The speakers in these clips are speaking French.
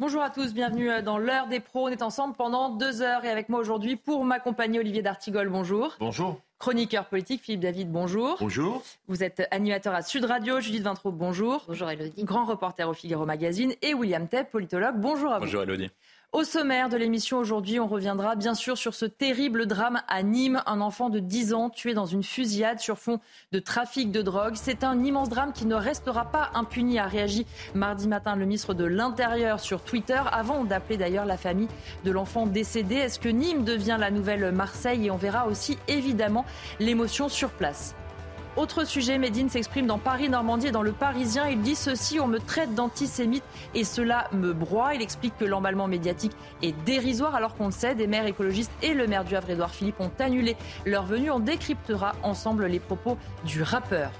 Bonjour à tous, bienvenue euh, dans l'heure des pros. On est ensemble pendant deux heures et avec moi aujourd'hui pour m'accompagner Olivier D'Artigol, bonjour. Bonjour. Chroniqueur politique, Philippe David, bonjour. Bonjour. Vous êtes animateur à Sud Radio, Judith Vintraud, bonjour. Bonjour Elodie. Grand reporter au Figaro Magazine et William Tepp, politologue, bonjour à vous. Bonjour Elodie. Au sommaire de l'émission aujourd'hui, on reviendra bien sûr sur ce terrible drame à Nîmes. Un enfant de 10 ans tué dans une fusillade sur fond de trafic de drogue. C'est un immense drame qui ne restera pas impuni, a réagi mardi matin le ministre de l'Intérieur sur Twitter, avant d'appeler d'ailleurs la famille de l'enfant décédé. Est-ce que Nîmes devient la nouvelle Marseille? Et on verra aussi évidemment l'émotion sur place. Autre sujet, Médine s'exprime dans Paris-Normandie et dans Le Parisien. Il dit ceci, on me traite d'antisémite et cela me broie. Il explique que l'emballement médiatique est dérisoire alors qu'on le sait. Des maires écologistes et le maire du Havre, Édouard Philippe, ont annulé leur venue. On décryptera ensemble les propos du rappeur.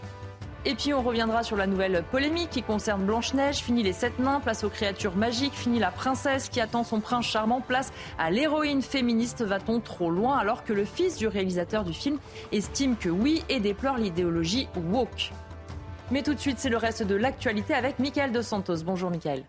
Et puis on reviendra sur la nouvelle polémique qui concerne Blanche-Neige. Fini les sept nains, place aux créatures magiques. Fini la princesse qui attend son prince charmant. Place à l'héroïne féministe. Va-t-on trop loin alors que le fils du réalisateur du film estime que oui et déplore l'idéologie woke? Mais tout de suite, c'est le reste de l'actualité avec Michael Dos Santos. Bonjour Michael.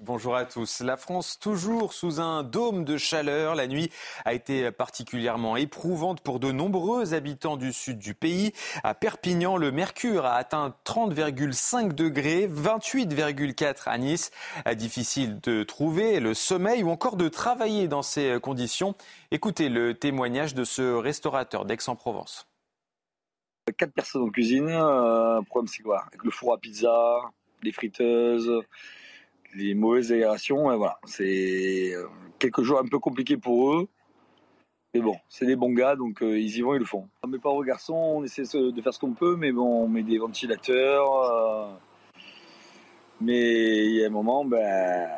Bonjour à tous. La France toujours sous un dôme de chaleur. La nuit a été particulièrement éprouvante pour de nombreux habitants du sud du pays. À Perpignan, le mercure a atteint 30,5 degrés, 28,4 à Nice. Difficile de trouver le sommeil ou encore de travailler dans ces conditions. Écoutez le témoignage de ce restaurateur d'Aix-en-Provence. Quatre personnes en cuisine, euh, problème c'est quoi? Avec le four à pizza, les friteuses, les mauvaises aérations. Voilà, c'est euh, quelques jours un peu compliqués pour eux. Mais bon, c'est des bons gars, donc euh, ils y vont, ils le font. Mes pauvres garçons, on essaie de faire ce qu'on peut, mais bon, on met des ventilateurs. Euh, mais il y a un moment, ben,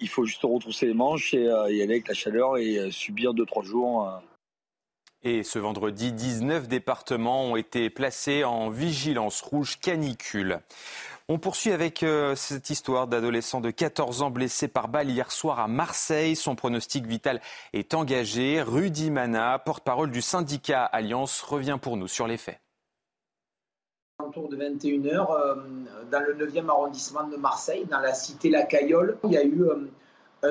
il faut juste retrousser les manches et y aller avec la chaleur et subir 2-3 jours. Et ce vendredi, 19 départements ont été placés en vigilance rouge canicule. On poursuit avec euh, cette histoire d'adolescent de 14 ans blessé par balle hier soir à Marseille. Son pronostic vital est engagé. Rudy Mana, porte-parole du syndicat Alliance, revient pour nous sur les faits. Autour de 21h, euh, dans le 9e arrondissement de Marseille, dans la cité La Caillole, il y a eu euh,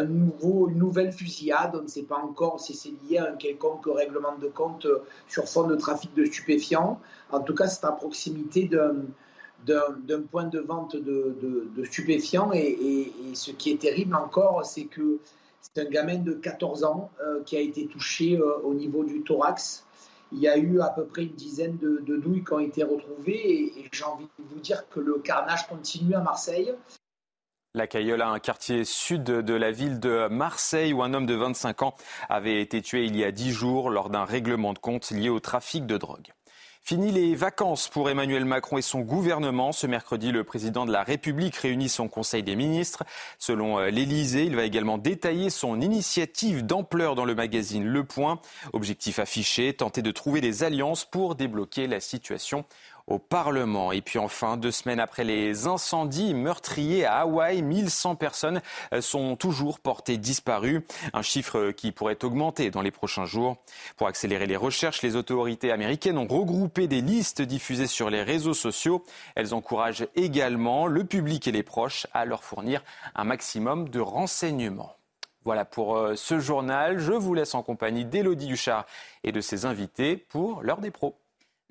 une nouvelle fusillade. On ne sait pas encore si c'est lié à un quelconque règlement de compte sur fond de trafic de stupéfiants. En tout cas, c'est à proximité d'un d'un point de vente de, stupéfiants. Et, ce qui est terrible encore, c'est que c'est un gamin de 14 ans euh, qui a été touché euh, au niveau du thorax. Il y a eu à peu près une dizaine de, douilles qui ont été retrouvées et, j'ai envie de vous dire que le carnage continue à Marseille. La Cayolle un quartier sud de la ville de Marseille où un homme de 25 ans avait été tué il y a 10 jours lors d'un règlement de compte lié au trafic de drogue. Fini les vacances pour Emmanuel Macron et son gouvernement. Ce mercredi, le président de la République réunit son Conseil des ministres. Selon euh, l'Élysée, il va également détailler son initiative d'ampleur dans le magazine Le Point. Objectif affiché, tenter de trouver des alliances pour débloquer la situation au Parlement. Et puis enfin, deux semaines après les incendies meurtriers à Hawaï, 1100 personnes euh, sont toujours portées disparues, un chiffre qui pourrait augmenter dans les prochains jours. Pour accélérer les recherches, les autorités américaines ont regroupé des listes diffusées sur les réseaux sociaux. Elles encouragent également le public et les proches à leur fournir un maximum de renseignements. Voilà pour euh, ce journal. Je vous laisse en compagnie d'Élodie Duchard et de ses invités pour l'heure des pros.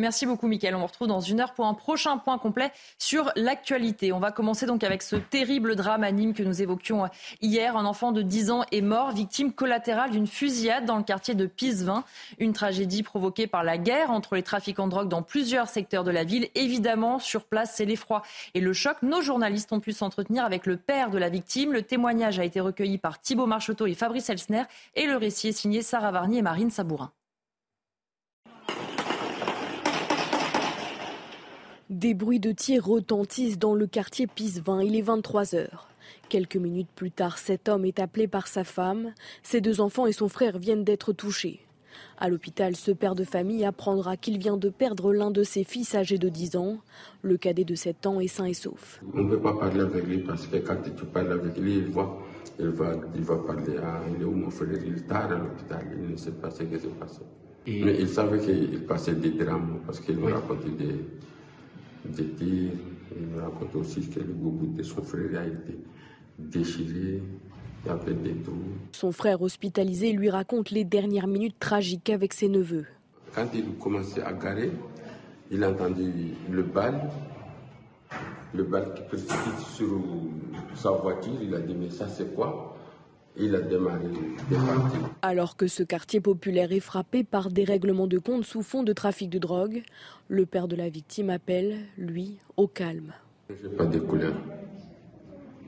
Merci beaucoup, Mickaël. On vous retrouve dans une heure pour un prochain point complet sur l'actualité. On va commencer donc avec ce terrible drame à Nîmes que nous évoquions hier. Un enfant de 10 ans est mort, victime collatérale d'une fusillade dans le quartier de Pisevin. Une tragédie provoquée par la guerre entre les trafiquants de drogue dans plusieurs secteurs de la ville. Évidemment, sur place, c'est l'effroi et le choc. Nos journalistes ont pu s'entretenir avec le père de la victime. Le témoignage a été recueilli par Thibault Marcheteau et Fabrice Elsner et le récit est signé Sarah Varnier et Marine Sabourin. Des bruits de tir retentissent dans le quartier Pisevin. Il est 23 heures. Quelques minutes plus tard, cet homme est appelé par sa femme. Ses deux enfants et son frère viennent d'être touchés. À l'hôpital, ce père de famille apprendra qu'il vient de perdre l'un de ses fils âgé de 10 ans. Le cadet de 7 ans est sain et sauf. On ne peut pas parler avec lui parce que quand tu parles avec lui, il va, il va, il va parler à il est où mon frère, il est tard à l'hôpital, il ne sait pas ce qui s'est passé. Mais il savait qu'il passait des drames parce qu'il me racontait des, Il me raconte aussi que le goût de son frère a été déchiré, il y avait des trous. Son frère hospitalisé lui raconte les dernières minutes tragiques avec ses neveux. Quand il commençait à garer, il a entendu le bal, le bal qui précipite sur sa voiture. Il a dit Mais ça, c'est quoi? Il a démarré Alors que ce quartier populaire est frappé par des règlements de compte sous fond de trafic de drogue, le père de la victime appelle, lui, au calme. Je n'ai pas de couleur.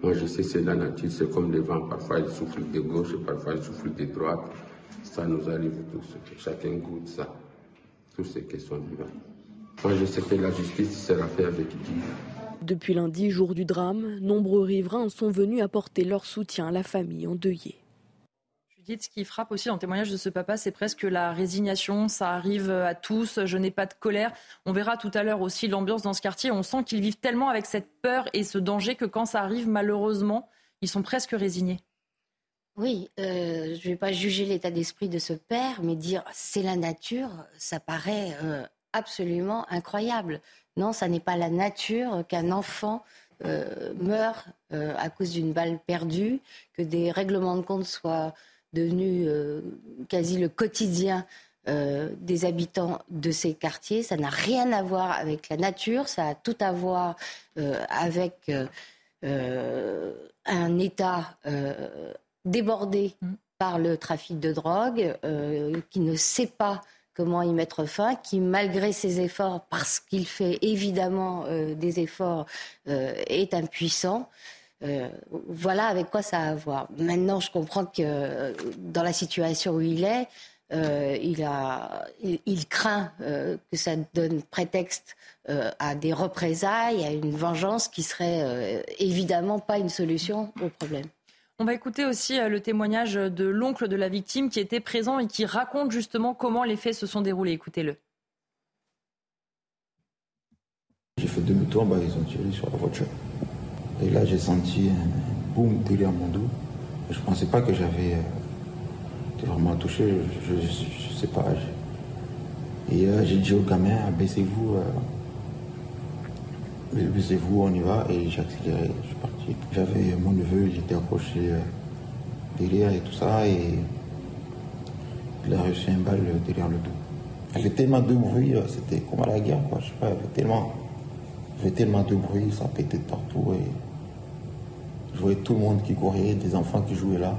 Moi, je sais c'est la nature, c'est comme le vent. Parfois, il souffle de gauche, parfois, il souffle de droite. Ça nous arrive tous. Chacun goûte ça. Toutes ces questions vivantes. Moi, je sais que la justice sera faite avec Dieu. Depuis lundi, jour du drame, nombreux riverains sont venus apporter leur soutien à la famille endeuillée. Ce qui frappe aussi dans le témoignage de ce papa, c'est presque la résignation. Ça arrive à tous. Je n'ai pas de colère. On verra tout à l'heure aussi l'ambiance dans ce quartier. On sent qu'ils vivent tellement avec cette peur et ce danger que quand ça arrive, malheureusement, ils sont presque résignés. Oui, euh, je ne vais pas juger l'état d'esprit de ce père, mais dire c'est la nature, ça paraît euh, absolument incroyable. Non, ça n'est pas la nature qu'un enfant euh, meure euh, à cause d'une balle perdue, que des règlements de compte soient devenus euh, quasi le quotidien des habitants de ces quartiers. Ça n'a rien à voir avec la nature, ça a tout à voir avec un État débordé mmh. par le trafic de drogue, qui ne sait pas comment y mettre fin, qui malgré ses efforts, parce qu'il fait évidemment euh, des efforts, euh, est impuissant. Euh, voilà avec quoi ça a à voir. Maintenant, je comprends que dans la situation où il est, il, a, il, craint que ça donne prétexte à des représailles, à une vengeance qui serait évidemment pas une solution au problème. On va écouter aussi euh, le témoignage de l'oncle de la victime qui était présent et qui raconte justement comment les faits se sont déroulés. Écoutez-le. J'ai fait demi-tour, bah, ils ont tiré sur la voiture. Et là, j'ai senti un boum derrière mon dos. Je ne pensais pas que j'avais euh, vraiment touché, je ne sais pas. Et euh, j'ai dit au gamin, baissez-vous, baissez-vous, on y va. Et j'ai accéléré, je suis parti. J'avais mon neveu, il était accroché euh, derrière et tout ça, et il a reçu un balle derrière le dos. Il y avait tellement de bruit, euh, c'était comme à la guerre, quoi. Je sais pas, il y avait tellement, y avait tellement de bruit, ça pétait de partout, et je voyais tout le monde qui courait, des enfants qui jouaient là.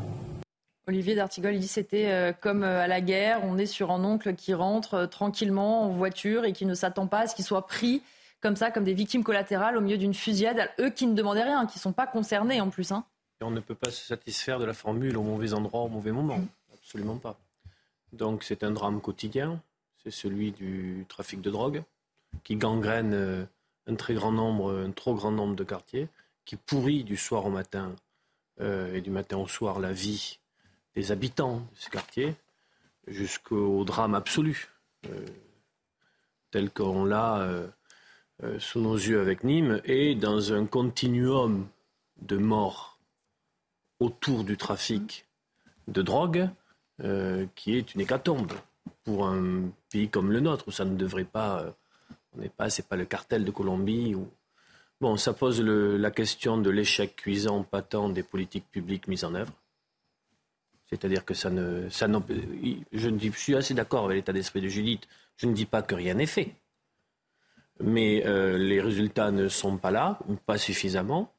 Olivier D'Artigol, il dit c'était euh, comme à la guerre, on est sur un oncle qui rentre tranquillement en voiture et qui ne s'attend pas à ce qu'il soit pris comme ça, comme des victimes collatérales au milieu d'une fusillade, eux qui ne demandaient rien, qui ne sont pas concernés en plus. Hein. Et on ne peut pas se satisfaire de la formule au mauvais endroit, au mauvais moment. Mm. Absolument pas. Donc c'est un drame quotidien, c'est celui du trafic de drogue, qui gangrène euh, un très grand nombre, un trop grand nombre de quartiers, qui pourrit du soir au matin euh, et du matin au soir la vie des habitants de ce quartier, jusqu'au drame absolu, euh, tel qu'on l'a euh, sous nos yeux avec Nîmes et dans un continuum de morts autour du trafic de drogue qui est une hécatombe pour un pays comme le nôtre où ça ne devrait pas, on n'est pas, pas le cartel de Colombie ou bon, ça pose la question de l'échec cuisant, patent des politiques publiques mises en œuvre. C'est-à-dire que ça ne, je, ne dis, je suis assez d'accord avec l'état d'esprit de Judith. Je ne dis pas que rien n'est fait mais euh, les résultats ne sont pas là, ou pas suffisamment.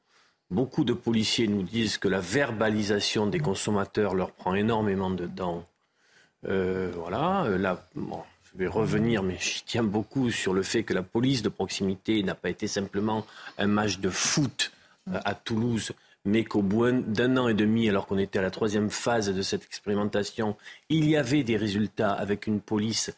Beaucoup de policiers nous disent que la verbalisation des consommateurs leur prend énormément de temps. Euh, voilà, euh, là, je vais revenir, mais j'y tiens beaucoup sur le fait que la police de proximité n'a pas été simplement un match de foot à Toulouse, mais qu'au bout d'un an et demi, alors qu'on était à la troisième phase de cette expérimentation, il y avait des résultats avec une police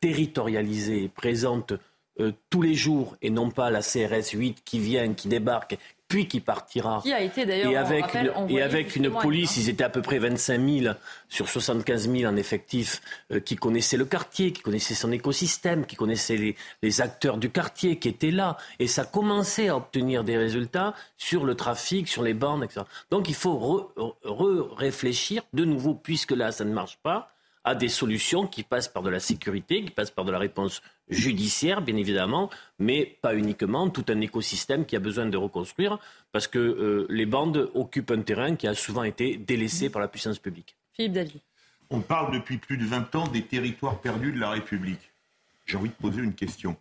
territorialisée, présente euh, tous les jours et non pas la CRS 8 qui vient, qui débarque, puis qui partira. Qui a été d'ailleurs. Et avec, une, et avec une police, ils étaient à peu près 25 000 sur 75 000 en effectif, euh, qui connaissaient le quartier, qui connaissaient son écosystème, qui connaissaient les, acteurs du quartier, qui étaient là. Et ça commençait à obtenir des résultats sur le trafic, sur les bornes, etc. Donc il faut re-réfléchir de nouveau, puisque là, ça ne marche pas à des solutions qui passent par de la sécurité, qui passent par de la réponse judiciaire, bien évidemment, mais pas uniquement, tout un écosystème qui a besoin de reconstruire, parce que euh, les bandes occupent un terrain qui a souvent été délaissé par la puissance publique. Philippe David. On parle depuis plus de 20 ans des territoires perdus de la République. J'ai envie de poser une question.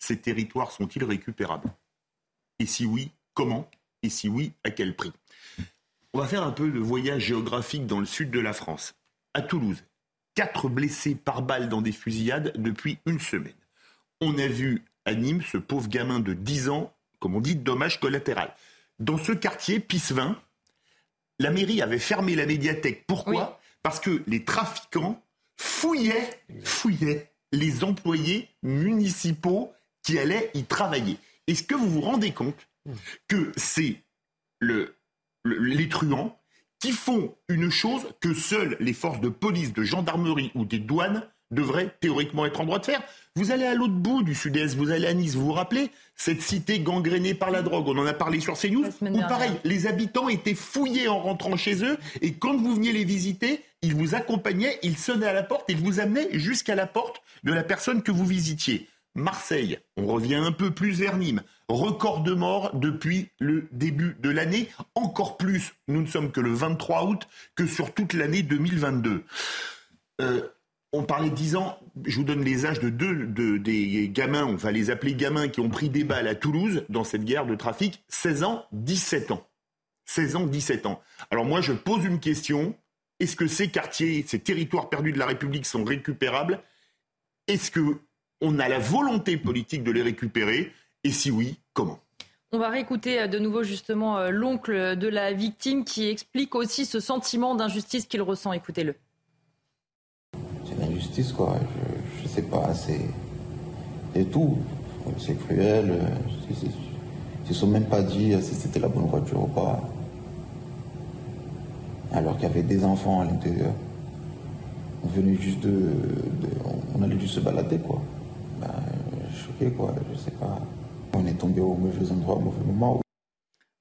Ces territoires sont-ils récupérables? Et si oui, comment? Et si oui, à quel prix? On va faire un peu de voyage géographique dans le sud de la France. À Toulouse, quatre blessés par balle dans des fusillades depuis une semaine. On a vu à Nîmes ce pauvre gamin de 10 ans, comme on dit, dommage collatéral. Dans ce quartier, Pissevin, la mairie avait fermé la médiathèque. Pourquoi Parce que les trafiquants fouillaient, fouillaient les employés municipaux qui allaient y travailler. Est-ce que vous vous rendez compte que c'est le, les truands qui font une chose que seules les forces de police, de gendarmerie ou des douanes devraient théoriquement être en droit de faire. Vous allez à l'autre bout du sud-est, vous allez à Nice, vous vous rappelez Cette cité gangrénée par la drogue, on en a parlé sur CNews, où pareil, les habitants étaient fouillés en rentrant chez eux, et quand vous veniez les visiter, ils vous accompagnaient, ils sonnaient à la porte, ils vous amenaient jusqu'à la porte de la personne que vous visitiez. Marseille, on revient un peu plus vers Nîmes. Record de morts depuis le début de l'année. Encore plus, nous ne sommes que le 23 août, que sur toute l'année 2022. Euh, on parlait de 10 ans, je vous donne les âges de deux de, des gamins, on va les appeler gamins qui ont pris des balles à Toulouse dans cette guerre de trafic, 16 ans, 17 ans. 16 ans, 17 ans. Alors moi je pose une question, est-ce que ces quartiers, ces territoires perdus de la République sont récupérables? Est-ce que on a la volonté politique de les récupérer? Et si oui, comment? On va réécouter euh, de nouveau justement euh, l'oncle de la victime qui explique aussi ce sentiment d'injustice qu'il ressent. Écoutez-le. C'est l'injustice, quoi. Je, ne sais pas, c'est. Et tout. C'est cruel. Ils ne sont même pas dit si c'était la bonne voiture ou pas. Alors qu'il y avait des enfants à l'intérieur. On venait juste de, On allait juste se balader, quoi. Ben, choqué, quoi. Je sais pas. On est tombé au mauvais endroit, au mauvais moment.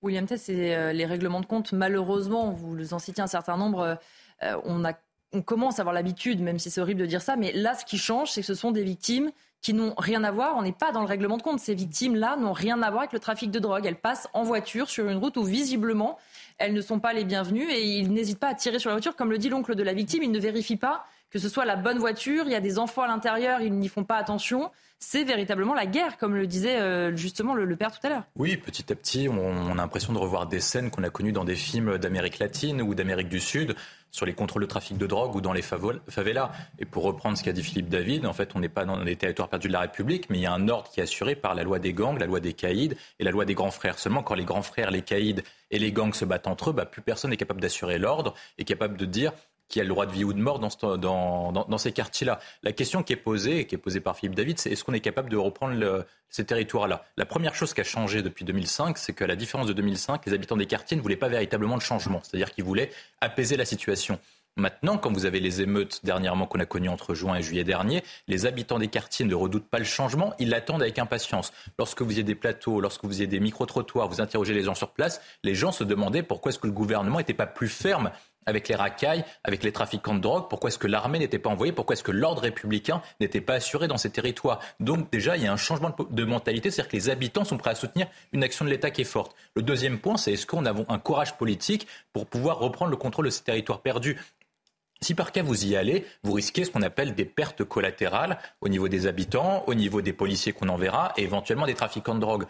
William Tess, c'est euh, les règlements de compte. Malheureusement, vous en citez un certain nombre. Euh, on, a, on commence à avoir l'habitude, même si c'est horrible de dire ça, mais là, ce qui change, c'est que ce sont des victimes qui n'ont rien à voir. On n'est pas dans le règlement de compte. Ces victimes-là n'ont rien à voir avec le trafic de drogue. Elles passent en voiture sur une route où visiblement elles ne sont pas les bienvenues et ils n'hésitent pas à tirer sur la voiture. Comme le dit l'oncle de la victime, ils ne vérifient pas que ce soit la bonne voiture. Il y a des enfants à l'intérieur, ils n'y font pas attention. C'est véritablement la guerre, comme le disait euh, justement le, père tout à l'heure. Oui, petit à petit, on, a l'impression de revoir des scènes qu'on a connues dans des films d'Amérique latine ou d'Amérique du Sud sur les contrôles de trafic de drogue ou dans les favelas. Et pour reprendre ce qu'a dit Philippe David, en fait, on n'est pas dans les territoires perdus de la République, mais il y a un ordre qui est assuré par la loi des gangs, la loi des caïds et la loi des grands frères. Seulement, quand les grands frères, les caïds et les gangs se battent entre eux, bah, plus personne n'est capable d'assurer l'ordre et capable de dire qui a le droit de vie ou de mort dans, ces quartiers-là. La question qui est posée, qui est posée par Philippe David, c'est est-ce qu'on est capable de reprendre ces territoires-là? La première chose qui a changé depuis 2005, c'est qu'à la différence de 2005, les habitants des quartiers ne voulaient pas véritablement de changement, c'est-à-dire qu'ils voulaient apaiser la situation. Maintenant, quand vous avez les émeutes dernièrement qu'on a connues entre juin et juillet dernier, les habitants des quartiers ne redoutent pas le changement, ils l'attendent avec impatience. Lorsque vous avez des plateaux, lorsque vous avez des micro-trottoirs, vous interrogez les gens sur place, les gens se demandaient pourquoi est-ce que le gouvernement n'était pas plus ferme avec les racailles, avec les trafiquants de drogue Pourquoi est-ce que l'armée n'était pas envoyée Pourquoi est-ce que l'ordre républicain n'était pas assuré dans ces territoires? Donc déjà, il y a un changement de mentalité, c'est-à-dire que les habitants sont prêts à soutenir une action de l'État qui est forte. Le deuxième point, c'est est-ce qu'on a un courage politique pour pouvoir reprendre le contrôle de ces territoires perdus? Si par cas vous y allez, vous risquez ce qu'on appelle des pertes collatérales au niveau des habitants, au niveau des policiers qu'on enverra et éventuellement des trafiquants de drogue.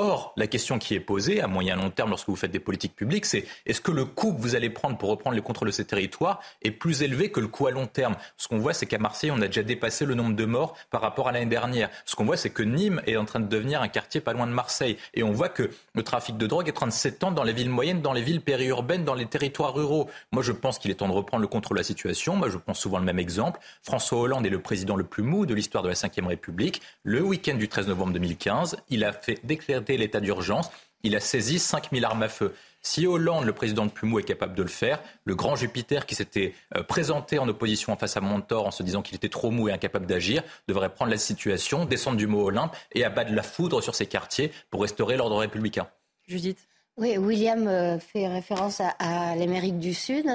Or, la question qui est posée à moyen long terme lorsque vous faites des politiques publiques, c'est est-ce que le coût que vous allez prendre pour reprendre le contrôle de ces territoires est plus élevé que le coût à long terme? Ce qu'on voit, c'est qu'à Marseille, on a déjà dépassé le nombre de morts par rapport à l'année dernière. Ce qu'on voit, c'est que Nîmes est en train de devenir un quartier pas loin de Marseille. Et on voit que le trafic de drogue est en train de s'étendre dans les villes moyennes, dans les villes périurbaines, dans les territoires ruraux. Moi, je pense qu'il est temps de reprendre le contrôle de la situation. Moi, je pense souvent le même exemple. François Hollande est le président le plus mou de l'histoire de la Ve République. Le week-end du 13 novembre 2015, il a fait déclarer l'état d'urgence il a saisi 5000 armes à feu. Si Hollande, le président de Plumeau, est capable de le faire, le grand Jupiter qui s'était euh, présenté en opposition face à Montor en se disant qu'il était trop mou et incapable d'agir, devrait prendre la situation, descendre du mot Olympe et abattre la foudre sur ses quartiers pour restaurer l'ordre républicain. Judith Oui, William fait référence à, l'Amérique du Sud.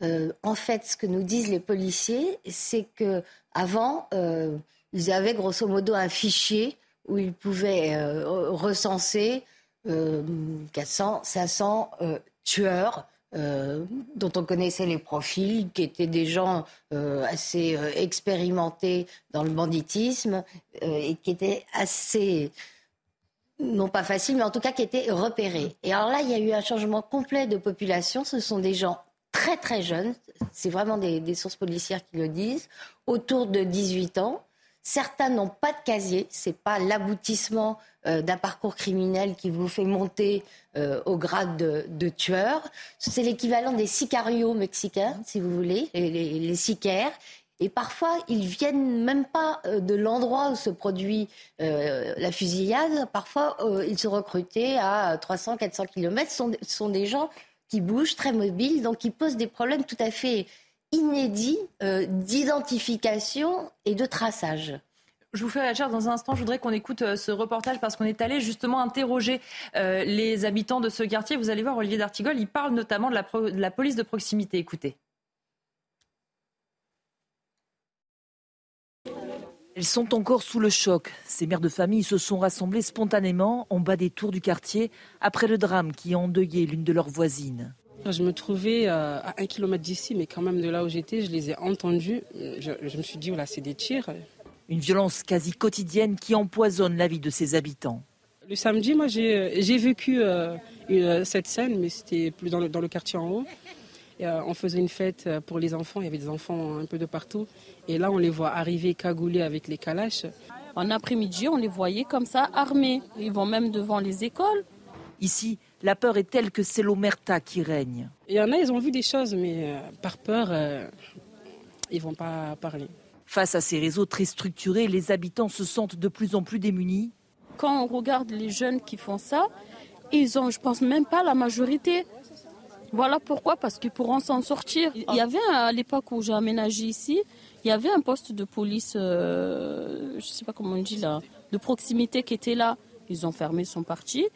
en fait, ce que nous disent les policiers, c'est que avant, ils avaient grosso modo un fichier où ils pouvaient recenser 400, 500 tueurs euh, dont on connaissait les profils, qui étaient des gens euh, assez euh, expérimentés dans le banditisme et qui étaient assez, non pas faciles, mais en tout cas qui étaient repérés. Et alors là, il y a eu un changement complet de population. Ce sont des gens très très jeunes, c'est vraiment des sources policières qui le disent, autour de 18 ans. Certains n'ont pas de casier, c'est pas l'aboutissement euh, d'un parcours criminel qui vous fait monter euh, au grade de, tueur. C'est l'équivalent des sicarios mexicains, si vous voulez, les, les, sicaires. Et parfois, ils viennent même pas euh, de l'endroit où se produit la fusillade. Parfois, ils sont recrutés à 300, 400 kilomètres. Ce sont, des gens qui bougent, très mobiles, donc qui posent des problèmes tout à fait inédits d'identification et de traçage. Je vous fais réagir dans un instant. Je voudrais qu'on écoute euh, ce reportage parce qu'on est allé justement interroger euh, les habitants de ce quartier. Vous allez voir, Olivier D'Artigol, il parle notamment de la, de la police de proximité. Écoutez. Elles sont encore sous le choc. Ces mères de famille se sont rassemblées spontanément en bas des tours du quartier après le drame qui a endeuillé l'une de leurs voisines. Je me trouvais euh, à un kilomètre d'ici, mais quand même de là où j'étais, je les ai entendus. Je, je me suis dit, voilà, c'est des tirs. Une violence quasi quotidienne qui empoisonne la vie de ses habitants. Le samedi, moi, j'ai vécu euh, cette scène, mais c'était plus dans le, dans le, quartier en haut. Euh, on faisait une fête pour les enfants, il y avait des enfants un peu de partout. Et là, on les voit arriver cagoulés avec les calaches. En après-midi, on les voyait comme ça, armés. Ils vont même devant les écoles. Ici, la peur est telle que c'est l'omerta qui règne. Il y en a, ils ont vu des choses, mais par peur, ils ne vont pas parler. Face à ces réseaux très structurés, les habitants se sentent de plus en plus démunis. Quand on regarde les jeunes qui font ça, ils ont, je pense même pas la majorité. Voilà pourquoi, parce qu'ils pourront s'en sortir. Il y avait à l'époque où j'ai aménagé ici, il y avait un poste de police, euh, je ne sais pas comment on dit là, de proximité qui était là. Ils ont fermé, son parti.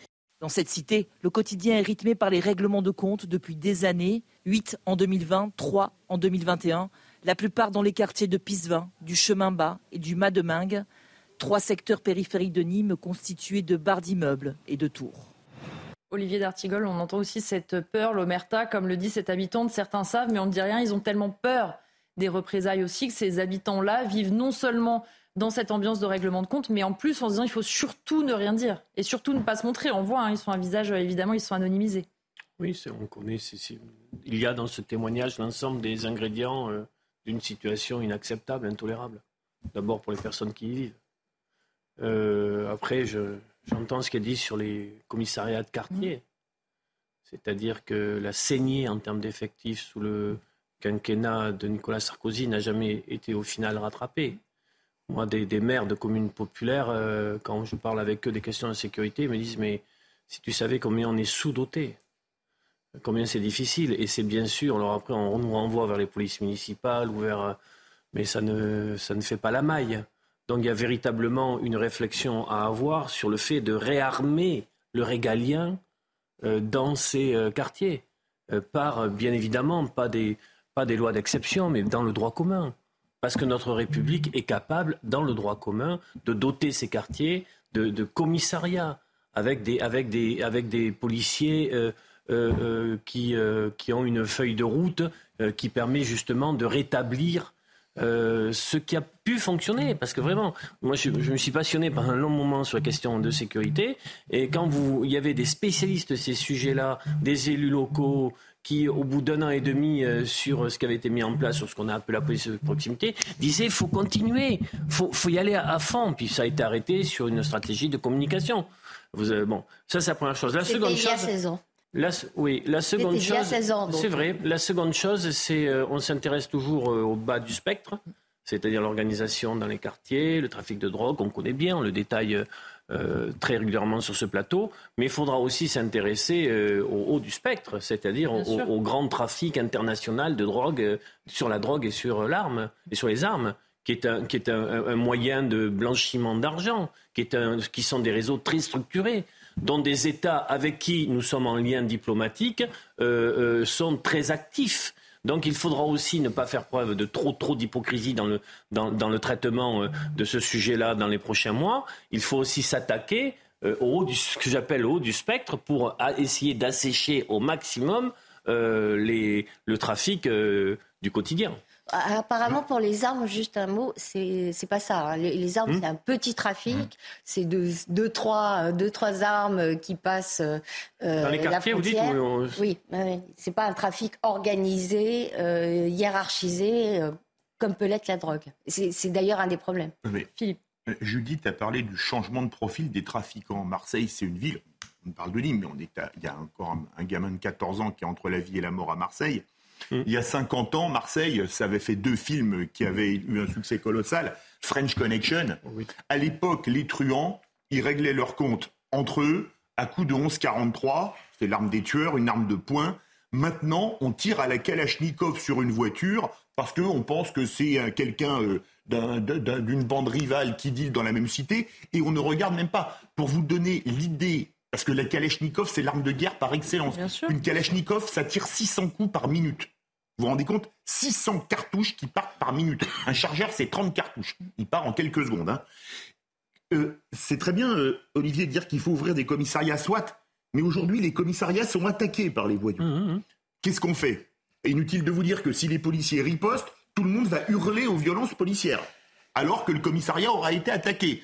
Dans cette cité, le quotidien est rythmé par les règlements de compte depuis des années. 8 en 2020, 3 en 2021 la plupart dans les quartiers de Pisevin, du Chemin Bas et du Mademingue, trois secteurs périphériques de Nîmes constitués de barres d'immeubles et de tours. Olivier D'Artigol, on entend aussi cette peur, l'omerta, comme le dit cet habitant, certains savent, mais on ne dit rien, ils ont tellement peur des représailles aussi que ces habitants-là vivent non seulement dans cette ambiance de règlement de compte, mais en plus en se disant il faut surtout ne rien dire et surtout ne pas se montrer. On voit, hein, ils sont un visage, évidemment, ils sont anonymisés. Oui, on connaît. il y a dans ce témoignage l'ensemble des ingrédients euh, d'une situation inacceptable, intolérable. D'abord pour les personnes qui y vivent. Euh, après, j'entends ce qu'elle dit sur les commissariats de quartier. C'est-à-dire que la saignée en termes d'effectifs sous le quinquennat de Nicolas Sarkozy n'a jamais été au final rattrapée. Moi, des, maires de communes populaires, euh, quand je parle avec eux des questions de sécurité, ils me disent Mais si tu savais combien on est sous-doté, combien c'est difficile. Et c'est bien sûr, alors après, on nous renvoie vers les polices municipales ou vers. Euh, mais ça ne, ça ne fait pas la maille. Donc il y a véritablement une réflexion à avoir sur le fait de réarmer le régalien euh, dans ces quartiers, par bien évidemment pas des, pas des lois d'exception, mais dans le droit commun. Parce que notre République est capable, dans le droit commun, de doter ces quartiers de, commissariats avec des, avec des, avec des policiers euh, euh, qui, euh, qui ont une feuille de route qui permet justement de rétablir ce qui a pu fonctionner. Parce que vraiment, moi, je, me suis passionné par un long moment sur la question de sécurité. Et quand vous, il y avait des spécialistes de ces sujets-là, des élus locaux, qui, au bout d'un an et demi sur ce qui avait été mis en place, sur ce qu'on a appelé la police de proximité, disaient faut continuer, faut, faut y aller à, fond. Puis ça a été arrêté sur une stratégie de communication. Vous, bon, ça c'est la première chose. La seconde chose. La, oui, la seconde chose, c'est vrai. La seconde chose, c'est euh, on s'intéresse toujours euh, au bas du spectre, c'est-à-dire l'organisation dans les quartiers, le trafic de drogue, on connaît bien, on le détaille euh, très régulièrement sur ce plateau, mais il faudra aussi s'intéresser au haut du spectre, c'est-à-dire au, grand trafic international de drogue, sur la drogue et sur l'arme et sur les armes qui est un, qui est un, moyen de blanchiment d'argent, qui, est un, qui sont des réseaux très structurés. dont des États avec qui nous sommes en lien diplomatique sont très actifs. Donc il faudra aussi ne pas faire preuve de trop trop d'hypocrisie dans le, dans, le traitement de ce sujet-là dans les prochains mois. Il faut aussi s'attaquer au haut du, ce que j'appelle au haut du spectre pour essayer d'assécher au maximum les, le trafic du quotidien. Apparemment, pour les armes, juste un mot, c'est pas ça. Hein. Les, armes, hmm. c'est un petit trafic. Hmm. C'est deux, deux, trois, deux, trois armes qui passent. Euh, Dans les quartiers, vous dites Oui, c'est pas un trafic organisé, euh, hiérarchisé, euh, comme peut l'être la drogue. C'est d'ailleurs un des problèmes. Philippe. Judith a parlé du changement de profil des trafiquants. Marseille, c'est une ville. On parle de Nîmes, mais on est il y a encore un, un gamin de 14 ans qui est entre la vie et la mort à Marseille. Mm. Il y a 50 ans, Marseille, ça avait fait deux films qui avaient eu un succès colossal. French Connection. À l'époque, les truands, ils réglaient leurs comptes entre eux à coup de 11-43. C'est l'arme des tueurs, une arme de poing. Maintenant, on tire à la Kalachnikov sur une voiture parce qu'on pense que c'est quelqu'un euh, d'une bande rivale qui deal dans la même cité et on ne regarde même pas. Pour vous donner l'idée, parce que la Kalachnikov, c'est l'arme de guerre par excellence. Une Kalachnikov, ça tire 600 coups par minute. Vous vous rendez compte 600 cartouches qui partent par minute. Un chargeur, c'est 30 cartouches. Il part en quelques secondes. Hein. Euh, c'est très bien, euh, Olivier, de dire qu'il faut ouvrir des commissariats, soit. Mais aujourd'hui, les commissariats sont attaqués par les voyous. Mmh, mmh, mmh. Qu'est-ce qu'on fait? Inutile de vous dire que si les policiers ripostent, tout le monde va hurler aux violences policières, alors que le commissariat aura été attaqué.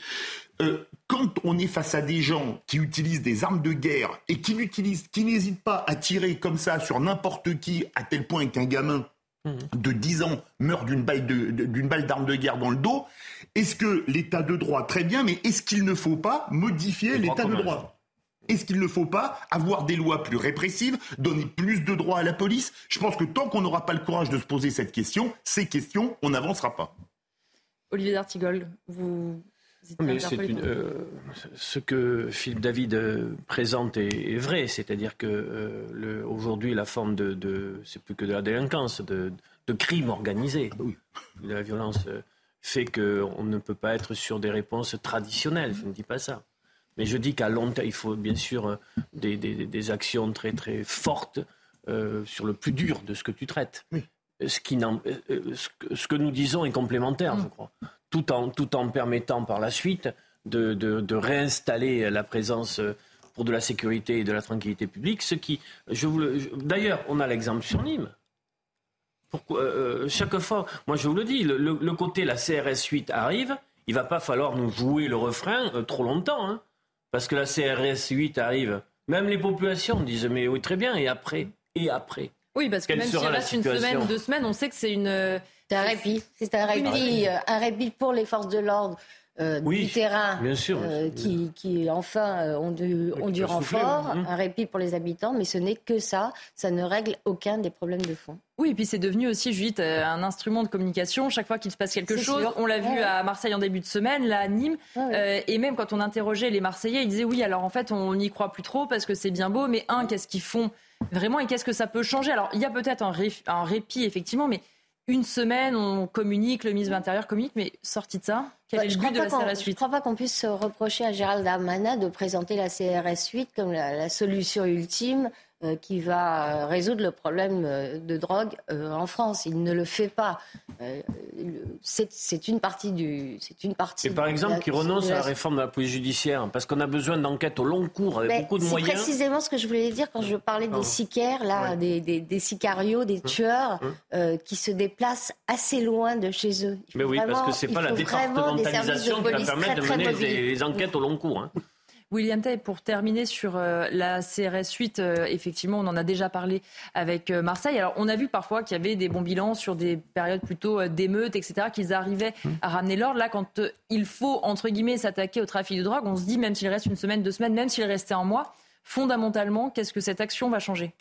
Euh, quand on est face à des gens qui utilisent des armes de guerre et qui n'utilisent, qui n'hésitent pas à tirer comme ça sur n'importe qui, à tel point qu'un gamin mmh. de 10 ans meurt d'une balle, d'une balle d'arme de guerre dans le dos, est-ce que l'état de droit, très bien, mais est-ce qu'il ne faut pas modifier l'état de droit? Est-ce qu'il ne faut pas avoir des lois plus répressives, donner plus de droits à la police? Je pense que tant qu'on n'aura pas le courage de se poser cette question, ces questions, on n'avancera pas. Olivier D'Artigol, vous mais c'est euh, ce que Philippe David euh, présente est, vrai, c'est-à-dire que euh, aujourd'hui la forme de, de c'est plus que de la délinquance, de, de crime organisé, ah de la violence fait qu'on ne peut pas être sur des réponses traditionnelles. Je ne dis pas ça, mais je dis qu'à long terme il faut bien sûr des, des, des actions très très fortes sur le plus dur de ce que tu traites. Ce, qui ce, que, nous disons est complémentaire, je crois tout en, tout en permettant par la suite de, de, réinstaller la présence euh, pour de la sécurité et de la tranquillité publique. Ce qui, je vous d'ailleurs, on a l'exemple sur Nîmes. Pourquoi, euh, euh, chaque fois, moi je vous le dis, le, côté la CRS 8 arrive, il va pas falloir nous jouer le refrain trop longtemps, hein, parce que la CRS 8 arrive. Même les populations disent mais oui très bien et après et après? Oui parce que même si reste une semaine, deux semaines, on sait que c'est une c'est un répit. C'est un répit, euh, un répit pour les forces de l'ordre. Euh, du terrain euh, qui, qui, enfin ont du, ont du renfort, hein. un répit pour les habitants, mais ce n'est que ça, ça ne règle aucun des problèmes de fond. Oui, et puis c'est devenu aussi, Judith, un instrument de communication. Chaque fois qu'il se passe quelque chose, on l'a vu à Marseille en début de semaine, là à Nîmes, et même quand on interrogeait les Marseillais, ils disaient oui, alors en fait on n'y croit plus trop parce que c'est bien beau, mais un, qu'est-ce qu'ils font vraiment et qu'est-ce que ça peut changer? Alors il y a peut-être un, un répit effectivement, mais une semaine, on communique, le ministre de l'Intérieur communique, mais sorti de ça, quel est le but de la CRS 8 Je ne crois pas qu'on puisse reprocher à Gérald Darmanin de présenter la CRS 8 comme la solution ultime qui va euh, résoudre le problème euh, de drogue en France. Il ne le fait pas. C'est une partie du. C'est une partie. Et par exemple, qui renonce à la réforme de la police judiciaire parce qu'on a besoin d'enquêtes au long cours avec beaucoup de moyens. C'est précisément ce que je voulais dire quand je parlais des sicaires, là, des, des, des, sicarios, des hein tueurs hein qui se déplacent assez loin de chez eux. Mais oui, parce que c'est pas la départementalisation qui va permettre de mener des, enquêtes au long cours. Hein. William Tay, pour terminer sur euh, la CRS 8, euh, effectivement, on en a déjà parlé avec euh, Marseille. Alors, on a vu parfois qu'il y avait des bons bilans sur des périodes plutôt d'émeutes, etc., qu'ils arrivaient mmh. à ramener l'ordre. Là, quand il faut, entre guillemets, s'attaquer au trafic de drogue, on se dit, même s'il reste une semaine, deux semaines, même s'il restait un mois, fondamentalement, qu'est-ce que cette action va changer?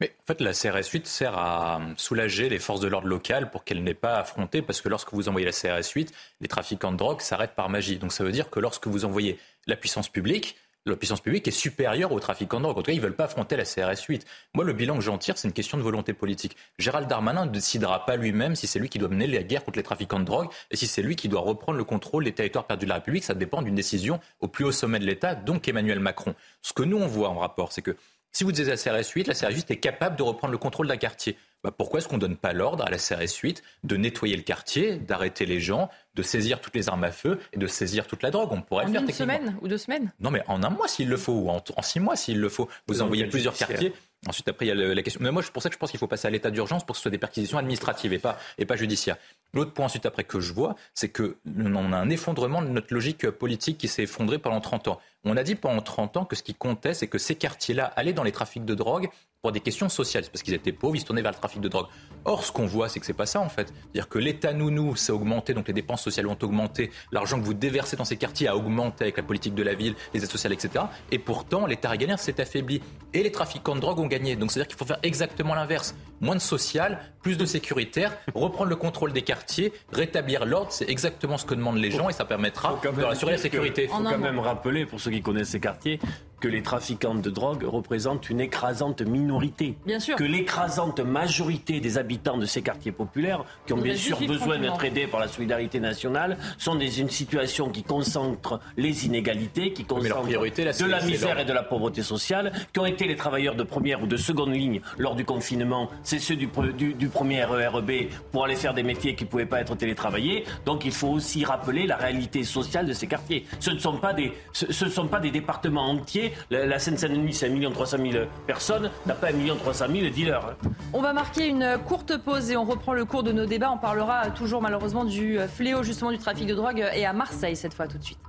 Mais en fait, la CRS 8 sert à soulager les forces de l'ordre locales pour qu'elles n'aient pas à affronter, parce que lorsque vous envoyez la CRS 8, les trafiquants de drogue s'arrêtent par magie. Donc ça veut dire que lorsque vous envoyez la puissance publique, la puissance publique est supérieure aux trafiquants de drogue. En tout cas, ils ne veulent pas affronter la CRS 8. Moi, le bilan que j'en tire, c'est une question de volonté politique. Gérald Darmanin ne décidera pas lui-même si c'est lui qui doit mener la guerre contre les trafiquants de drogue et si c'est lui qui doit reprendre le contrôle des territoires perdus de la République. Ça dépend d'une décision au plus haut sommet de l'État, donc Emmanuel Macron. Ce que nous, on voit en rapport, c'est que si vous disiez la CRS 8, la CRS 8 est capable de reprendre le contrôle d'un quartier. Bah, pourquoi est-ce qu'on ne donne pas l'ordre à la CRS 8 de nettoyer le quartier, d'arrêter les gens, de saisir toutes les armes à feu et de saisir toute la drogue? On pourrait en faire une semaine ou deux semaines? Non, mais en un mois s'il le faut, ou en, six mois s'il le faut. Vous envoyez plusieurs quartiers. Ensuite, après, il y a la question. Mais moi, c'est pour ça que je pense qu'il faut passer à l'état d'urgence pour que ce soit des perquisitions administratives et pas, et pas judiciaires. L'autre point, ensuite, après, que je vois, c'est qu'on a un effondrement de notre logique politique qui s'est effondrée pendant 30 ans. On a dit pendant 30 ans que ce qui comptait, c'est que ces quartiers-là allaient dans les trafics de drogue des questions sociales. C'est parce qu'ils étaient pauvres, ils se tournaient vers le trafic de drogue. Or, ce qu'on voit, c'est que c'est pas ça, en fait. C'est-à-dire que l'État nounou s'est augmenté, donc les dépenses sociales ont augmenté, l'argent que vous déversez dans ces quartiers a augmenté avec la politique de la ville, les aides sociales, etc. Et pourtant, l'État régalien s'est affaibli. Et les trafiquants de drogue ont gagné. Donc, c'est-à-dire qu'il faut faire exactement l'inverse. Moins de social, plus de sécuritaire, reprendre le contrôle des quartiers, rétablir l'ordre, c'est exactement ce que demandent les gens et ça permettra de rassurer la sécurité. Il faut quand même rappeler, pour ceux qui connaissent ces quartiers, que les trafiquants de drogue représentent une écrasante minorité. Bien sûr. Que l'écrasante majorité des habitants de ces quartiers populaires, qui ont bien sûr besoin d'être aidés par la solidarité nationale, sont dans une situation qui concentre les inégalités, qui concentre de la misère et de la pauvreté sociale, qui ont été les travailleurs de première ou de seconde ligne lors du confinement. C'est ceux du, premier RERB pour aller faire des métiers qui ne pouvaient pas être télétravaillés. Donc il faut aussi rappeler la réalité sociale de ces quartiers. Ce ne sont pas des, ce, sont pas des départements entiers la, Seine-Saint-Denis, c'est 1 300 000 personnes, n'a pas 1 300 000 dealers. Hein. On va marquer une courte pause et on reprend le cours de nos débats. On parlera toujours malheureusement du fléau justement du trafic de drogue et à Marseille cette fois tout de suite.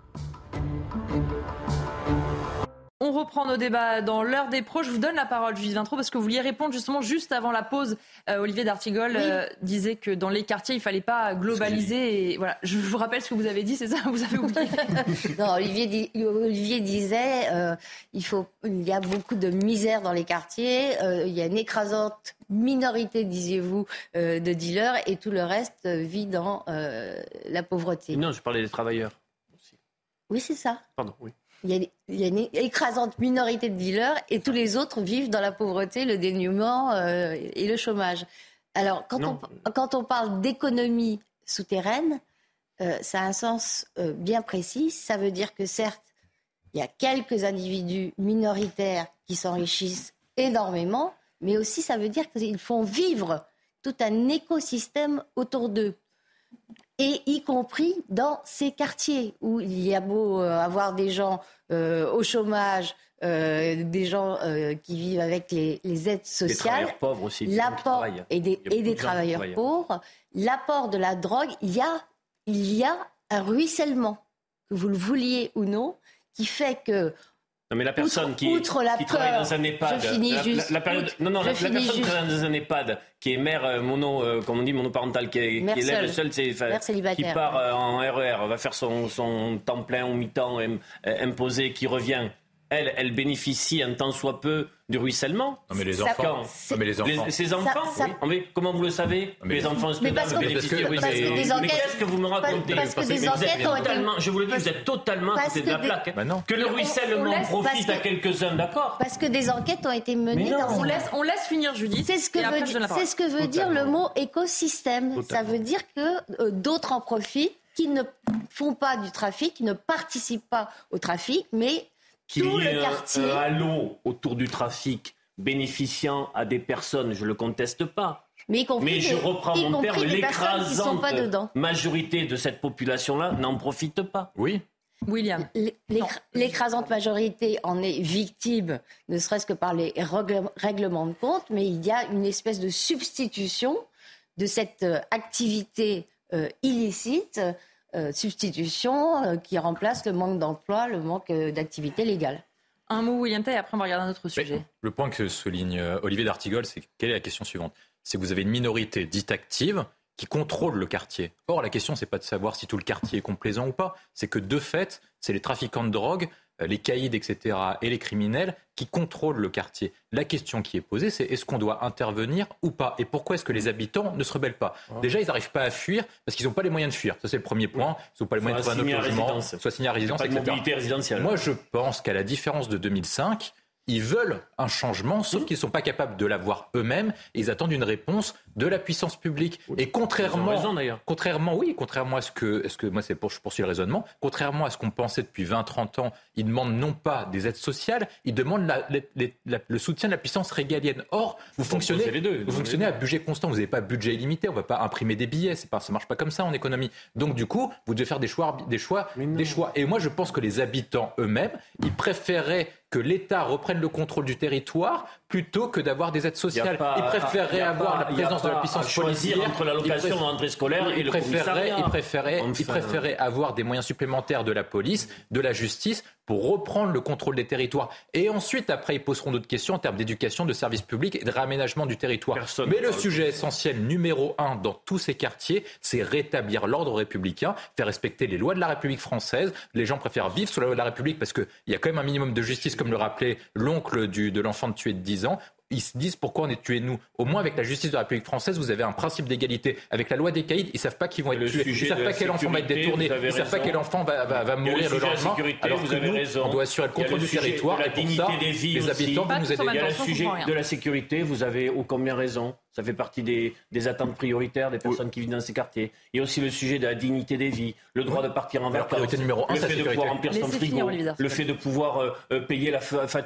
On reprend nos débats dans l'heure des pros. Je vous donne la parole, Judith Vintro, parce que vous vouliez répondre justement juste avant la pause. Euh, Olivier D'Artigol euh, disait que dans les quartiers, il ne fallait pas globaliser. Et voilà, je vous rappelle ce que vous avez dit, c'est ça? Vous avez oublié? Non, Olivier, Olivier disait euh, il, faut, il y a beaucoup de misère dans les quartiers. il y a une écrasante minorité, disiez-vous, de dealers, et tout le reste vit dans la pauvreté. Non, je parlais des travailleurs. Aussi. Oui, c'est ça. Pardon, oui il y, a, une écrasante minorité de dealers et tous les autres vivent dans la pauvreté, le dénuement euh, et le chômage. Alors, quand, on, quand on, parle d'économie souterraine, euh, ça a un sens euh, bien précis. Ça veut dire que certes, il y a quelques individus minoritaires qui s'enrichissent énormément, mais aussi ça veut dire qu'ils font vivre tout un écosystème autour d'eux et y compris dans ces quartiers où il y a beau euh, avoir des gens euh, au chômage, euh, des gens qui vivent avec les, aides sociales, des pauvres aussi, l'apport et des, et des travailleurs pauvres, l'apport de la drogue, il y a il y a un ruissellement que vous le vouliez ou non, qui fait que non, mais la personne qui, qui travaille dans un EHPAD, la, période, non, non, la, personne qui travaille dans un EHPAD, qui est mère euh, mono, euh, comme on dit, monoparentale, qui, est, qui élève seule, qui part euh, en RER, va faire son, son temps plein ou mi-temps imposé, qui revient elle, elle bénéficie un tant soit peu du ruissellement. Non mais les enfants. mais les enfants. ces enfants, oui. comment vous le savez Les enfants mais parce que, bénéficient du ruissellement. Mais qu'est-ce que vous me racontez parce que des enquêtes ont été... Je vous le dis, vous êtes totalement à côté de la plaque. Bah que le ruissellement profite à quelques-uns, d'accord Parce que des enquêtes ont été menées dans on laisse, on laisse finir Judith. C'est ce que veut, c'est ce que veut dire le mot écosystème. Ça veut dire que euh, d'autres en profitent qui ne font pas du trafic, qui ne participent pas au trafic, mais qu'il y ait un, halo autour du trafic bénéficiant à des personnes, je ne le conteste pas. Mais, je reprends mon terme, l'écrasante majorité de cette population-là n'en profite pas. Oui. William. L'écrasante majorité en est victime, ne serait-ce que par les règlements de compte, mais il y a une espèce de substitution de cette euh, activité euh, illicite euh, substitution euh, qui remplace le manque d'emploi, le manque euh, d'activité légale. Un mot, William Tay, et après on va regarder un autre sujet. le point que souligne Olivier d'Artigol, c'est quelle est la question suivante? C'est que vous avez une minorité dite active qui contrôle le quartier. Or, la question, c'est pas de savoir si tout le quartier est complaisant ou pas, c'est que de fait, c'est les trafiquants de drogue les caïds, etc., et les criminels qui contrôlent le quartier. La question qui est posée, c'est est-ce qu'on doit intervenir ou pas Et pourquoi est-ce que les habitants ne se rebellent pas Déjà, ils n'arrivent pas à fuir parce qu'ils n'ont pas les moyens de fuir. Ça, c'est le premier point. Ils n'ont pas les moyens de trouver un autre logement, soit signer à résidence, etc. Moi, je pense qu'à la différence de 2005, ils veulent un changement, sauf qu'ils ne sont pas capables de l'avoir eux-mêmes. Ils attendent une réponse de la puissance publique. Et contrairement, contrairement, oui, contrairement à ce que, est-ce que moi c'est pour je poursuis le raisonnement, contrairement à ce qu'on pensait depuis 20-30 ans, ils demandent non pas des aides sociales, ils demandent le soutien de la puissance régalienne. Or, vous fonctionnez, vous fonctionnez à budget constant, vous n'avez pas budget illimité, on ne va pas imprimer des billets, c'est pas, ça marche pas comme ça en économie. Donc du coup, vous devez faire des choix, des choix, des choix. Et moi, je pense que les habitants eux-mêmes, ils préféraient que l'État reprenne le contrôle du territoire plutôt que d'avoir des aides sociales. Ils préféreraient avoir la présence de la puissance policière. entre l'allocation de rentrée scolaire et le préférerait, ils préféraient, ils préféraient avoir des moyens supplémentaires de la police, de la justice pour reprendre le contrôle des territoires. Et ensuite, après, ils poseront d'autres questions en termes d'éducation, de services publics et de réaménagement du territoire. Mais le sujet essentiel numéro un dans tous ces quartiers, c'est rétablir l'ordre républicain, faire respecter les lois de la République française. Les gens préfèrent vivre sous la loi de la République parce qu'il y a quand même un minimum de justice, comme le rappelait l'oncle de l'enfant de tué de 10 ans ils se disent pourquoi on est tué nous? Au moins avec la justice de la République française, vous avez un principe d'égalité. Avec la loi des caïds, ils savent pas qu'ils vont être tués. Ils savent pas quel enfant va être détourné. Ils savent pas quel enfant va, va, va mourir le, lendemain. Alors vous que avez nous, raison. on doit assurer le contrôle du territoire. La dignité ça, des vies les habitants, aussi. vous nous aider. Il y a le sujet de la sécurité. Vous avez ô combien raison. Ça fait partie des, des, attentes prioritaires des personnes qui vivent dans ces quartiers. Il y a aussi le sujet de la dignité des vies, le droit de partir en vacances, priorité numéro un, le fait de sécurité. pouvoir remplir son frigo, le fait de pouvoir euh, euh, payer la fa- fa-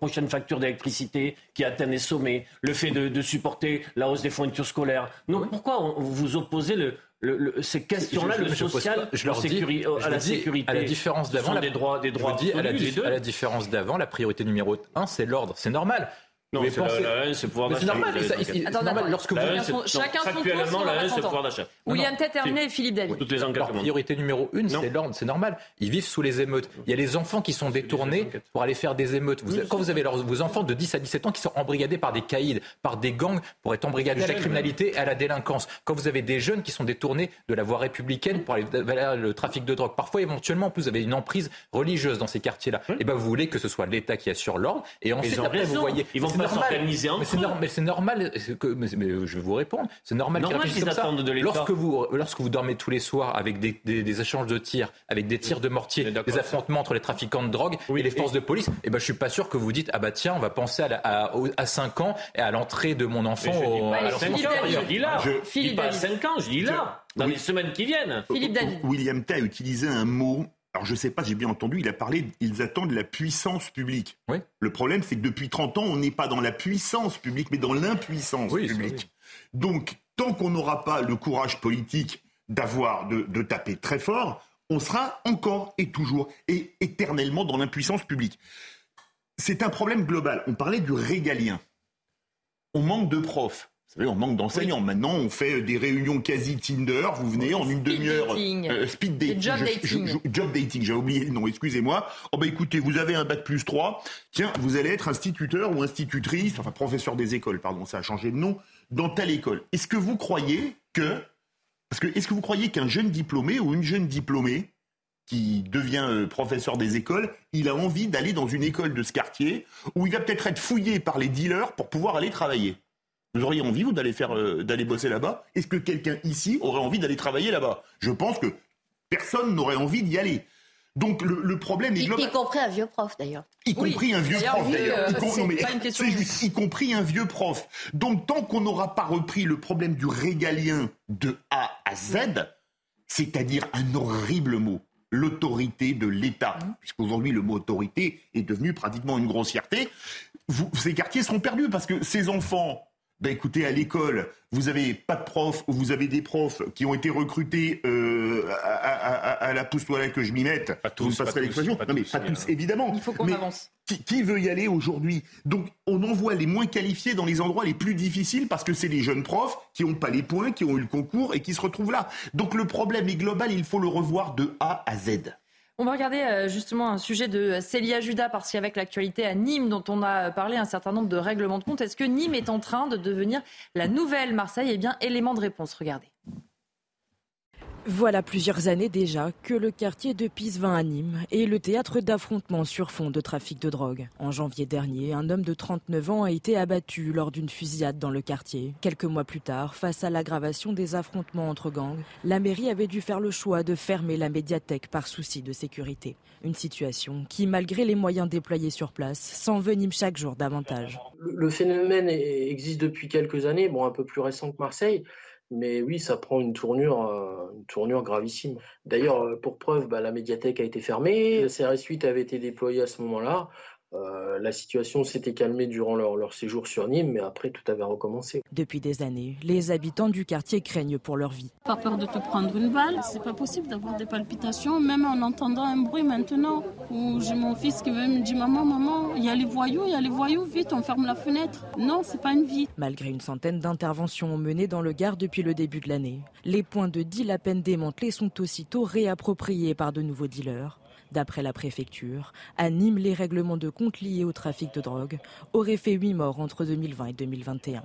prochaine facture d'électricité qui atteint des sommets, le fait de, de supporter la hausse des fournitures scolaires. Donc pourquoi on- vous opposez le, le- le- ces questions-là, le social, pas- je leur au dis- sécuri- je à la dis, sécurité À la différence Ce d'avant, des droits, des dis, la, à la différence d'avant, la priorité numéro un, c'est l'ordre. C'est normal. Non, c'est pouvez la- la haine, c'est le pouvoir c'est d'achat. normal, ça- c'est. Attends, normal. attends. Lorsque vous La haine, c'est- Chacun son- chacun on la haine, c'est pouvoir d'achat. William. Tête terminé et Philippe David. Toutes les enquêtes. Leur priorité numéro une, c'est l'ordre, c'est normal. Ils vivent sous les émeutes. Il y a les enfants qui sont détournés pour aller faire des émeutes. Vous- quand vous avez leurs- vos enfants de 10 à 17 ans qui sont embrigadés par des caïds, par des gangs pour être embrigadés à la criminalité et à la délinquance. Quand vous avez des jeunes qui sont détournés de la voie républicaine pour aller vers le trafic de drogue. Parfois, éventuellement, en plus, vous avez une emprise religieuse dans ces quartiers-là. Et ben, vous voulez que ce soit l'État qui assure l'ordre. Et ensuite, après, vous voyez. C'est normal. s'organiser entre Mais c'est eux. nor- mais c'est normal. que- mais, mais je vais vous répondre. C'est normal, qu'ils Normal qu'ils comme ça. attendent de l'État. Lorsque vous, lorsque vous dormez tous les soirs avec des, des- des échanges de tirs, avec des tirs de mortier, des affrontements entre les trafiquants de drogue et les forces de police, et ben, je suis pas sûr que vous dites ah bah tiens, on va penser à, la- à, à 5 ans et à l'entrée de mon enfant Mais je dis au, pas à à l'enfant 5 ans, supérieur. je dis là. Je- Je dis Philippe pas à David. 5 ans, je dis là. Dans les semaines qui viennent. Philippe David. William Tay a utilisé un mot. Alors je ne sais pas, j'ai bien entendu, il a parlé, ils attendent la puissance publique. Oui. Le problème, c'est que depuis 30 ans, on n'est pas dans la puissance publique, mais dans l'impuissance Oui, publique. Donc, tant qu'on n'aura pas le courage politique d'avoir, de, de taper très fort, on sera encore et toujours et éternellement dans l'impuissance publique. C'est un problème global. On parlait du régalien. On manque de profs. Vous savez, on manque d'enseignants. Maintenant, on fait des réunions quasi Tinder. Vous venez en une demi-heure. euh, speed dating. job Je- dating. je- je- job dating. J'ai oublié le nom. Excusez-moi. Oh bah écoutez, vous avez un bac plus 3. Tiens, vous allez être instituteur ou institutrice, enfin professeur des écoles, pardon, ça a changé de nom, dans telle école. Est-ce que vous croyez que, parce que est-ce que vous croyez qu'un jeune diplômé ou une jeune diplômée qui devient euh, professeur des écoles, il a envie d'aller dans une école de ce quartier où il va peut-être être fouillé par les dealers pour pouvoir aller travailler? Vous auriez envie, vous, d'aller faire, euh, d'aller bosser là-bas? Est-ce que quelqu'un ici aurait envie d'aller travailler là-bas? Je pense que personne n'aurait envie d'y aller. Donc le, le problème est Y, global. y compris un vieux prof d'ailleurs. Y Oui. compris un vieux prof d'ailleurs. euh, c'est juste, y compris un vieux prof. Donc tant qu'on n'aura pas repris le problème du régalien de A à Z, c'est-à-dire un horrible mot, l'autorité de l'État, Mmh. puisqu'aujourd'hui le mot autorité est devenu pratiquement une grossièreté, vous- ces quartiers seront perdus parce que ces enfants, ben écoutez, à l'école, vous avez pas de profs ou vous avez des profs qui ont été recrutés euh, à, à- à- à la pousse toilette que je m'y mette. Pas tous, Vous me passerez pas l'expression. Non mais tous, pas tous, évidemment. Il faut qu'on avance. Qui, qui veut y aller aujourd'hui? Donc on envoie les moins qualifiés dans les endroits les plus difficiles parce que c'est les jeunes profs qui n'ont pas les points, qui ont eu le concours et qui se retrouvent là. Donc le problème est global, il faut le revoir de A à Z. On va regarder euh, justement un sujet de Célia Judas, parce qu'avec l'actualité à Nîmes, dont on a parlé un certain nombre de règlements de compte, est-ce que Nîmes est en train de devenir la nouvelle Marseille? Eh bien, élément de réponse, regardez. Voilà plusieurs années déjà que le quartier de Pisevin à Nîmes est le théâtre d'affrontements sur fond de trafic de drogue. En janvier dernier, un homme de 39 ans a été abattu lors d'une fusillade dans le quartier. Quelques mois plus tard, face à l'aggravation des affrontements entre gangs, la mairie avait dû faire le choix de fermer la médiathèque par souci de sécurité. Une situation qui, malgré les moyens déployés sur place, s'envenime chaque jour davantage. Le phénomène existe depuis quelques années, bon un peu plus récent que Marseille. Mais oui, ça prend une tournure, euh, une tournure gravissime. D'ailleurs, euh, pour preuve, bah, la médiathèque a été fermée, le CRS 8 avait été déployé à ce moment-là. Euh, la situation s'était calmée durant leur, séjour sur Nîmes, mais après tout avait recommencé. Depuis des années, les habitants du quartier craignent pour leur vie. Pas peur de te prendre une balle, c'est pas possible d'avoir des palpitations, même en entendant un bruit maintenant. Où j'ai mon fils qui me dit maman, maman, il y a les voyous, il y a les voyous, vite, on ferme la fenêtre. Non, c'est pas une vie. Malgré une centaine d'interventions menées dans le Gard depuis le début de l'année, les points de deal à peine démantelés sont aussitôt réappropriés par de nouveaux dealers. D'après la préfecture, à Nîmes, les règlements de compte liés au trafic de drogue auraient fait huit morts entre 2020 et 2021.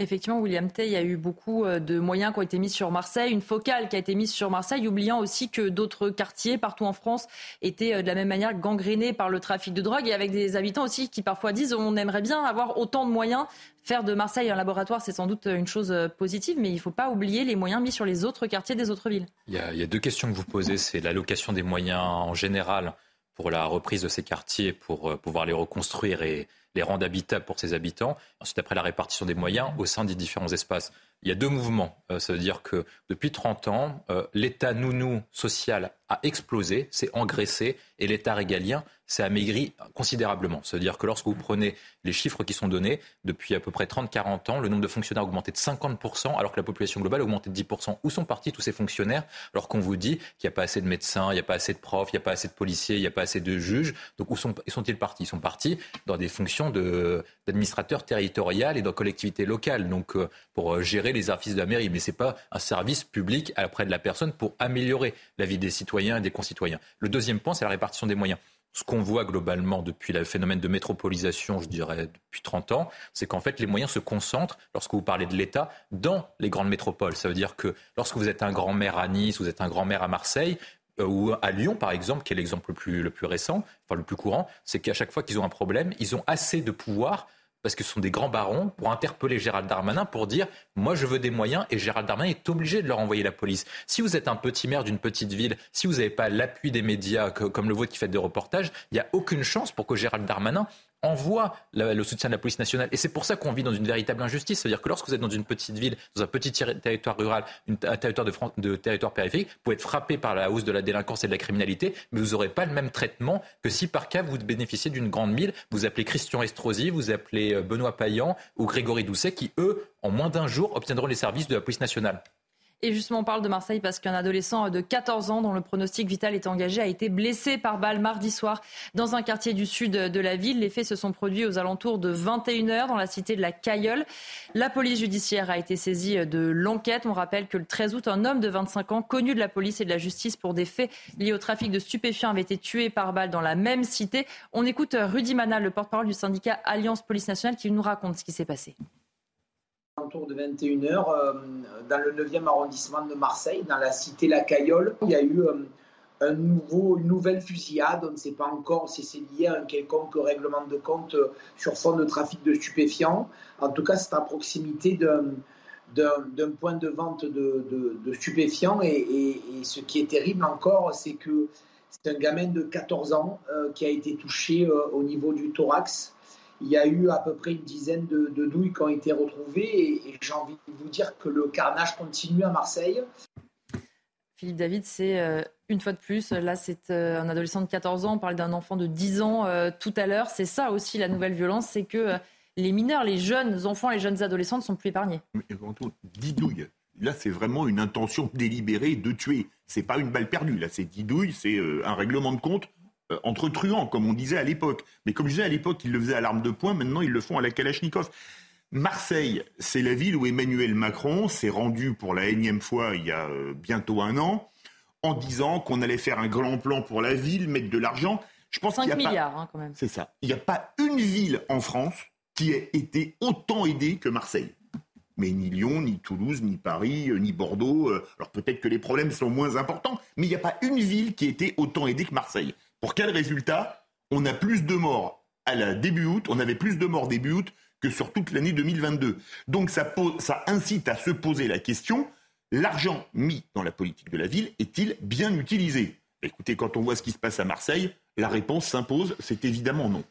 Effectivement, William Tay, il y a eu beaucoup euh, de moyens qui ont été mis sur Marseille, une focale qui a été mise sur Marseille, oubliant aussi que d'autres quartiers partout en France étaient euh, de la même manière gangrénés par le trafic de drogue et avec des habitants aussi qui parfois disent on aimerait bien avoir autant de moyens. Faire de Marseille un laboratoire, c'est sans doute une chose euh, positive, mais il ne faut pas oublier les moyens mis sur les autres quartiers des autres villes. Il y a, il y a deux questions que vous posez. C'est l'allocation des moyens en général pour la reprise de ces quartiers, pour pouvoir les reconstruire et les rendre habitables pour ses habitants. Ensuite, après la répartition des moyens au sein des différents espaces. Il y a deux mouvements. Euh, ça veut dire que depuis 30 ans, euh, l'État nounou social a explosé, s'est engraissé, et l'État régalien s'est amaigri considérablement. C'est-à-dire que lorsque vous prenez les chiffres qui sont donnés, depuis à peu près 30-40 ans, le nombre de fonctionnaires a augmenté de 50%, alors que la population globale a augmenté de 10%. Où sont partis tous ces fonctionnaires alors qu'on vous dit qu'il n'y a pas assez de médecins, il n'y a pas assez de profs, il n'y a pas assez de policiers, il n'y a pas assez de juges? Donc où sont-ils partis? Ils sont partis dans des fonctions d'administrateurs territoriaux et dans collectivités locales, donc euh, pour euh, les services de la mairie. Mais ce n'est pas un service public auprès de la personne pour améliorer la vie des citoyens et des concitoyens. Le deuxième point, c'est la répartition des moyens ce qu'on voit globalement depuis le phénomène de métropolisation, je dirais depuis 30 ans, c'est qu'en fait les moyens se concentrent, lorsque vous parlez de l'État, dans les grandes métropoles. Ça veut dire que lorsque vous êtes un grand maire à Nice, vous êtes un grand maire à Marseille, euh, ou à Lyon, par exemple, qui est l'exemple le plus récent, enfin le plus courant, c'est qu'à chaque fois qu'ils ont un problème, ils ont assez de pouvoir parce que ce sont des grands barons, pour interpeller Gérald Darmanin pour dire moi je veux des moyens et Gérald Darmanin est obligé de leur envoyer la police. Si vous êtes un petit maire d'une petite ville, si vous n'avez pas l'appui des médias comme le vôtre qui fait des reportages, il n'y a aucune chance pour que Gérald Darmanin envoie le soutien de la police nationale. Et c'est pour ça qu'on vit dans une véritable injustice. C'est-à-dire que lorsque vous êtes dans une petite ville, dans un petit territoire rural, un territoire de, territoire périphérique, vous pouvez être frappé par la hausse de la délinquance et de la criminalité, mais vous n'aurez pas le même traitement que si par cas vous bénéficiez d'une grande ville. Vous appelez Christian Estrosi, vous appelez euh, Benoît Payan ou Grégory Doucet, qui eux, en moins d'un jour, obtiendront les services de la police nationale. Et justement, on parle de Marseille parce qu'un adolescent de 14 ans dont le pronostic vital est engagé a été blessé par balle mardi soir dans un quartier du sud de la ville. Les faits se sont produits aux alentours de 21h dans la cité de la Cailleule. La police judiciaire a été saisie de l'enquête. On rappelle que le 13 août, un homme de 25 ans connu de la police et de la justice pour des faits liés au trafic de stupéfiants avait été tué par balle dans la même cité. On écoute Rudy Manal, le porte-parole du syndicat Alliance Police Nationale, qui nous raconte ce qui s'est passé autour de 21h euh, dans le 9e arrondissement de Marseille, dans la cité La Caillole. Il y a eu euh, un nouveau, une nouvelle fusillade. On ne sait pas encore si c'est lié à un quelconque règlement de compte euh, sur fond de trafic de stupéfiants. En tout cas, c'est à proximité d'un point de vente de, stupéfiants. Et, ce qui est terrible encore, c'est que c'est un gamin de 14 ans qui a été touché au niveau du thorax il y a eu à peu près une dizaine de, douilles qui ont été retrouvées et, j'ai envie de vous dire que le carnage continue à Marseille. Philippe David, c'est euh, une fois de plus, là c'est euh, un adolescent de 14 ans, on parlait d'un enfant de 10 ans euh, tout à l'heure, c'est ça aussi la nouvelle violence, c'est que les mineurs, les jeunes enfants, les jeunes adolescents ne sont plus épargnés. Mais 10 douilles. Là, c'est vraiment une intention délibérée de tuer. C'est pas une balle perdue. Là, c'est 10 douilles, c'est un règlement de compte entre truands, comme on disait à l'époque. Mais comme je disais à l'époque, ils le faisaient à l'arme de poing, maintenant ils le font à la Kalachnikov. Marseille, c'est la ville où Emmanuel Macron s'est rendu pour la énième fois il y a euh, bientôt un an, en disant qu'on allait faire un grand plan pour la ville, mettre de l'argent. Je pense 5 milliards, hein, quand même. C'est ça. Il n'y a pas une ville en France qui ait été autant aidée que Marseille. Mais ni Lyon, ni Toulouse, ni Paris, ni Bordeaux. alors peut-être que les problèmes sont moins importants, mais il n'y a pas une ville qui a été autant aidée que Marseille. Pour quel résultat On a plus de morts à la début août, on avait plus de morts début août que sur toute l'année 2022. Donc ça, ça incite à se poser la question, l'argent mis dans la politique de la ville est-il bien utilisé? Écoutez, quand on voit ce qui se passe à Marseille, la réponse s'impose, c'est évidemment non.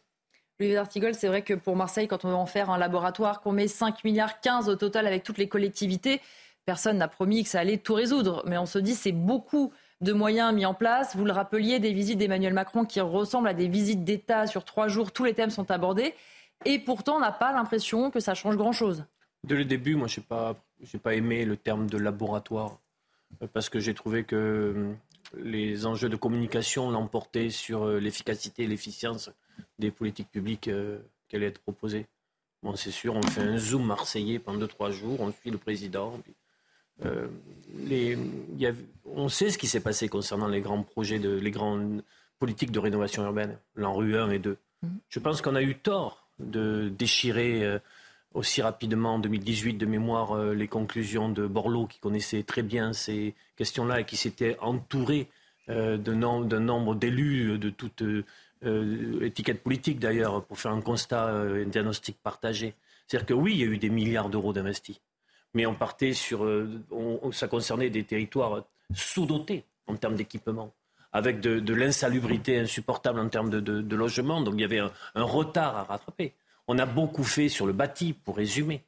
Louis D'Artigol, c'est vrai que pour Marseille, quand on veut en faire un laboratoire, qu'on met 5 milliards 15 au total avec toutes les collectivités, personne n'a promis que ça allait tout résoudre. Mais on se dit c'est beaucoup de moyens mis en place. Vous le rappeliez, des visites d'Emmanuel Macron qui ressemblent à des visites d'État sur trois jours. Tous les thèmes sont abordés. Et pourtant, on n'a pas l'impression que ça change grand-chose. Dès le début, moi, je n'ai pas, pas aimé le terme de laboratoire euh, parce que j'ai trouvé que euh, les enjeux de communication l'emportaient sur euh, l'efficacité et l'efficience des politiques publiques qui allaient être proposées. Bon, c'est sûr, on fait un zoom marseillais pendant deux, trois jours, on suit le président. Les, on sait ce qui s'est passé concernant les grands projets, de, les grandes politiques de rénovation urbaine, l'ANRU 1 et 2. Mmh. Je pense qu'on a eu tort de déchirer euh, aussi rapidement en 2018 de mémoire euh, les conclusions de Borloo, qui connaissait très bien ces questions-là et qui s'était entouré euh, d'un nombre d'élus de toute étiquette politique d'ailleurs, pour faire un constat, un diagnostic partagé. C'est-à-dire que oui, il y a eu des milliards d'euros d'investis, mais on partait sur, ça concernait des territoires sous-dotés en termes d'équipement avec de, l'insalubrité insupportable en termes de, logement. Donc il y avait un, retard à rattraper. On a beaucoup fait sur le bâti, pour résumer.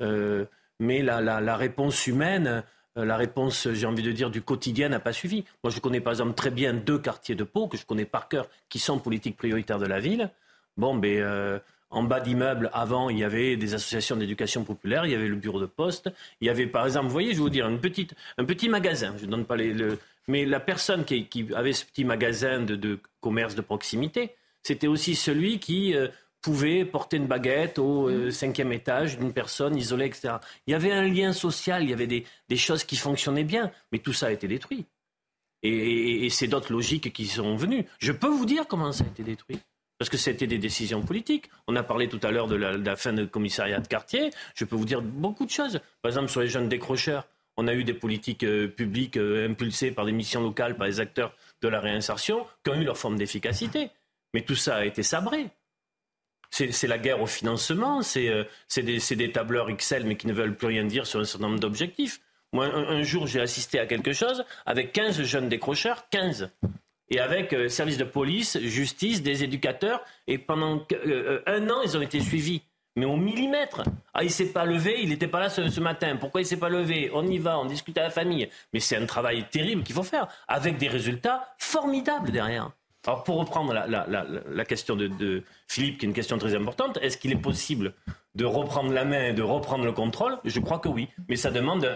Euh, mais la, réponse humaine, euh, la réponse, j'ai envie de dire, du quotidien n'a pas suffi. Moi, je connais par exemple très bien deux quartiers de Pau, que je connais par cœur, qui sont politiques prioritaires de la ville. Bon, ben, euh, en bas d'immeubles, avant, il y avait des associations d'éducation populaire, il y avait le bureau de poste, il y avait par exemple, vous voyez, je vais vous dire, une petite, un petit magasin, je ne donne pas les, le, mais la personne qui, avait ce petit magasin de, commerce de proximité, c'était aussi celui qui euh, pouvait porter une baguette au euh, cinquième étage d'une personne isolée, etc. Il y avait un lien social, il y avait des, choses qui fonctionnaient bien, mais tout ça a été détruit. Et, c'est d'autres logiques qui sont venues. Je peux vous dire comment ça a été détruit. Parce que c'était des décisions politiques. On a parlé tout à l'heure de la, de fin du commissariat de quartier. Je peux vous dire beaucoup de choses. Par exemple, sur les jeunes décrocheurs. On a eu des politiques euh, publiques euh, impulsées par des missions locales, par les acteurs de la réinsertion, qui ont eu leur forme d'efficacité. Mais tout ça a été sabré. C'est la guerre au financement, c'est euh, des, tableurs Excel, mais qui ne veulent plus rien dire sur un certain nombre d'objectifs. Moi, un, jour, j'ai assisté à quelque chose avec 15 jeunes décrocheurs, 15 et avec service de police, justice, des éducateurs. Et pendant un an, ils ont été suivis mais au millimètre. Ah, il s'est pas levé, il n'était pas là ce, matin. Pourquoi il s'est pas levé? On y va, on discute à la famille. Mais c'est un travail terrible qu'il faut faire, avec des résultats formidables derrière. Alors pour reprendre la, question de, Philippe, qui est une question très importante, est-ce qu'il est possible de reprendre la main et de reprendre le contrôle Je crois que oui. Mais ça demande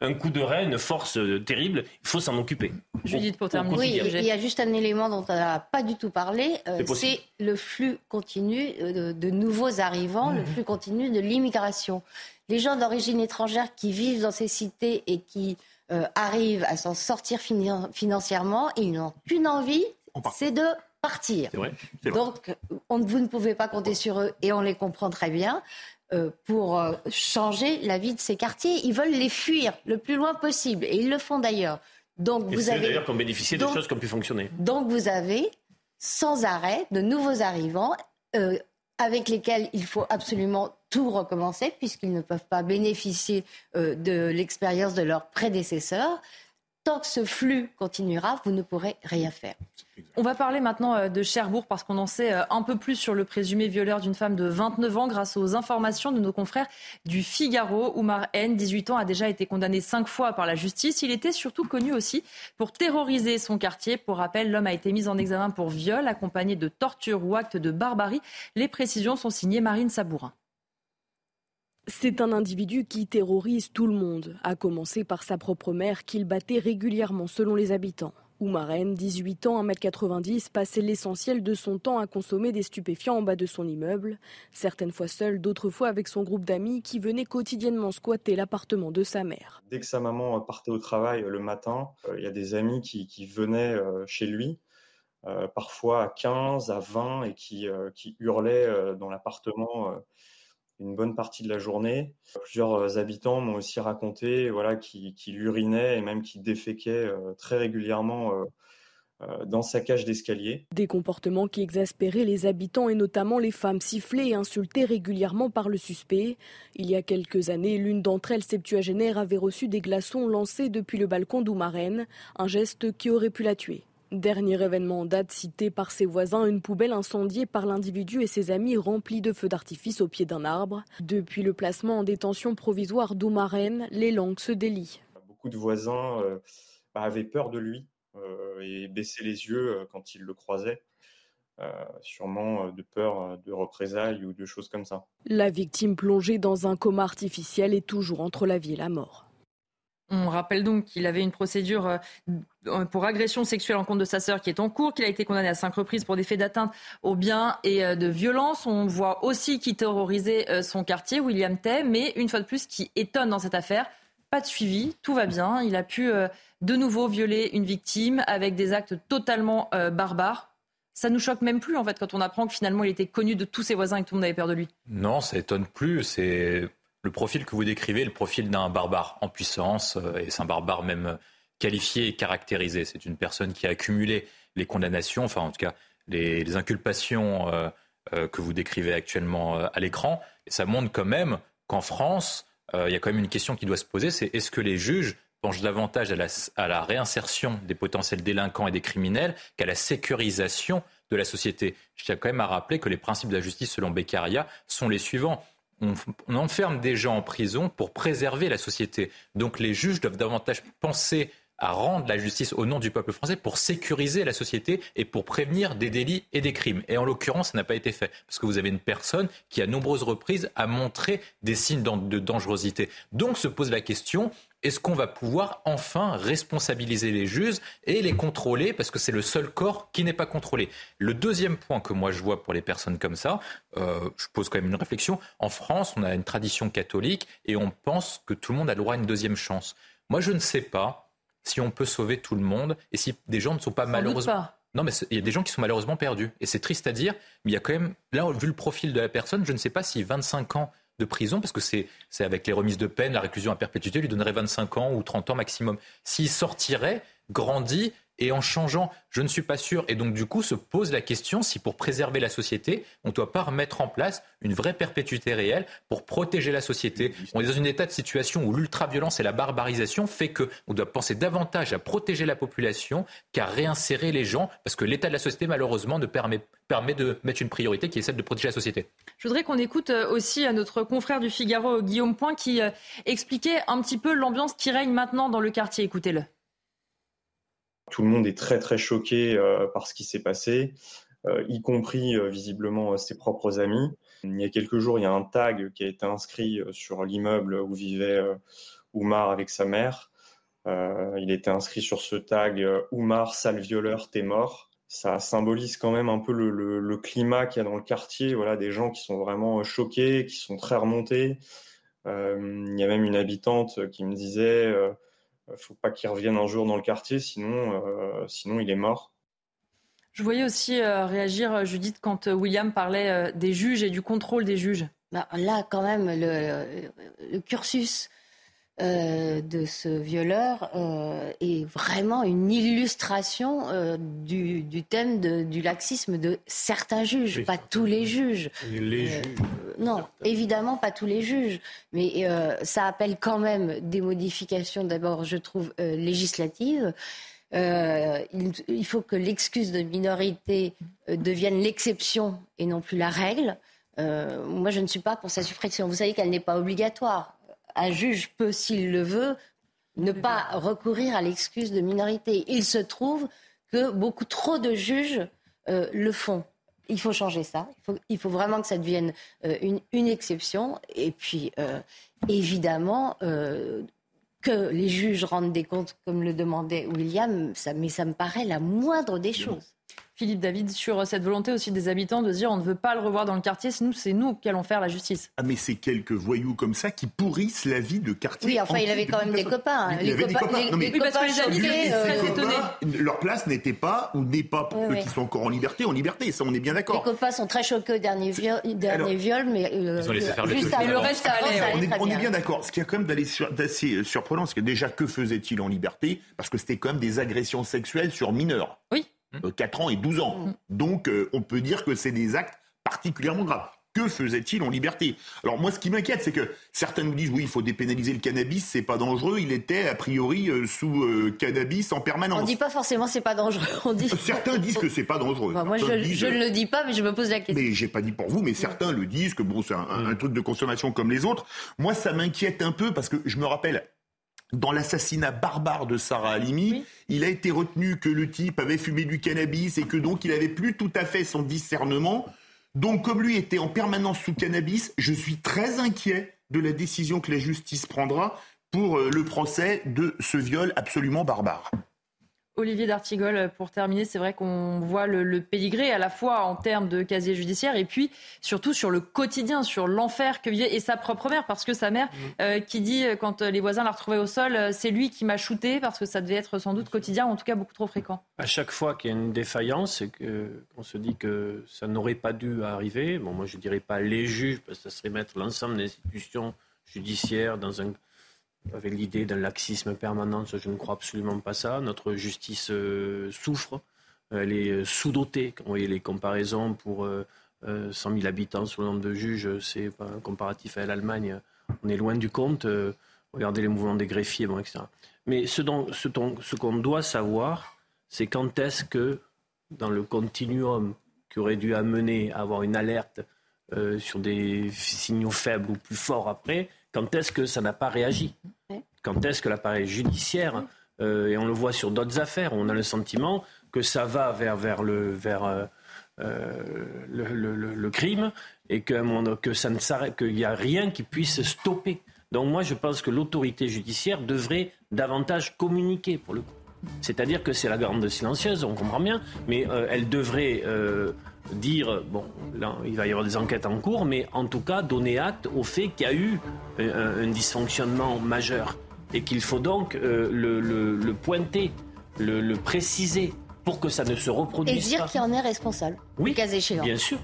un, coup de rein, une force terrible. Il faut s'en occuper. Judith, pour terminer. Oui, il y a juste un élément dont on n'a pas du tout parlé. Euh, c'est le flux continu euh, de, nouveaux arrivants, le flux continu de l'immigration. Les gens d'origine étrangère qui vivent dans ces cités et qui euh, arrivent à s'en sortir financièrement, ils n'ont qu'une envie, c'est de partir. Donc, vous ne pouvez pas compter sur eux et on les comprend très bien euh, pour euh, changer la vie de ces quartiers. Ils veulent les fuir le plus loin possible et ils le font d'ailleurs. Donc, vous avez d'ailleurs qu'on bénéficié de choses qui ont pu fonctionner. Donc, vous avez sans arrêt de nouveaux arrivants euh, avec lesquels il faut absolument tout recommencer puisqu'ils ne peuvent pas bénéficier de l'expérience de leurs prédécesseurs tant que ce flux continuera, vous ne pourrez rien faire. On va parler maintenant euh, de Cherbourg parce qu'on en sait euh, un peu plus sur le présumé violeur d'une femme de 29 ans grâce aux informations de nos confrères du Figaro. Oumar N, 18 ans, a déjà été condamné cinq fois par la justice. Il était surtout connu aussi pour terroriser son quartier. Pour rappel, l'homme a été mis en examen pour viol accompagné de torture ou acte de barbarie. Les précisions sont signées Marine Sabourin. C'est un individu qui terrorise tout le monde, à commencer par sa propre mère qu'il battait régulièrement selon les habitants. Oumaren, 18 ans, 1m90, passait l'essentiel de son temps à consommer des stupéfiants en bas de son immeuble, certaines fois seul, d'autres fois avec son groupe d'amis qui venaient quotidiennement squatter l'appartement de sa mère. Dès que sa maman partait au travail le matin, euh, il y a des amis qui, venaient euh, chez lui, euh, parfois à 15, à 20, et qui hurlaient dans l'appartement une bonne partie de la journée. Plusieurs habitants m'ont aussi raconté voilà, qu'il urinait et même qu'il déféquait très régulièrement euh, dans sa cage d'escalier. Des comportements qui exaspéraient les habitants et notamment les femmes sifflées et insultées régulièrement par le suspect. Il y a quelques années, l'une d'entre elles, septuagénaire, avait reçu des glaçons lancés depuis le balcon d'Oumarène, un geste qui aurait pu la tuer. Dernier événement en date cité par ses voisins, une poubelle incendiée par l'individu et ses amis remplie de feux d'artifice au pied d'un arbre. Depuis le placement en détention provisoire d'Oumarène, les langues se délient. Beaucoup de voisins euh, avaient peur de lui euh, et baisser les yeux euh, quand il le croisait. Euh, sûrement de peur de représailles ou de choses comme ça. La victime plongée dans un coma artificiel est toujours entre la vie et la mort. On rappelle donc qu'il avait une procédure pour agression sexuelle en compte de sa sœur qui est en cours, qu'il a été condamné à cinq reprises pour des faits d'atteinte aux biens et de violence. On voit aussi qu'il terrorisait son quartier, William Tay, mais une fois de plus, qui étonne dans cette affaire, pas de suivi, tout va bien. Il a pu euh, de nouveau violer une victime avec des actes totalement euh, barbares. Ça nous choque même plus en fait quand on apprend que finalement il était connu de tous ses voisins et que tout le monde avait peur de lui. Non, ça étonne plus. C'est le profil que vous décrivez, le profil d'un barbare en puissance, euh, et c'est un barbare même qualifié et caractérisé. C'est une personne qui a accumulé les condamnations, enfin en tout cas les, inculpations que vous décrivez actuellement à l'écran. Et ça montre quand même qu'en France, euh, il y a quand même une question qui doit se poser, c'est est-ce que les juges penchent davantage à la, réinsertion des potentiels délinquants et des criminels qu'à la sécurisation de la société? Je tiens quand même à rappeler que les principes de la justice selon Beccaria sont les suivants. On, enferme des gens en prison pour préserver la société. Donc les juges doivent davantage penser à rendre la justice au nom du peuple français pour sécuriser la société et pour prévenir des délits et des crimes. Et en l'occurrence, ça n'a pas été fait. Parce que vous avez une personne qui, à nombreuses reprises, a montré des signes de dangerosité. Donc se pose la question, est-ce qu'on va pouvoir enfin responsabiliser les juges et les contrôler parce que c'est le seul corps qui n'est pas contrôlé Le deuxième point que moi je vois pour les personnes comme ça, euh, je pose quand même une réflexion. En France, on a une tradition catholique et on pense que tout le monde a le droit à une deuxième chance. Moi, je ne sais pas si on peut sauver tout le monde et si des gens ne sont pas malheureusement. Non, mais il y a des gens qui sont malheureusement perdus. Et c'est triste à dire, mais il y a quand même, là, vu le profil de la personne, je ne sais pas si 25 ans de prison, parce que c'est avec les remises de peine, la réclusion à perpétuité lui donnerait 25 ans ou 30 ans maximum. S'il sortirait, grandi, et en changeant, je ne suis pas sûr. Et donc, du coup, se pose la question si pour préserver la société, on ne doit pas remettre en place une vraie perpétuité réelle pour protéger la société. On est dans un état de situation où l'ultra-violence et la barbarisation fait qu'on doit penser davantage à protéger la population qu'à réinsérer les gens, parce que l'état de la société, malheureusement, ne permet, permet de mettre une priorité qui est celle de protéger la société. Je voudrais qu'on écoute euh, aussi à notre confrère du Figaro, Guillaume Point, qui euh, expliquait un petit peu l'ambiance qui règne maintenant dans le quartier. Écoutez-le. Tout le monde est très très choqué euh, par ce qui s'est passé, euh, y compris euh, visiblement ses propres amis. Il y a quelques jours, il y a un tag qui a été inscrit sur l'immeuble où vivait Oumar avec sa mère. il était inscrit sur ce tag Oumar, sale violeur, t'es mort ça symbolise quand même un peu le, climat qu'il y a dans le quartier. Voilà, des gens qui sont vraiment choqués, qui sont très remontés. il y a même une habitante qui me disait euh, faut pas qu'il revienne un jour dans le quartier, sinon, euh, sinon il est mort. Je voyais aussi euh, réagir, Judith, quand William parlait des juges et du contrôle des juges. Bah, là, quand même, le cursus euh, de ce violeur euh, est vraiment une illustration euh, du, thème du laxisme de certains juges, pas tous les juges. Les juges. non, évidemment pas tous les juges, mais ça appelle quand même des modifications, d'abord, je trouve, législatives. Il, il, faut que l'excuse de minorité devienne l'exception et non plus la règle. moi, je ne suis pas pour sa suppression. Vous savez qu'elle n'est pas obligatoire un juge peut, s'il le veut, ne pas recourir à l'excuse de minorité. Il se trouve que beaucoup trop de juges euh, le font. Il faut changer ça. Il faut, vraiment que ça devienne euh, une, exception. Et puis, euh, évidemment, que les juges rendent des comptes, comme le demandait William, ça, mais ça me paraît la moindre des choses. Philippe David, sur cette volonté aussi des habitants de dire on ne veut pas le revoir dans le quartier, sinon c'est nous qui allons faire la justice. Ah mais c'est quelques voyous comme ça qui pourrissent la vie de quartier. Oui, enfin il avait quand même des copains. Il avait des copains. Non, mais oui, parce que les amis étaient très étonnés. Leur place n'était pas ou n'est pas pour ceux qui sont encore en liberté, en liberté. Ça, on est bien d'accord. Les copains sont très choqués au dernier viol, dernier viol mais euh, juste le reste, ça allait. On est, on est bien d'accord. Ce qui est quand même d'assez surprenant, c'est que déjà que faisait-il en liberté? Parce que c'était quand même des agressions sexuelles sur mineurs. Oui. 4 euh, ans et 12 ans. Mm. Donc euh, on peut dire que c'est des actes particulièrement graves. Que faisait-il en liberté? Alors moi, ce qui m'inquiète, c'est que certains nous disent oui, il faut dépénaliser le cannabis, c'est pas dangereux. Il était a priori euh, sous cannabis en permanence. On dit pas forcément c'est pas dangereux. On dit... Certains disent que c'est pas dangereux. moi, je, ne le dis pas, mais je me pose la question. Mais j'ai pas dit pour vous, mais certains le disent que bon, c'est un, un, truc de consommation comme les autres. Moi, ça m'inquiète un peu parce que je me rappelle dans l'assassinat barbare de Sarah Halimi, il a été retenu que le type avait fumé du cannabis et que donc il avait plus tout à fait son discernement. Donc comme lui était en permanence sous cannabis, je suis très inquiet de la décision que la justice prendra pour euh, le procès de ce viol absolument barbare. Olivier D'Artigol, pour terminer, c'est vrai qu'on voit le, le, pédigré à la fois en termes de casier judiciaire et puis surtout sur le quotidien, sur l'enfer que vivait et sa propre mère, parce que sa mère mmh. euh, qui dit euh, quand les voisins la retrouvaient au sol, euh, c'est lui qui m'a shooté parce que ça devait être sans doute quotidien, en tout cas beaucoup trop fréquent. À chaque fois qu'il y a une défaillance et qu'on se dit que ça n'aurait pas dû arriver, bon moi je dirais pas les juges parce que ça serait mettre l'ensemble des institutions judiciaires dans un avec l'idée d'un laxisme permanent, je ne crois absolument pas ça. Notre justice euh, souffre, elle est euh, sous-dotée. Vous voyez les comparaisons pour 100 euh, 000 habitants sur le nombre de juges, c'est comparatif à l'Allemagne, on est loin du compte. regardez les mouvements des greffiers, etc. Mais ce qu'on doit savoir, c'est quand est-ce que, dans le continuum qui aurait dû amener à avoir une alerte sur des signaux faibles ou plus forts après, quand est-ce que ça n'a pas réagi Quand est-ce que l'appareil judiciaire, euh, et on le voit sur d'autres affaires, on a le sentiment que ça va vers, vers, le, vers euh, euh, le, crime et que, que ça ne s'arrête, qu'il n'y a rien qui puisse stopper. Donc moi, je pense que l'autorité judiciaire devrait davantage communiquer pour le coup. C'est-à-dire que c'est la grande silencieuse, on comprend bien, mais elle devrait dire, bon, là, il va y avoir des enquêtes en cours, mais en tout cas donner acte au fait qu'il y a eu un, dysfonctionnement majeur et qu'il faut donc euh, le, pointer, le, préciser pour que ça ne se reproduise pas. Et dire qui en est responsable, oui, cas échéant. Bien sûr.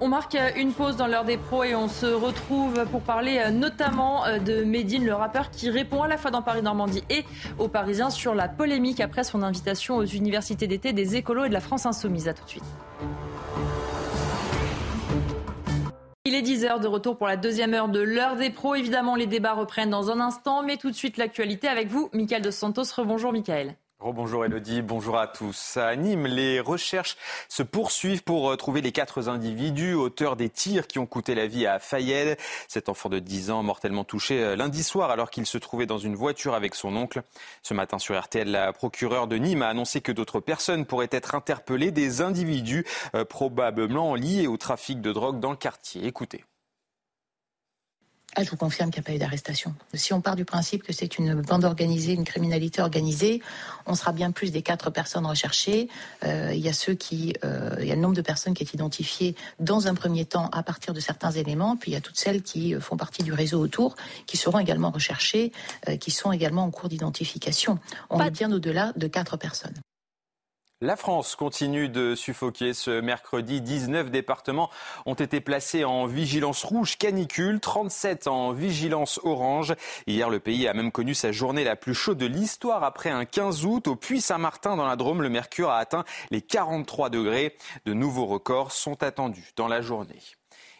On marque une pause dans l'heure des pros et on se retrouve pour parler euh, notamment euh, de Medine, le rappeur qui répond à la fois dans Paris-Normandie et aux Parisiens sur la polémique après son invitation aux universités d'été des écolos et de la France Insoumise. À tout de suite. Il est 10h de retour pour la deuxième heure de l'heure des pros. Évidemment, les débats reprennent dans un instant, mais tout de suite l'actualité avec vous, Michael Dos Santos. Rebonjour, Michael. Bonjour Elodie, bonjour à tous. À Nîmes, les recherches se poursuivent pour euh, trouver les quatre individus auteurs des tirs qui ont coûté la vie à Fayed. Cet enfant de 10 ans mortellement touché euh, lundi soir alors qu'il se trouvait dans une voiture avec son oncle. Ce matin sur RTL, la procureure de Nîmes a annoncé que d'autres personnes pourraient être interpellées, des individus euh, probablement liés au trafic de drogue dans le quartier. Écoutez. Ah, je vous confirme qu'il n'y a pas eu d'arrestation. Si on part du principe que c'est une bande organisée, une criminalité organisée, on sera bien plus des quatre personnes recherchées. Euh, il y a ceux qui, euh, il y a le nombre de personnes qui est identifié dans un premier temps à partir de certains éléments, puis il y a toutes celles qui font partie du réseau autour, qui seront également recherchées, euh, qui sont également en cours d'identification. On est bien au-delà de quatre personnes. La France continue de suffoquer. Ce mercredi, 19 départements ont été placés en vigilance rouge canicule, 37 en vigilance orange. Hier, le pays a même connu sa journée la plus chaude de l'histoire après un 15 août. Au Puy-Saint-Martin, dans la Drôme, le mercure a atteint les 43 degrés. De nouveaux records sont attendus dans la journée.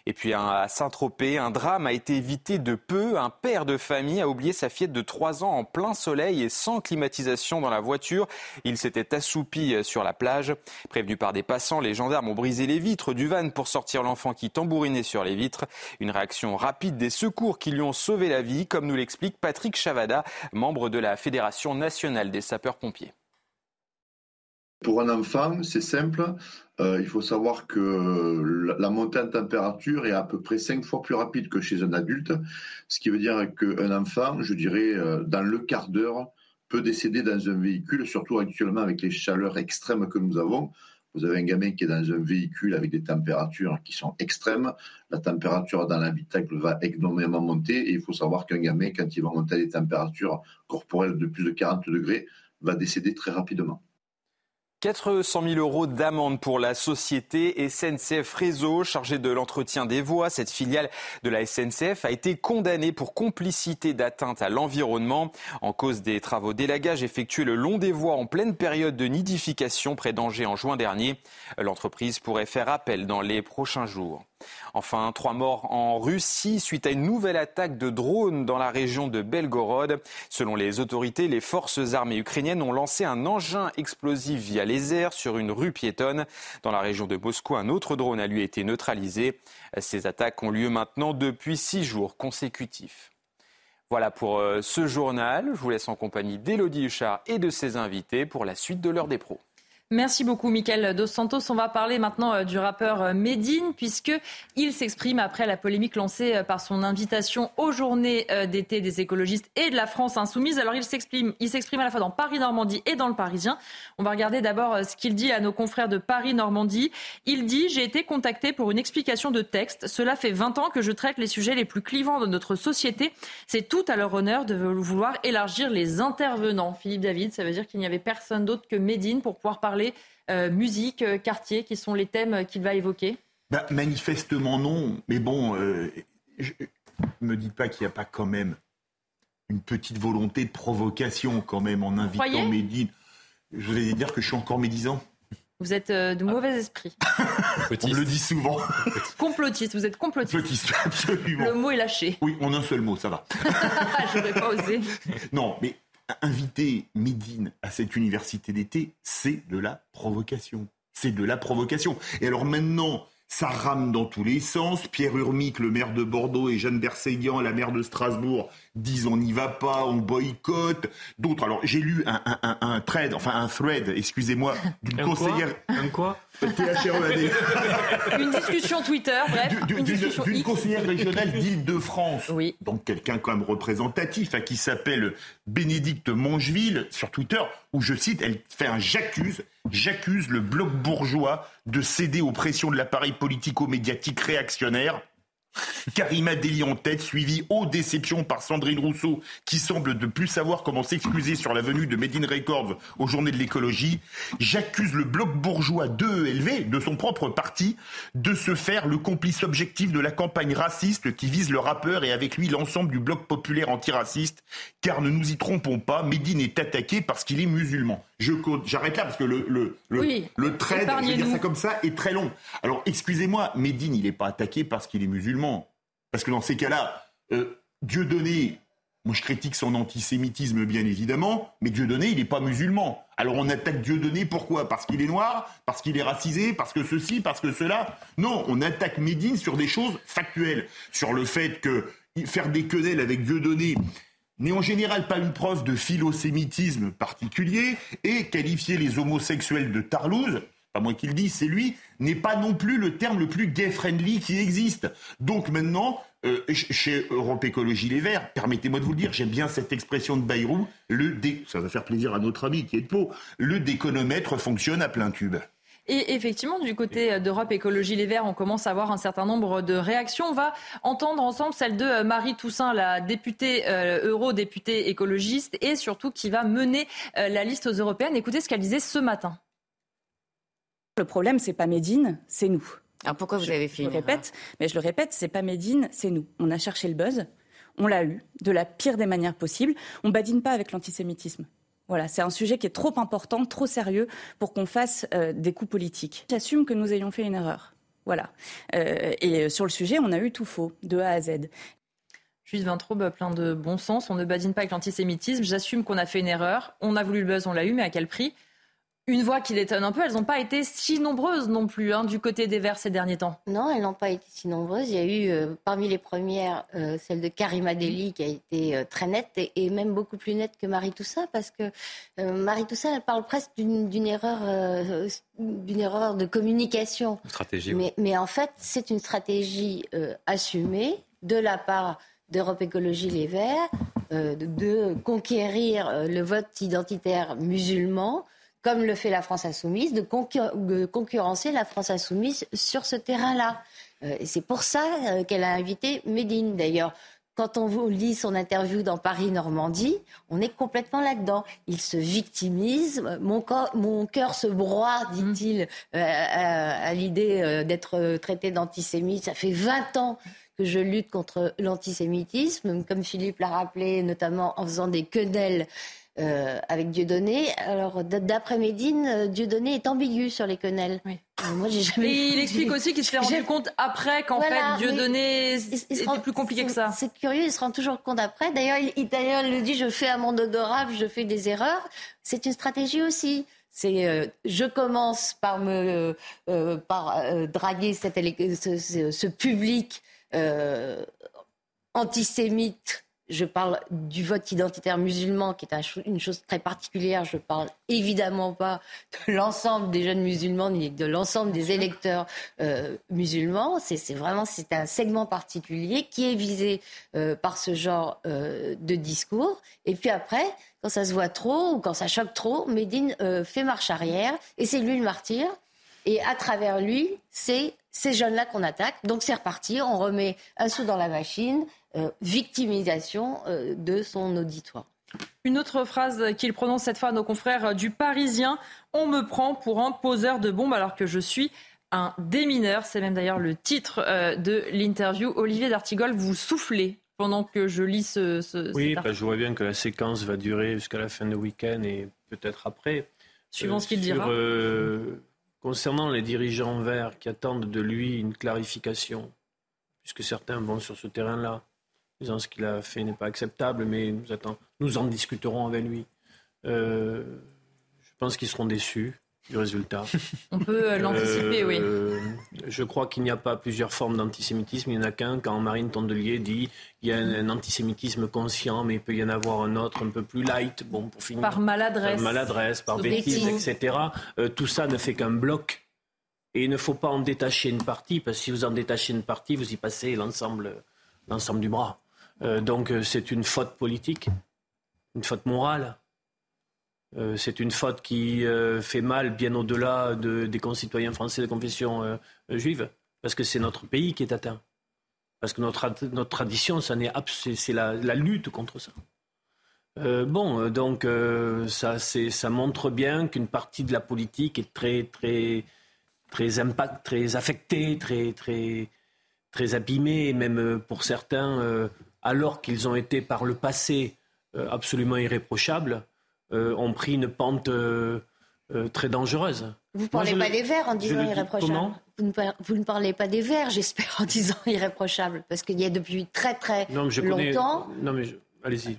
Et puis à Saint-Tropez, un drame a été évité de peu. Un père de famille a oublié sa fillette de 3 ans en plein soleil et sans climatisation dans la voiture. Il s'était assoupi sur la plage. Prévenu par des passants, les gendarmes ont brisé les vitres du van pour sortir l'enfant qui tambourinait sur les vitres. Une réaction rapide des secours qui lui ont sauvé la vie, comme nous l'explique Patrick Chavada, membre de la Fédération nationale des sapeurs-pompiers. Pour un enfant, c'est simple. Euh, il faut savoir que la montée en température est à peu près cinq fois plus rapide que chez un adulte, ce qui veut dire qu'un enfant, je dirais, euh, dans le quart d'heure, peut décéder dans un véhicule, surtout actuellement avec les chaleurs extrêmes que nous avons. Vous avez un gamin qui est dans un véhicule avec des températures qui sont extrêmes. La température dans l'habitacle va énormément monter et il faut savoir qu'un gamin, quand il va monter à des températures corporelles de plus de 40 degrés, va décéder très rapidement. 400 000 euros d'amende pour la société SNCF Réseau, chargée de l'entretien des voies. Cette filiale de la SNCF a été condamnée pour complicité d'atteinte à l'environnement en cause des travaux d'élagage effectués le long des voies en pleine période de nidification près d'Angers en juin dernier. L'entreprise pourrait faire appel dans les prochains jours. Enfin, trois morts en Russie suite à une nouvelle attaque de drones dans la région de Belgorod. Selon les autorités, les forces armées ukrainiennes ont lancé un engin explosif via les airs sur une rue piétonne. Dans la région de Moscou, un autre drone a lui été neutralisé. Ces attaques ont lieu maintenant depuis six jours consécutifs. Voilà pour euh, ce journal. Je vous laisse en compagnie d'Élodie Huchard et de ses invités pour la suite de l'heure des pros. Merci beaucoup, Michael Dos Santos. On va parler maintenant euh, du rappeur euh, Medine, puisqu'il s'exprime après la polémique lancée euh, par son invitation aux journées d'été des écologistes et de la France insoumise. Alors, il s'exprime, il s'exprime à la fois dans Paris-Normandie et dans le Parisien. On va regarder d'abord ce qu'il dit à nos confrères de Paris-Normandie. Il dit J'ai été contacté pour une explication de texte. Cela fait 20 ans que je traite les sujets les plus clivants de notre société. C'est tout à leur honneur de vouloir élargir les intervenants. Philippe David, ça veut dire qu'il n'y avait personne d'autre que Medine pour pouvoir parler euh, musique, euh, quartier, qui sont les thèmes qu'il va évoquer bah, Manifestement non, mais bon, euh, je, me dis pas qu'il n'y a pas quand même une petite volonté de provocation quand même en invitant Médine. Je vais dire que je suis encore médisant. Vous êtes de mauvais esprit. on me le dit souvent. complotiste, vous êtes complotiste. Complotiste, absolument. Le mot est lâché. Oui, en un seul mot, ça va. Je n'aurais pas osé. Non, mais inviter Médine à cette université d'été, c'est de la provocation. C'est de la provocation. Et alors maintenant, ça rame dans tous les sens. Pierre Urmic, le maire de Bordeaux, et Jeanne Berseguian, la maire de Strasbourg, disent on n'y va pas, on boycotte. D'autres, alors j'ai lu un, un, un, thread, enfin un thread, excusez-moi, d'une conseillère. un quoi e Une discussion Twitter, bref. D'une conseillère régionale d'Île-de-France. Oui. Donc quelqu'un quand même représentatif, à qui s'appelle Bénédicte Mongeville sur Twitter, où je cite, elle fait un j'accuse, j'accuse le bloc bourgeois de céder aux pressions de l'appareil politico-médiatique réactionnaire Karima Deli en tête, suivie aux déceptions par Sandrine Rousseau, qui semble de plus savoir comment s'excuser sur la venue de Medine Records aux journées de l'écologie. J'accuse le bloc bourgeois de ELV, de son propre parti, de se faire le complice objectif de la campagne raciste qui vise le rappeur et avec lui l'ensemble du bloc populaire antiraciste. Car ne nous y trompons pas, Medine est attaqué parce qu'il est musulman. J'arrête là parce que le, le, le, le trade, je vais dire ça comme ça, est très long. Alors excusez-moi, Medine, il n'est pas attaqué parce qu'il est musulman. Parce que dans ces cas-là, euh, Dieu donné, moi je critique son antisémitisme bien évidemment, mais Dieu donné, il n'est pas musulman. Alors on attaque Dieu donné, pourquoi? Parce qu'il est noir Parce qu'il est racisé Parce que ceci Parce que cela? Non, on attaque Médine sur des choses factuelles. Sur le fait que faire des quenelles avec Dieu donné n'est en général pas une preuve de philosémitisme particulier et qualifier les homosexuels de tarlouse, pas moi qui le dis, c'est lui, n'est pas non plus le terme le plus gay-friendly qui existe. Donc maintenant, euh, chez Europe Écologie Les Verts, permettez-moi de vous le dire, j'aime bien cette expression de Bayrou, le dé, ça va faire plaisir à notre ami qui est de peau, le déconomètre fonctionne à plein tube. Et effectivement, du côté d'Europe Écologie Les Verts, on commence à avoir un certain nombre de réactions. On va entendre ensemble celle de euh, Marie Toussaint, la députée euh, eurodéputée écologiste, et surtout qui va mener euh, la liste aux européennes. Écoutez ce qu'elle disait ce matin. Le problème, c'est pas Médine, c'est nous. Alors pourquoi vous avez fait Je le répète, mais je le répète, c'est pas Médine, c'est nous. On a cherché le buzz, on l'a eu, de la pire des manières possibles. On badine pas avec l'antisémitisme. Voilà, c'est un sujet qui est trop important, trop sérieux pour qu'on fasse euh, des coups politiques. J'assume que nous ayons fait une erreur. Voilà. Euh, et sur le sujet, on a eu tout faux, de A à Z. Juste Vintraube, plein de bon sens. On ne badine pas avec l'antisémitisme. J'assume qu'on a fait une erreur. On a voulu le buzz, on l'a eu, mais à quel prix? Une voix qui l'étonne un peu. Elles n'ont pas été si nombreuses non plus hein, du côté des Verts ces derniers temps. Non, elles n'ont pas été si nombreuses. Il y a eu euh, parmi les premières euh, celle de Karima Deli qui a été euh, très nette et, même beaucoup plus nette que Marie Toussaint parce que Marie Toussaint elle parle presque d'une erreur, d'une erreur de communication. Stratégie. Mais, mais en fait, c'est une stratégie assumée de la part d'Europe Écologie Les Verts de conquérir le vote identitaire musulman comme le fait la France insoumise, de, concurrencer la France insoumise sur ce terrain-là. Euh, et c'est pour ça euh, qu'elle a invité Médine. D'ailleurs, quand on lit son interview dans Paris-Normandie, on est complètement là-dedans. Il se victimise. Mon, mon cœur se broie, dit-il, euh, à, l'idée d'être traité d'antisémite. Ça fait 20 ans que je lutte contre l'antisémitisme, comme Philippe l'a rappelé, notamment en faisant des quenelles euh, avec Dieudonné. Alors, d'après Médine, euh, Dieudonné est ambigu sur les quenelles. Oui. Euh, moi, j'ai jamais... Et il explique aussi qu'il s'est rendu compte après qu'en fait, Dieudonné était plus compliqué que ça. C'est curieux, il se rend toujours compte après. D'ailleurs, il, d'ailleurs, il dit, je fais un monde odorable, je fais des erreurs. C'est une stratégie aussi. C'est je commence par me par draguer cette, ce, ce, public antisémite je parle du vote identitaire musulman, qui est une chose très particulière. Je parle évidemment pas de l'ensemble des jeunes musulmans ni de l'ensemble des électeurs euh, musulmans. C'est vraiment c'est un segment particulier qui est visé euh, par ce genre euh, de discours. Et puis après, quand ça se voit trop ou quand ça choque trop, Médine fait marche arrière et c'est lui le martyr. Et à travers lui, c'est ces jeunes-là qu'on attaque. Donc c'est reparti, on remet un sou dans la machine, euh, victimisation euh, de son auditoire. Une autre phrase qu'il prononce cette fois à nos confrères du Parisien On me prend pour un poseur de bombes alors que je suis un démineur. C'est même d'ailleurs le titre euh, de l'interview. Olivier D'Artigol, vous soufflez pendant que je lis ce. oui, bah, je vois bien que la séquence va durer jusqu'à la fin du week-end et peut-être après. Suivant ce qu'il dira. Concernant les dirigeants verts qui attendent de lui une clarification, puisque certains vont sur ce terrain-là, disant ce qu'il a fait n'est pas acceptable, mais nous, en discuterons avec lui. Euh, je pense qu'ils seront déçus du résultat. On peut euh, l'anticiper, oui. Euh, je crois qu'il n'y a pas plusieurs formes d'antisémitisme. Il n'y en a qu'un quand Marine Tondelier dit il y a un, antisémitisme conscient, mais il peut y en avoir un autre un peu plus light. Bon, pour finir. Par maladresse. Par maladresse, par bêtise, etc. tout ça ne fait qu'un bloc. Et il ne faut pas en détacher une partie, parce que si vous en détachez une partie, vous y passez l'ensemble, l'ensemble du bras. Euh, donc euh, c'est une faute politique, une faute morale. Euh, c'est une faute qui fait mal bien au-delà des concitoyens français de confession juive, parce que c'est notre pays qui est atteint. Parce que notre, notre tradition, c'est la, lutte contre ça. bon, donc ça, ça montre bien qu'une partie de la politique est très, très, très impact, très affectée, très, très, abîmée, même pour certains alors qu'ils ont été par le passé euh, absolument irréprochables, euh, ont pris une pente euh, très dangereuse. Vous ne parlez pas des Verts en disant irréprochables vous, ne parlez pas des Verts, j'espère, en disant irréprochables, parce qu'il y a depuis très très longtemps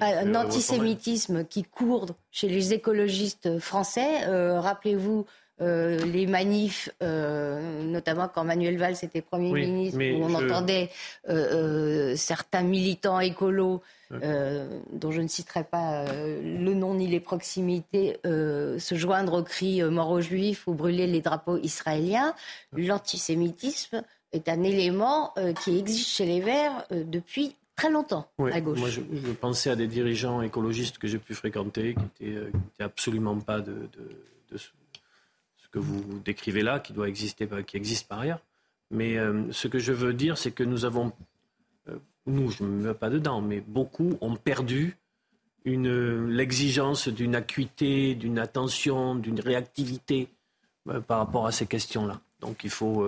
un antisémitisme qui court chez les écologistes français. Rappelez-vous euh, les manifs, euh, notamment quand Manuel Valls était Premier ministre, où on entendait euh, certains militants écolos, dont je ne citerai pas le nom ni les proximités, se joindre au cri mort aux juifs ou brûler les drapeaux israéliens. L'antisémitisme est un élément qui existe chez les Verts depuis très longtemps à gauche. Moi, je, pensais à des dirigeants écologistes que j'ai pu fréquenter, qui n'étaient absolument pas de, de, que vous décrivez là, qui doit exister, qui existe par ailleurs. Mais euh, ce que je veux dire, c'est que nous avons, euh, nous, je ne me mets pas dedans, mais beaucoup ont perdu l'exigence d'une acuité, d'une attention, d'une réactivité euh, par rapport à ces questions-là. Donc il faut,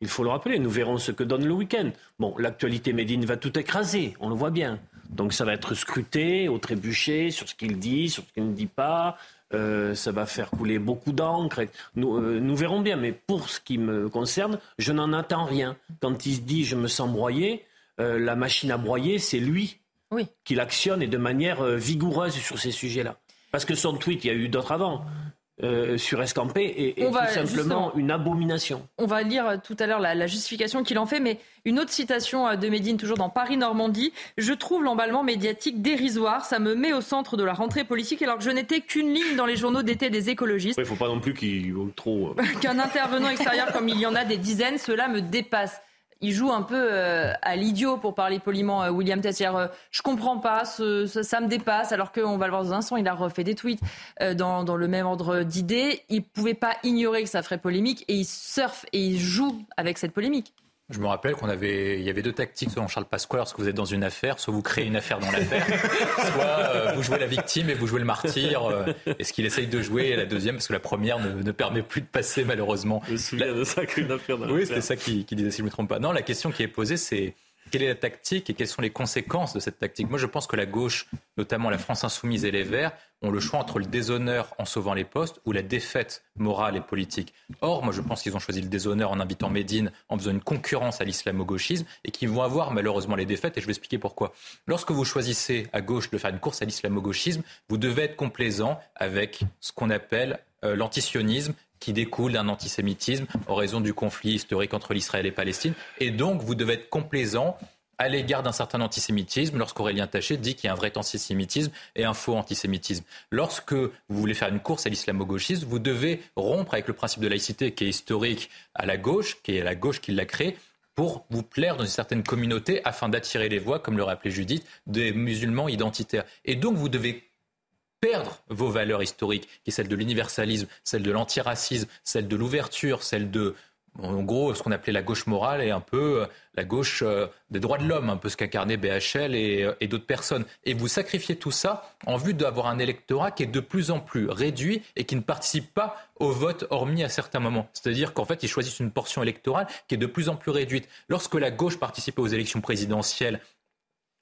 il faut le rappeler. Nous verrons ce que donne le week-end. Bon, l'actualité Médine va tout écraser, on le voit bien. Donc ça va être scruté au trébuchet sur ce qu'il dit, sur ce qu'il ne dit pas, euh, ça va faire couler beaucoup d'encre. Nous, euh, nous, verrons bien, mais pour ce qui me concerne, je n'en attends rien. Quand il se dit je me sens broyé, euh, la machine à broyer, c'est lui qui l'actionne et de manière vigoureuse sur ces sujets-là. Parce que son tweet, il y a eu d'autres avant. Euh, sur Escampé est, tout simplement une abomination. On va lire euh, tout à l'heure la, justification qu'il en fait, mais une autre citation euh, de Médine, toujours dans Paris-Normandie. Je trouve l'emballement médiatique dérisoire. Ça me met au centre de la rentrée politique alors que je n'étais qu'une ligne dans les journaux d'été des écologistes. Il ne faut pas non plus qu'il trop. Qu'un intervenant extérieur comme il y en a des dizaines, cela me dépasse. Il joue un peu à l'idiot pour parler poliment William Tess. Euh, je comprends pas, ça me dépasse, alors qu'on va le voir dans un instant, il a refait des tweets dans, dans, le même ordre d'idées. Il pouvait pas ignorer que ça ferait polémique et il surfe et il joue avec cette polémique. Je me rappelle qu'on avait, il y avait deux tactiques selon Charles Pasqua lorsque vous êtes dans une affaire. Soit vous créez une affaire dans l'affaire, soit euh, vous jouez la victime et vous jouez le martyr. Euh, est ce qu'il essaye de jouer la deuxième, parce que la première ne, ne permet plus de passer malheureusement. Je me souviens de ça, qu'une affaire dans Oui, c'était ça qui, qui disait, si je ne me trompe pas. Non, la question qui est posée, c'est quelle est la tactique et quelles sont les conséquences de cette tactique? Moi, je pense que la gauche, notamment la France insoumise et les Verts, ont le choix entre le déshonneur en sauvant les postes ou la défaite morale et politique. Or, moi, je pense qu'ils ont choisi le déshonneur en invitant Médine, en faisant une concurrence à l'islamo-gauchisme et qu'ils vont avoir malheureusement les défaites. Et je vais expliquer pourquoi. Lorsque vous choisissez à gauche de faire une course à l'islamo-gauchisme, vous devez être complaisant avec ce qu'on appelle euh, l'antisionisme qui découle d'un antisémitisme en raison du conflit historique entre l'Israël et Palestine. Et donc, vous devez être complaisant à l'égard d'un certain antisémitisme lorsqu'Aurélien Taché dit qu'il y a un vrai antisémitisme et un faux antisémitisme. Lorsque vous voulez faire une course à l'islamo-gauchisme, vous devez rompre avec le principe de laïcité qui est historique à la gauche, qui est la gauche qui l'a créé, pour vous plaire dans une certaine communauté afin d'attirer les voix, comme le rappelait Judith, des musulmans identitaires. Et donc vous devez perdre vos valeurs historiques, qui est celle de l'universalisme, celle de l'antiracisme, celle de l'ouverture, celle de, en gros, ce qu'on appelait la gauche morale et un peu euh, la gauche euh, des droits de l'homme, un peu ce qu'incarnait BHL euh, et, d'autres personnes. Et vous sacrifiez tout ça en vue d'avoir un électorat qui est de plus en plus réduit et qui ne participe pas au vote, hormis à certains moments. C'est-à-dire qu'en fait, ils choisissent une portion électorale qui est de plus en plus réduite. Lorsque la gauche participait aux élections présidentielles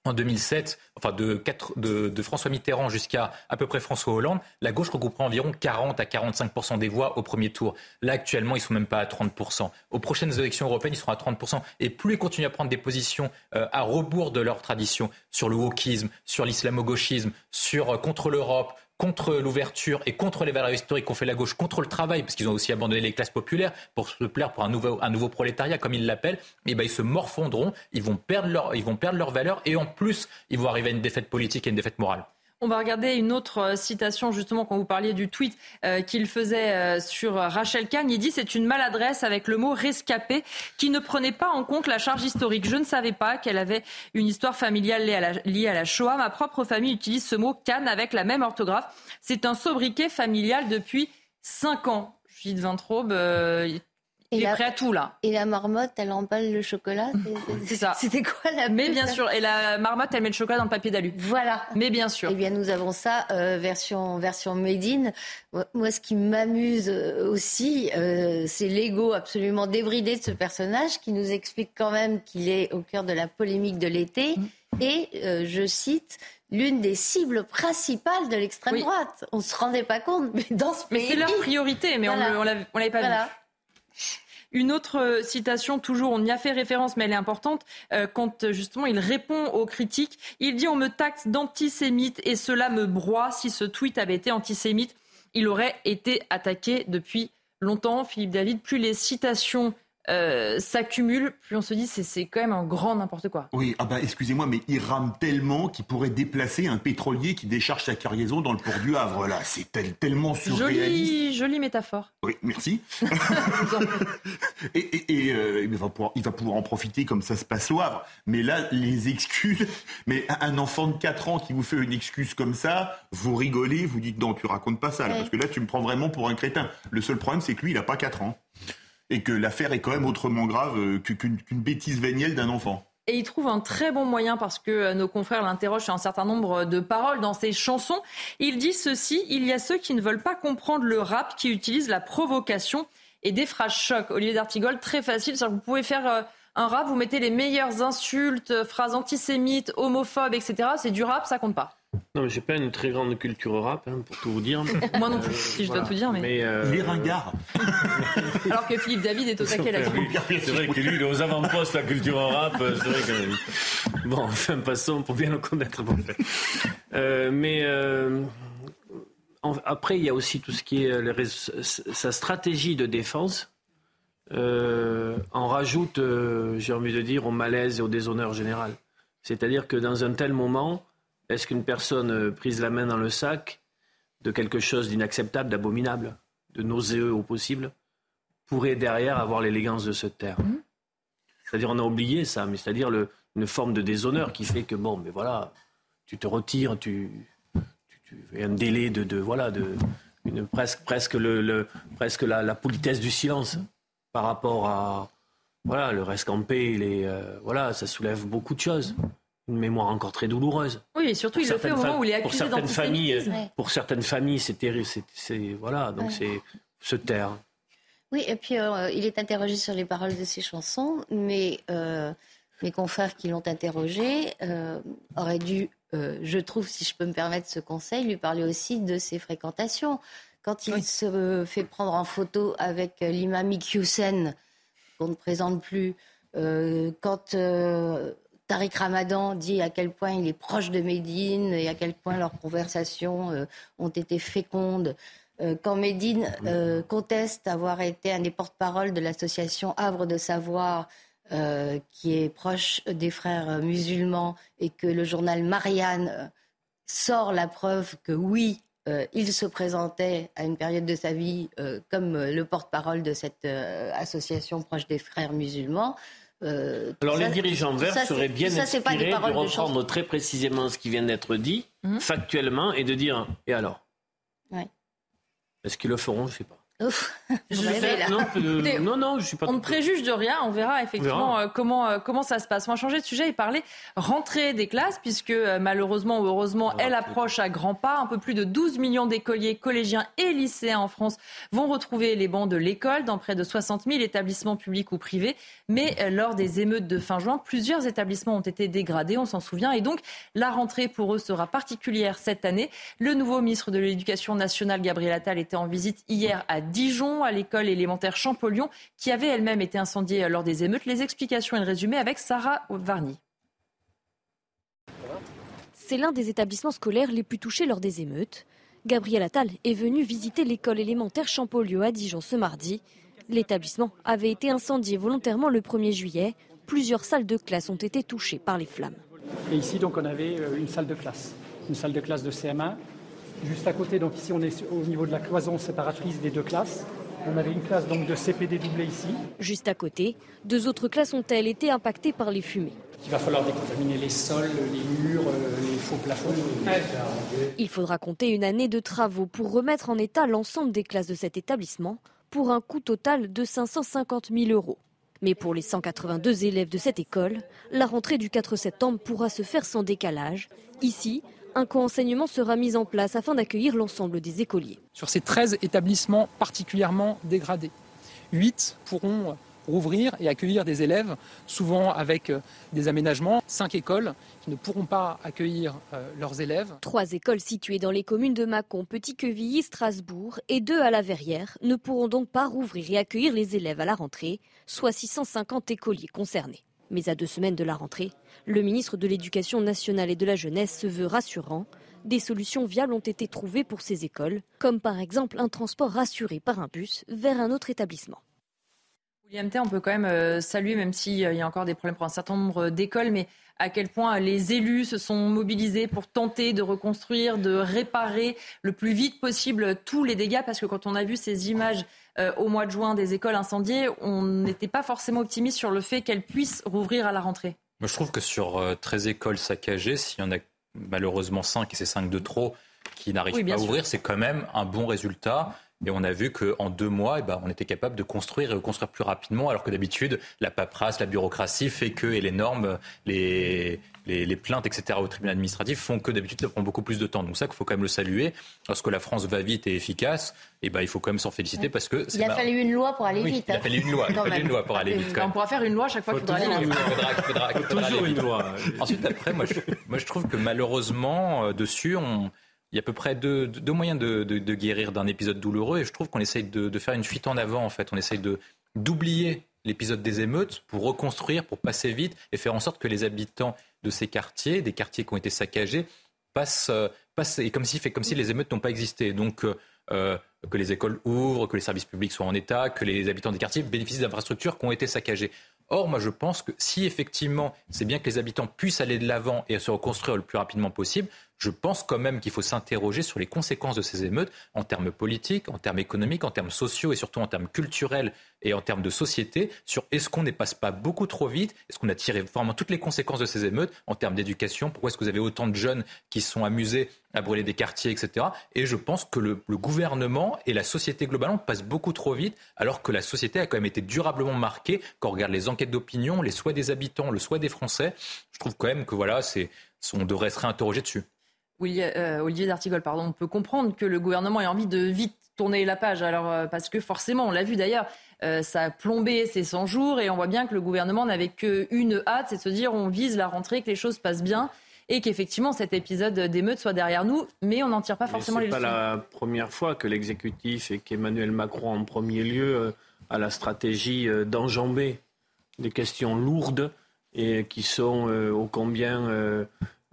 en 2007, enfin de, François Mitterrand jusqu'à à peu près François Hollande, la gauche regroupera environ 40 à 45% des voix au premier tour. Là, actuellement, ils sont même pas à 30% Aux prochaines élections européennes, ils seront à 30% Et plus ils continuent à prendre des positions euh, à rebours de leur tradition sur le wokisme, sur l'islamo-gauchisme, sur euh, contre l'Europe, contre l'ouverture et contre les valeurs historiques qu'ont fait la gauche, contre le travail, parce qu'ils ont aussi abandonné les classes populaires pour se plaire pour un nouveau, un nouveau prolétariat, comme ils l'appellent, et eh ben ils se morfondront, ils vont perdre leur, ils vont perdre leurs valeurs et en plus, ils vont arriver à une défaite politique et une défaite morale. On va regarder une autre euh, citation, justement, quand vous parliez du tweet euh, qu'il faisait euh, sur Rachel Kahn. Il dit c'est une maladresse avec le mot rescapé qui ne prenait pas en compte la charge historique. Je ne savais pas qu'elle avait une histoire familiale liée à, la, Shoah. Ma propre famille utilise ce mot Kahn avec la même orthographe. C'est un sobriquet familial depuis cinq ans. Gilles Vintraube, il est prêt à tout là. Et la marmotte, elle emballe le chocolat. C'est ça. C'était quoi la Mais bien sûr. Et la marmotte, elle met le chocolat dans le papier d'alu. Voilà. Mais bien sûr. Eh bien, nous avons ça euh, version version Made Moi, ce qui m'amuse euh, aussi, euh, c'est l'ego absolument débridé de ce personnage qui nous explique quand même qu'il est au cœur de la polémique de l'été. Mm. Et je cite l'une des cibles principales de l'extrême droite. On se rendait pas compte, mais dans ce pays. Mais c'est leur priorité, mais on on l'avait pas vu. Une autre euh, citation, toujours, on y a fait référence, mais elle est importante, euh, quand euh, justement il répond aux critiques. Il dit On me taxe d'antisémite et cela me broie. Si ce tweet avait été antisémite, il aurait été attaqué depuis longtemps. Philippe David, plus les citations euh, s'accumule, plus on se dit c'est quand même un grand n'importe quoi. Oui, ah bah excusez-moi, mais il rame tellement qu'il pourrait déplacer un pétrolier qui décharge sa cargaison dans le port du Havre. Là, c'est tellement surréaliste. Jolie, jolie métaphore. Oui, merci. et, euh, il, va pouvoir, il va pouvoir en profiter comme ça se passe au Havre. Mais là, les excuses, mais un enfant de 4 ans qui vous fait une excuse comme ça, vous rigolez, vous dites non, tu racontes pas ça, parce que là, tu me prends vraiment pour un crétin. Le seul problème, c'est que lui, il n'a pas 4 ans et que l'affaire est quand même autrement grave euh, qu'une bêtise vénielle d'un enfant. Et il trouve un très bon moyen parce que euh, nos confrères l'interrogent sur un certain nombre de paroles dans ses chansons. Il dit ceci il y a ceux qui ne veulent pas comprendre le rap, qui utilisent la provocation et des phrases choc. Olivier d'Artigol, très facile. Vous pouvez faire euh, un rap, vous mettez les meilleures insultes, phrases antisémites, homophobes, etc. C'est du rap, ça compte pas. Non, mais j'ai pas une très grande culture rap, hein, pour tout vous dire. Moi non plus, si je dois tout dire. Mais... Euh, il est ringard. Alors que Philippe David est au taquet là-dessus. C'est vrai que lui, il est aux avant-postes, la culture rap. Euh, c'est vrai que. Bon, enfin, passons pour bien le connaître. Bon, euh, mais. après, il y a aussi tout ce qui est sa stratégie de défense. en rajoute, j'ai envie de dire, au malaise et au déshonneur général. C'est-à-dire que dans un tel moment, est-ce qu'une personne euh, prise la main dans le sac de quelque chose d'inacceptable, d'abominable, de nauséeux au possible, pourrait derrière avoir l'élégance de se taire mmh. C'est-à-dire, on a oublié ça, mais c'est-à-dire une forme de déshonneur qui fait que, bon, mais voilà, tu te retires, tu, tu, tu un délai de, de voilà, de, une, presque, presque, le, presque la, politesse du silence par rapport à voilà, le rescampé. Les, euh, voilà, ça soulève beaucoup de choses. Une mémoire encore très douloureuse. Oui, et surtout, il le fait au moment où il est accusé pour certaines familles, Pour certaines familles, c'est terrible. C'est, voilà, donc c'est se taire. Oui, et puis euh, il est interrogé sur les paroles de ses chansons, mais euh, mes confrères qui l'ont interrogé euh, auraient dû, je trouve, si je peux me permettre ce conseil, lui parler aussi de ses fréquentations. Quand il se fait prendre en photo avec l'imam Iqiyoussen, qu'on ne présente plus, quand Tariq Ramadan dit à quel point il est proche de Médine et à quel point leurs conversations ont été fécondes. Euh, quand Médine euh, conteste avoir été un des porte-parole de l'association Havre de Savoir, euh, qui est proche des frères musulmans, et que le journal Marianne sort la preuve que oui, il se présentait à une période de sa vie comme le porte-parole de cette association proche des frères musulmans. Alors les dirigeants verts seraient bien inspirés de reprendre très précisément ce qui vient d'être dit, hum. factuellement, et de dire et alors? Est-ce qu'ils le feront? Je ne sais pas. Je non, non, je suis pas. On ne préjuge de rien. On verra effectivement euh, comment euh, comment ça se passe. On va changer de sujet et parler rentrée des classes, puisque euh, malheureusement ou heureusement, elle approche à grands pas. Un peu plus de 12 millions d'écoliers, collégiens et lycéens en France vont retrouver les bancs de l'école dans près de 60 000 établissements publics ou privés. Mais lors des émeutes de fin juin, plusieurs établissements ont été dégradés. On s'en souvient. Et donc la rentrée pour eux sera particulière cette année. Le nouveau ministre de l'Éducation nationale, Gabriel Attal, était en visite hier à Dijon, à l'école élémentaire Champollion, qui avait elle-même été incendiée lors des émeutes. Les explications et le résumé avec Sarah Varny. C'est l'un des établissements scolaires les plus touchés lors des émeutes. Gabriel Attal est venu visiter l'école élémentaire Champollion à Dijon ce mardi. L'établissement avait été incendié volontairement le 1er juillet. Plusieurs salles de classe ont été touchées par les flammes. Et ici, donc, on avait euh, une salle de classe, une salle de classe de CM1 Juste à côté, donc ici on est au niveau de la cloison séparatrice des deux classes. On avait une classe donc de CPD doublé ici. Juste à côté, deux autres classes ont-elles été impactées par les fumées. Il va falloir décontaminer les sols, les murs, euh, les faux plafonds. Il faudra compter une année de travaux pour remettre en état l'ensemble des classes de cet établissement pour un coût total de 550 000 euros. Mais pour les 182 élèves de cette école, la rentrée du 4 septembre pourra se faire sans décalage. Ici, un co-enseignement sera mis en place afin d'accueillir l'ensemble des écoliers. Sur ces 13 établissements particulièrement dégradés, 8 pourront rouvrir et accueillir des élèves, souvent avec euh, des aménagements. 5 écoles qui ne pourront pas accueillir euh, leurs élèves. Trois écoles situées dans les communes de Mâcon, Petit-Quevilly, Strasbourg et deux à la Verrière ne pourront donc pas rouvrir et accueillir les élèves à la rentrée, soit 650 écoliers concernés. Mais à deux semaines de la rentrée, le ministre de l'Éducation nationale et de la jeunesse se veut rassurant. Des solutions viables ont été trouvées pour ces écoles, comme par exemple un transport rassuré par un bus vers un autre établissement. William on peut quand même euh, saluer, même s'il y a encore des problèmes pour un certain nombre d'écoles, mais à quel point les élus se sont mobilisés pour tenter de reconstruire, de réparer le plus vite possible tous les dégâts, parce que quand on a vu ces images euh, au mois de juin des écoles incendiées, on n'était pas forcément optimiste sur le fait qu'elles puissent rouvrir à la rentrée. je trouve que sur 13 euh, écoles saccagées, s'il y en a malheureusement 5 et c'est 5 de trop qui n'arrivent pas à ouvrir, c'est quand même un bon résultat. Et on a vu qu'en deux mois, eh ben, on était capable de construire et reconstruire plus rapidement, alors que d'habitude, la paperasse, la bureaucratie fait que, et les normes, les, les, plaintes, etc., au tribunal administratif font que d'habitude, ça prend beaucoup plus de temps. Donc ça, qu'il faut quand même le saluer. Lorsque la France va vite et efficace, eh ben, il faut quand même s'en féliciter parce que... Il a fallu une loi pour aller vite. Il a fallu une loi, il a fallu une loi pour aller vite. On pourra faire une loi chaque fois qu'il faudra aller vite. Il faudra, toujours une loi. Ensuite, après, moi je, moi, je trouve que malheureusement, euh, dessus, on il y a à peu près deux, moyens de, guérir d'un épisode douloureux et je trouve qu'on essaye de, faire une fuite en avant en fait. On essaye d'oublier l'épisode des émeutes pour reconstruire, pour passer vite et faire en sorte que les habitants de ces quartiers, des quartiers qui ont été saccagés, passent, passent et comme si, fait comme si les émeutes n'ont pas existé. Donc euh, que les écoles ouvrent, que les services publics soient en état, que les habitants des quartiers bénéficient d'infrastructures qui ont été saccagées. Or, moi, je pense que si effectivement, c'est bien que les habitants puissent aller de l'avant et se reconstruire le plus rapidement possible, je pense quand même qu'il faut s'interroger sur les conséquences de ces émeutes en termes politiques, en termes économiques, en termes sociaux et surtout en termes culturels et en termes de société, sur est-ce qu'on ne passe pas beaucoup trop vite Est-ce qu'on a tiré vraiment toutes les conséquences de ces émeutes en termes d'éducation Pourquoi est-ce que vous avez autant de jeunes qui sont amusés à brûler des quartiers, etc. Et je pense que le, gouvernement et la société globalement passent beaucoup trop vite, alors que la société a quand même été durablement marquée. Quand on regarde les enquêtes d'opinion, les souhaits des habitants, le souhait des Français, je trouve quand même que voilà, c'est, on devrait se réinterroger dessus. Euh, Olivier D'Artigol, pardon, on peut comprendre que le gouvernement ait envie de vite tourner la page. Alors, euh, parce que forcément, on l'a vu d'ailleurs, euh, ça a plombé ces 100 jours et on voit bien que le gouvernement n'avait qu'une hâte, c'est de se dire on vise la rentrée, que les choses passent bien et qu'effectivement cet épisode d'émeute soit derrière nous, mais on n'en tire pas forcément les leçons. C'est pas la première fois que l'exécutif et qu'Emmanuel Macron en premier lieu a la stratégie d'enjamber des questions lourdes et qui sont ô combien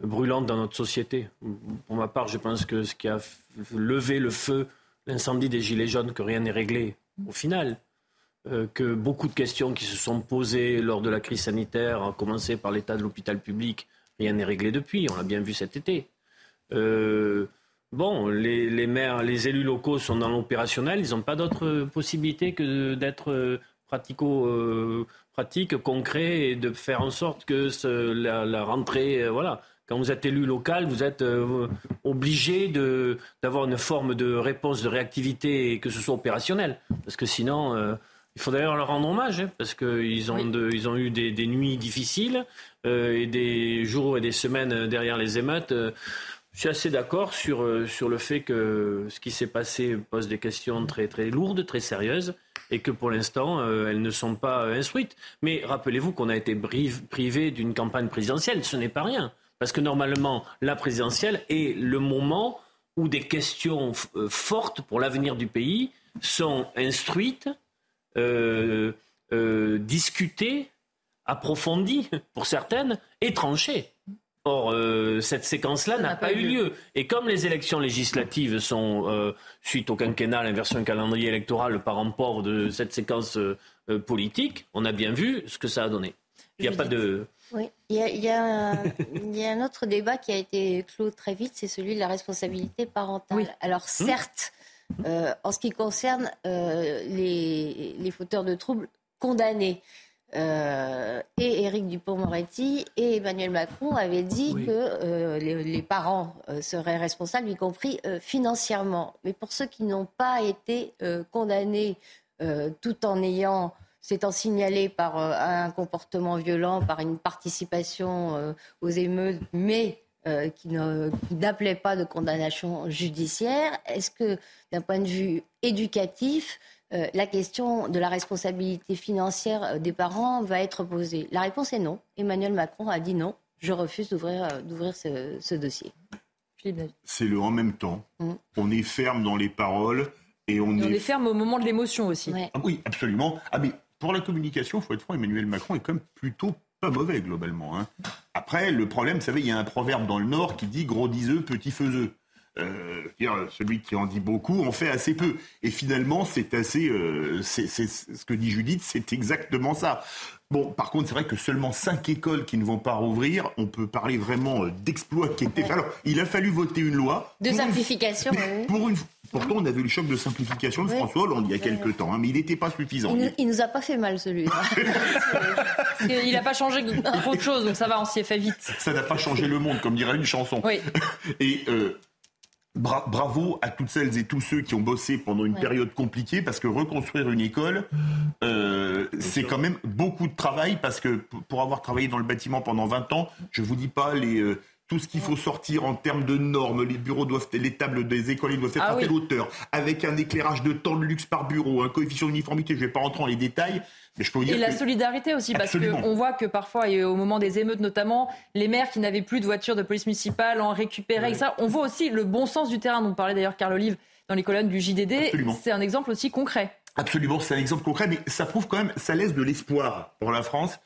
brûlante dans notre société. Pour ma part, je pense que ce qui a levé le feu, l'incendie des Gilets jaunes, que rien n'est réglé au final. Euh, que beaucoup de questions qui se sont posées lors de la crise sanitaire, à commencer par l'état de l'hôpital public, rien n'est réglé depuis. On l'a bien vu cet été. Euh, bon, les, maires, les élus locaux sont dans l'opérationnel. Ils n'ont pas d'autre possibilité que d'être euh, pratico, pratique, concret et de faire en sorte que la, la, rentrée, voilà quand vous êtes élu local, vous êtes euh, obligé d'avoir une forme de réponse, de réactivité, et que ce soit opérationnel. Parce que sinon, euh, il faut d'ailleurs leur rendre hommage, hein, parce qu'ils ont, ils ont eu des, nuits difficiles euh, et des jours et des semaines derrière les émeutes. je suis assez d'accord sur, sur le fait que ce qui s'est passé pose des questions très, très lourdes, très sérieuses, et que pour l'instant, elles ne sont pas instruites. Mais rappelez-vous qu'on a été privé d'une campagne présidentielle, ce n'est pas rien. Parce que normalement, la présidentielle est le moment où des questions euh, fortes pour l'avenir du pays sont instruites, euh, euh, discutées, approfondies pour certaines et tranchées. Or, cette séquence-là n'a pas, eu lieu. Et comme les élections législatives sont, suite au quinquennat, l'inversion du calendrier électoral, le parent pauvre de cette séquence politique, on a bien vu ce que ça a donné. Il n'y a pas de... Oui, il y, a, un autre débat qui a été clos très vite, c'est celui de la responsabilité parentale. Alors mmh. certes, euh, en ce qui concerne euh, les, fauteurs de troubles condamnés, euh, et Éric Dupont-Moretti et Emmanuel Macron avaient dit que les, parents seraient responsables, y compris financièrement. Mais pour ceux qui n'ont pas été condamnés tout en ayant s'étant signalé par euh, un comportement violent, par une participation euh, aux émeutes, mais euh, qui n'appelait pas de condamnation judiciaire. Est-ce que, d'un point de vue éducatif, la question de la responsabilité financière des parents va être posée? La réponse est non. Emmanuel Macron a dit non. Je refuse d'ouvrir ce, dossier. C'est le en même temps. Mm. On est ferme dans les paroles. Et on, est... ferme au moment de l'émotion aussi. Ah oui, absolument. Ah, mais pour la communication, il faut être franc, Emmanuel Macron est quand même plutôt pas mauvais globalement. Hein. Après, le problème, vous savez, il y a un proverbe dans le Nord qui dit gros diseux, petit faiseux. Euh, celui qui en dit beaucoup en fait assez peu. Et finalement, c'est assez. Euh, c'est, ce que dit Judith, c'est exactement ça. Bon, par contre, c'est vrai que seulement cinq écoles qui ne vont pas rouvrir, on peut parler vraiment euh, d'exploit qui était. Alors, il a fallu voter une loi. De simplification. Pour une, Pourtant, on a vu le choc de simplification de François Hollande il y a quelques temps, hein, mais il n'était pas suffisant. Il, ne nous a pas fait mal celui-là. il n'a pas changé trop de choses, donc ça va, on s'y est fait vite. Ça n'a pas changé le monde, comme dirait une chanson. Oui. Et euh, bravo à toutes celles et tous ceux qui ont bossé pendant une période compliquée parce que reconstruire une école, euh, c'est quand même beaucoup de travail parce que pour avoir travaillé dans le bâtiment pendant 20 ans, je vous dis pas les euh, tout ce qu'il faut sortir en termes de normes. Les bureaux doivent, les tables des écoles doivent être ah à telle hauteur, avec un éclairage de temps de luxe par bureau, un coefficient d'uniformité. Je ne vais pas rentrer dans les détails. Mais je peux vous dire et la solidarité aussi, parce qu'on voit que parfois, et au moment des émeutes notamment, les maires qui n'avaient plus de voitures de police municipale en récupéraient. Ça, on voit aussi le bon sens du terrain dont parlait d'ailleurs Carl Olive dans les colonnes du JDD. C'est un exemple aussi concret. Absolument, c'est un exemple concret, mais ça prouve quand même, ça laisse de l'espoir pour la France,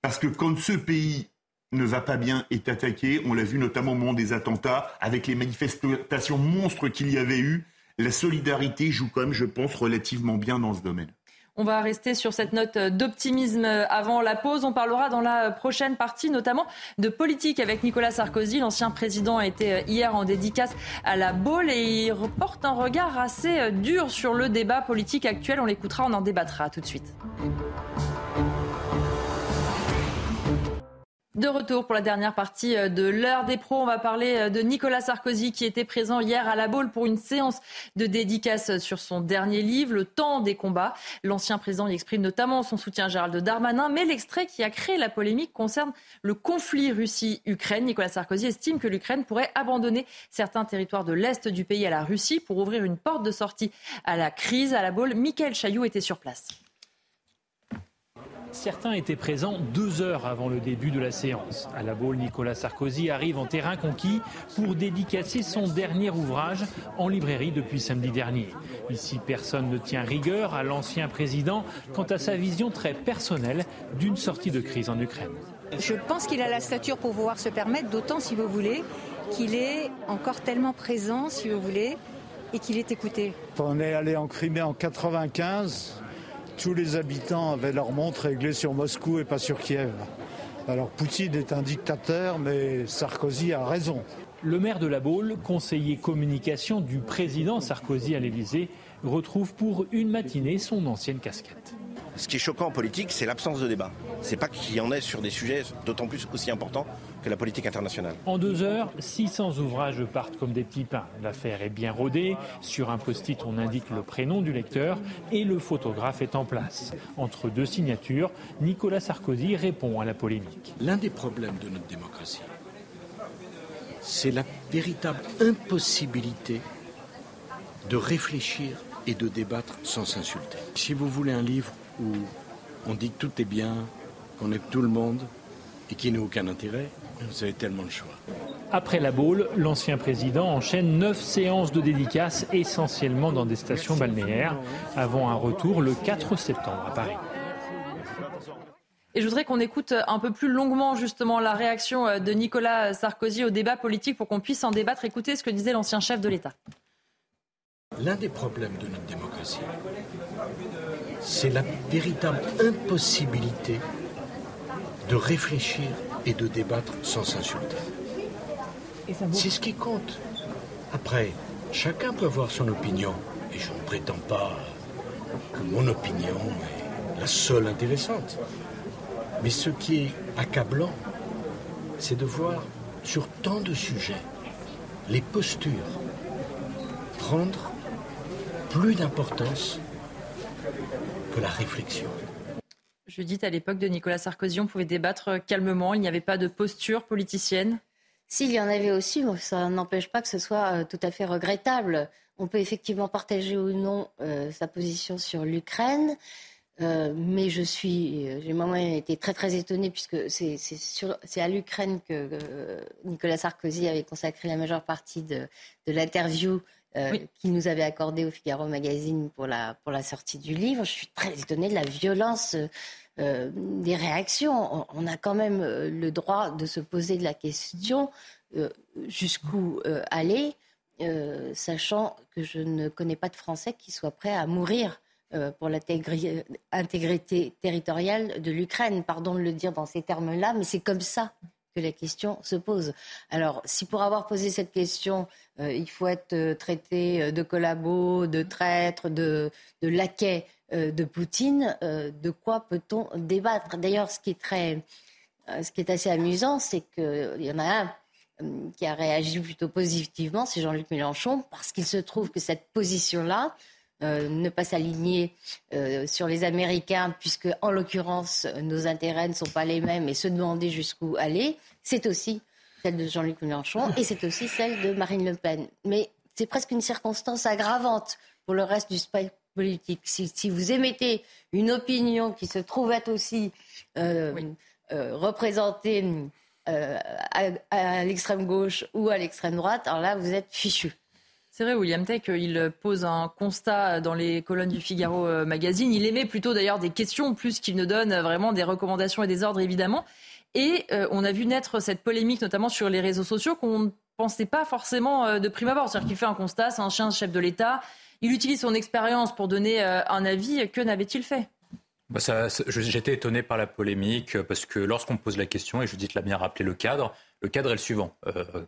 parce que quand ce pays ne va pas bien, est attaqué. On l'a vu notamment au moment des attentats, avec les manifestations monstres qu'il y avait eu. La solidarité joue quand même, je pense, relativement bien dans ce domaine. On va rester sur cette note d'optimisme avant la pause. On parlera dans la prochaine partie notamment de politique avec Nicolas Sarkozy. L'ancien président a été hier en dédicace à la Baule et il reporte un regard assez dur sur le débat politique actuel. On l'écoutera, on en débattra tout de suite. De retour pour la dernière partie euh, de l'heure des pros, on va parler euh, de Nicolas Sarkozy qui était présent hier à la Baule pour une séance de dédicace sur son dernier livre, Le temps des combats. L'ancien président y exprime notamment son soutien à Gérald Darmanin, mais l'extrait qui a créé la polémique concerne le conflit Russie-Ukraine. Nicolas Sarkozy estime que l'Ukraine pourrait abandonner certains territoires de l'Est du pays à la Russie pour ouvrir une porte de sortie à la crise. À la Baule, Michael Chailloux était sur place. Certains étaient présents deux heures avant le début de la séance. À la Baule, Nicolas Sarkozy arrive en terrain conquis pour dédicacer son dernier ouvrage en librairie depuis samedi dernier. Ici, personne ne tient rigueur à l'ancien président quant à sa vision très personnelle d'une sortie de crise en Ukraine. Je pense qu'il a la stature pour pouvoir se permettre, d'autant si vous voulez, qu'il est encore tellement présent, si vous voulez, et qu'il est écouté. On est allé en Crimée en 95 tous les habitants avaient leur montre réglée sur Moscou et pas sur Kiev. Alors Poutine est un dictateur, mais Sarkozy a raison. Le maire de la Baule, conseiller communication du président Sarkozy à l'Élysée, retrouve pour une matinée son ancienne casquette. Ce qui est choquant en politique, c'est l'absence de débat. C'est pas qu'il y en ait sur des sujets d'autant plus aussi importants que la politique internationale. En deux heures, 600 ouvrages partent comme des petits pains. L'affaire est bien rodée. Sur un post-it, on indique le prénom du lecteur et le photographe est en place. Entre deux signatures, Nicolas Sarkozy répond à la polémique. L'un des problèmes de notre démocratie, c'est la véritable impossibilité de réfléchir et de débattre sans s'insulter. Si vous voulez un livre où on dit que tout est bien, qu'on aime tout le monde et qui n'a aucun intérêt, vous avez tellement de choix. Après la boule, l'ancien président enchaîne neuf séances de dédicaces, essentiellement dans des stations balnéaires, avant un retour le 4 septembre à Paris. Et je voudrais qu'on écoute un peu plus longuement justement la réaction de Nicolas Sarkozy au débat politique pour qu'on puisse en débattre. Écoutez ce que disait l'ancien chef de l'État. L'un des problèmes de notre démocratie, c'est la véritable impossibilité de réfléchir et de débattre sans s'insulter. C'est ce qui compte. Après, chacun peut avoir son opinion, et je ne prétends pas que mon opinion est la seule intéressante. Mais ce qui est accablant, c'est de voir sur tant de sujets les postures prendre plus d'importance que la réflexion. Judith, à l'époque de Nicolas Sarkozy, on pouvait débattre calmement, il n'y avait pas de posture politicienne S'il y en avait aussi, ça n'empêche pas que ce soit euh, tout à fait regrettable. On peut effectivement partager ou non euh, sa position sur l'Ukraine. Euh, mais je suis, j'ai moi-même été très très étonnée puisque c'est à l'Ukraine que Nicolas Sarkozy avait consacré la majeure partie de, de l'interview euh, qui nous avait accordé au Figaro Magazine pour la, pour la sortie du livre. Je suis très étonnée de la violence euh, des réactions. On, a quand même euh, le droit de se poser de la question jusqu'où aller, sachant que je ne connais pas de Français qui soient prêts à mourir pour l'intégrité territoriale de l'Ukraine. Pardon de le dire dans ces termes-là, mais c'est comme ça que la question se pose. Alors, si pour avoir posé cette question, euh, il faut être euh, traité euh, de collabo, de traître, de, de laquais de Poutine, de quoi peut-on débattre? D'ailleurs, ce qui est très, ce qui est assez amusant, c'est qu'il y en a un qui a réagi plutôt positivement, c'est Jean-Luc Mélenchon, parce qu'il se trouve que cette position-là, ne pas s'aligner sur les Américains, puisque en l'occurrence nos intérêts ne sont pas les mêmes, et se demander jusqu'où aller, c'est aussi celle de Jean-Luc Mélenchon, et c'est aussi celle de Marine Le Pen. Mais c'est presque une circonstance aggravante pour le reste du spectre politique. Si, vous émettez une opinion qui se trouve être aussi euh, euh, représentée euh, à, l'extrême gauche ou à l'extrême droite, alors là, vous êtes fichu. C'est vrai, William Tech, il pose un constat dans les colonnes du Figaro Magazine. Il émet plutôt d'ailleurs des questions plus qu'il ne donne vraiment des recommandations et des ordres, évidemment. Et euh, on a vu naître cette polémique, notamment sur les réseaux sociaux, qu'on pensez pas forcément de prime abord. C'est-à-dire qu'il fait un constat, c'est un chien chef de l'État. Il utilise son expérience pour donner un avis. Que n'avait-il fait? Bah J'étais étonné par la polémique parce que lorsqu'on pose la question, et Judith l'a bien rappelé le cadre, le cadre est le suivant.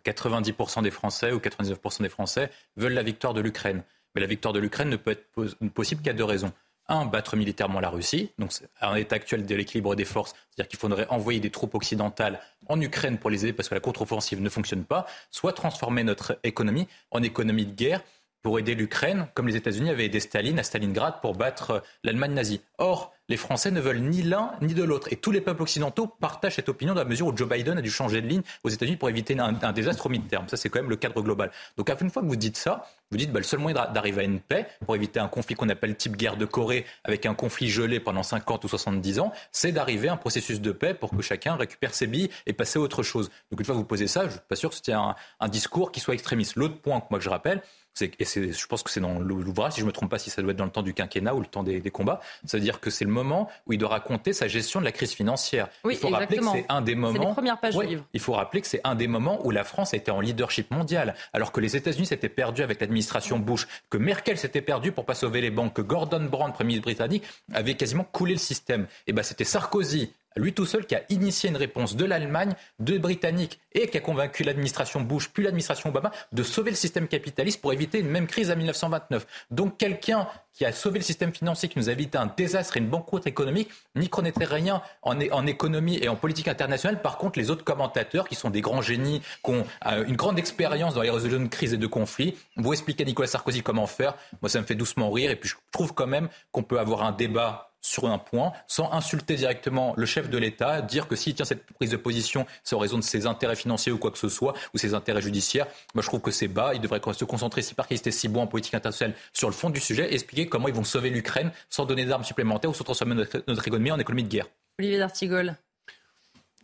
90% des Français ou 99% des Français veulent la victoire de l'Ukraine. Mais la victoire de l'Ukraine ne peut être possible qu'à deux raisons. Un, battre militairement la Russie, donc à l'état actuel de l'équilibre des forces, c'est-à-dire qu'il faudrait envoyer des troupes occidentales en Ukraine pour les aider parce que la contre-offensive ne fonctionne pas, soit transformer notre économie en économie de guerre pour aider l'Ukraine, comme les États-Unis avaient aidé Staline à Stalingrad pour battre l'Allemagne nazie. Or, les Français ne veulent ni l'un ni de l'autre. Et tous les peuples occidentaux partagent cette opinion dans la mesure où Joe Biden a dû changer de ligne aux États-Unis pour éviter un, désastre au mi-terme. Ça, c'est quand même le cadre global. Donc, une fois que vous dites ça, vous dites bah, le seul moyen d'arriver à une paix pour éviter un conflit qu'on appelle type guerre de Corée avec un conflit gelé pendant 50 ou 70 ans, c'est d'arriver à un processus de paix pour que chacun récupère ses billes et passe à autre chose. Donc, une fois que vous posez ça, je ne suis pas sûr que c'était un, un discours qui soit extrémiste. L'autre point que moi que je rappelle, et je pense que c'est dans l'ouvrage, si je ne me trompe pas, si ça doit être dans le temps du quinquennat ou le temps des, combats, ça veut dire que c'est le moment où il doit raconter sa gestion de la crise financière. il faut rappeler que c'est un des moments. Les premières pages du livre. Il faut rappeler que c'est un des moments où la France a été en leadership mondial, alors que les États-Unis s'étaient perdus avec l'administration Bush, que Merkel s'était perdue pour pas sauver les banques, que Gordon Brown, premier ministre britannique, avait quasiment coulé le système. Et ben c'était Sarkozy lui tout seul qui a initié une réponse de l'Allemagne, de Britanniques et qui a convaincu l'administration Bush puis l'administration Obama de sauver le système capitaliste pour éviter une même crise à 1929. Donc quelqu'un qui a sauvé le système financier, qui nous a évité un désastre et une banqueroute économique, n'y connaîtrait rien en, économie et en politique internationale. Par contre, les autres commentateurs, qui sont des grands génies, qui ont euh, une grande expérience dans les résolutions de crises et de conflits, vous expliquez à Nicolas Sarkozy comment faire. Moi, ça me fait doucement rire. Et puis, je trouve quand même qu'on peut avoir un débat sur un point, sans insulter directement le chef de l'État, dire que s'il tient cette prise de position, c'est en raison de ses intérêts financiers ou quoi que ce soit, ou ses intérêts judiciaires. Moi, je trouve que c'est bas. Il devrait se concentrer, si par qu'il était si bon en politique internationale, sur le fond du sujet, et expliquer comment ils vont sauver l'Ukraine sans donner d'armes supplémentaires ou sans transformer notre, économie en économie de guerre. Olivier D'Artigol.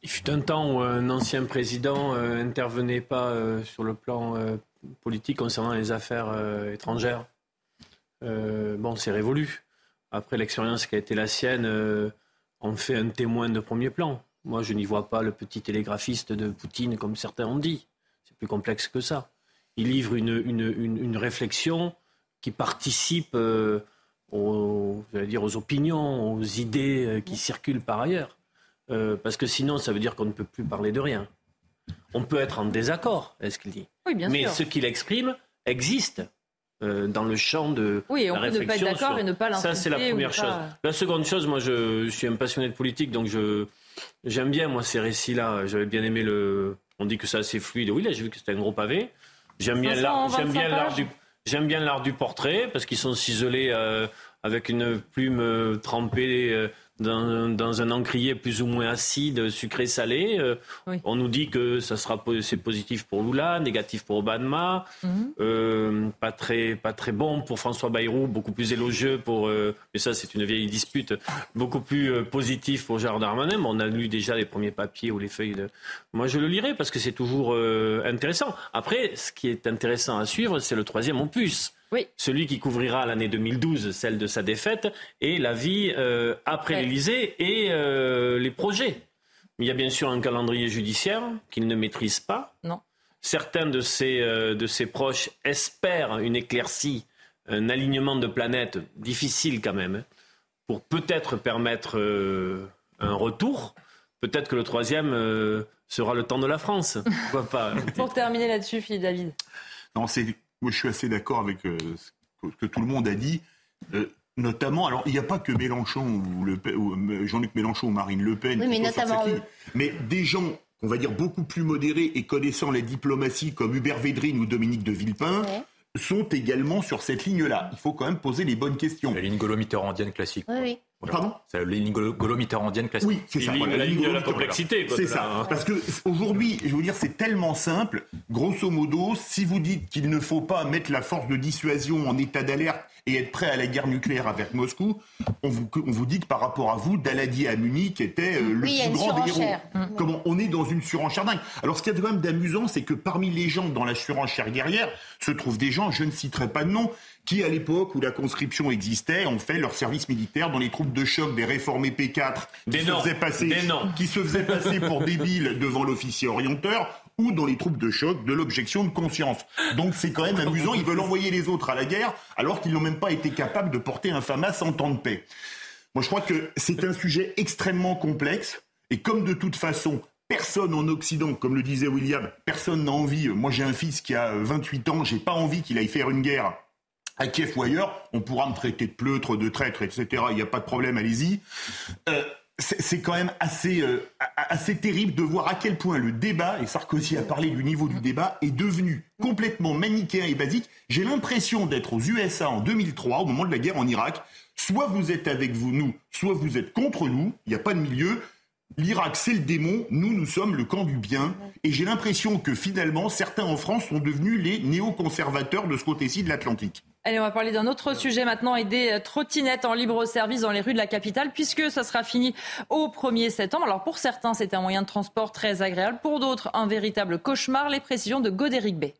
Il fut un temps où un ancien président n'intervenait euh, pas euh, sur le plan euh, politique concernant les affaires étrangères. bon, c'est révolu après l'expérience qui a été la sienne, on euh, fait un témoin de premier plan. Moi, je n'y vois pas le petit télégraphiste de Poutine comme certains ont dit. C'est plus complexe que ça. Il livre une, réflexion qui participe euh, aux, dire, aux opinions, aux idées euh, qui circulent par ailleurs. parce que sinon, ça veut dire qu'on ne peut plus parler de rien. On peut être en désaccord, est-ce qu'il dit. Oui, bien Mais ce qu'il exprime existe. Euh, dans le champ de oui, on la réflexion. ne pas être d'accord et ne pas Ça, c'est la première chose. La seconde chose, moi, je, suis un passionné de politique, donc je j'aime bien moi ces récits-là. J'avais bien aimé le. On dit que c'est assez fluide. Oui, là, j'ai vu que c'était un gros pavé. J'aime bien l'art. J'aime bien l'art du. J'aime bien l'art du portrait parce qu'ils sont ciselés euh, avec une plume euh, trempée dans, un encrier plus ou moins acide, sucré, salé. Euh, on nous dit que ça sera c'est positif pour Lula, négatif pour Obama, mhm. euh, pas très pas très bon pour François Bayrou, beaucoup plus élogieux pour euh, mais ça c'est une vieille dispute, beaucoup plus positif pour Gérard Darmanin. on a lu déjà les premiers papiers ou les feuilles de. Moi je le lirai parce que c'est toujours intéressant. Après, ce qui est intéressant à suivre, c'est le troisième opus. Celui qui couvrira l'année 2012, celle de sa défaite, et la vie euh, après l'Élysée et euh, les projets. Il y a bien sûr un calendrier judiciaire qu'il ne maîtrise pas. Non. Certains de ses, euh, de ses proches espèrent une éclaircie, un alignement de planètes difficile quand même, pour peut-être permettre un retour. Peut-être que le troisième sera le temps de la France. Pourquoi pas? Pour terminer là-dessus, Philippe David. Non, c'est moi, je suis assez d'accord avec euh, ce que tout le monde a dit. Euh, notamment, alors il n'y a pas que Mélenchon ou, euh, Jean-Luc Mélenchon ou Marine Le Pen, mais, notamment mais des gens, on va dire beaucoup plus modérés et connaissant la diplomatie comme Hubert Védrine ou Dominique de Villepin. sont également sur cette ligne-là. Il faut quand même poser les bonnes questions. La ligne gaulo-mitterrandienne classique. Oui, oui. Pardon C'est la ligne gaulo-mitterrandienne classique. Oui, c'est ça. la, ligne de la complexité. C'est ça. Parce que aujourd'hui, je veux dire, c'est tellement simple. Grosso modo, si vous dites qu'il ne faut pas mettre la force de dissuasion en état d'alerte et être prêt à la guerre nucléaire avec Moscou, on vous, on vous dit que par rapport à vous, Daladier à Munich était euh, le plus grand des héros. Mm. Comment on est dans une surenchère dingue. Alors ce qu'il y a quand même d'amusant, c'est que parmi les gens dans la surenchère guerrière se trouvent des gens, je ne citerai pas de nom, qui, à l'époque où la conscription existait, ont fait leur service militaire dans les troupes de choc des réformés P4 qui, se, faisaient passer, qui se faisaient passer pour débiles devant l'officier orienteur ou dans les troupes de choc de l'objection de conscience. Donc c'est quand même amusant, ils veulent envoyer les autres à la guerre alors qu'ils n'ont même pas été capables de porter un FAMAS en temps de paix. Moi je crois que c'est un sujet extrêmement complexe et comme de toute façon Personne en Occident, comme le disait William, personne n'a envie. Moi, j'ai un fils qui a 28 ans, j'ai pas envie qu'il aille faire une guerre à Kiev ou ailleurs. On pourra me traiter de pleutre, de traître, etc. Il n'y a pas de problème, allez-y. Euh, c'est quand même assez, euh, assez terrible de voir à quel point le débat, et Sarkozy a parlé du niveau du débat, est devenu complètement manichéen et basique. J'ai l'impression d'être aux USA en 2003, au moment de la guerre en Irak. Soit vous êtes avec nous, soit vous êtes contre nous, il n'y a pas de milieu. L'Irak, c'est le démon, nous, nous sommes le camp du bien. Et j'ai l'impression que finalement, certains en France sont devenus les néoconservateurs de ce côté-ci de l'Atlantique. Allez, on va parler d'un autre sujet maintenant et des euh, trottinettes en libre service dans les rues de la capitale, puisque ça sera fini au 1er septembre. Alors pour certains, c'est un moyen de transport très agréable, pour d'autres, un véritable cauchemar. Les précisions de Godéric Bay.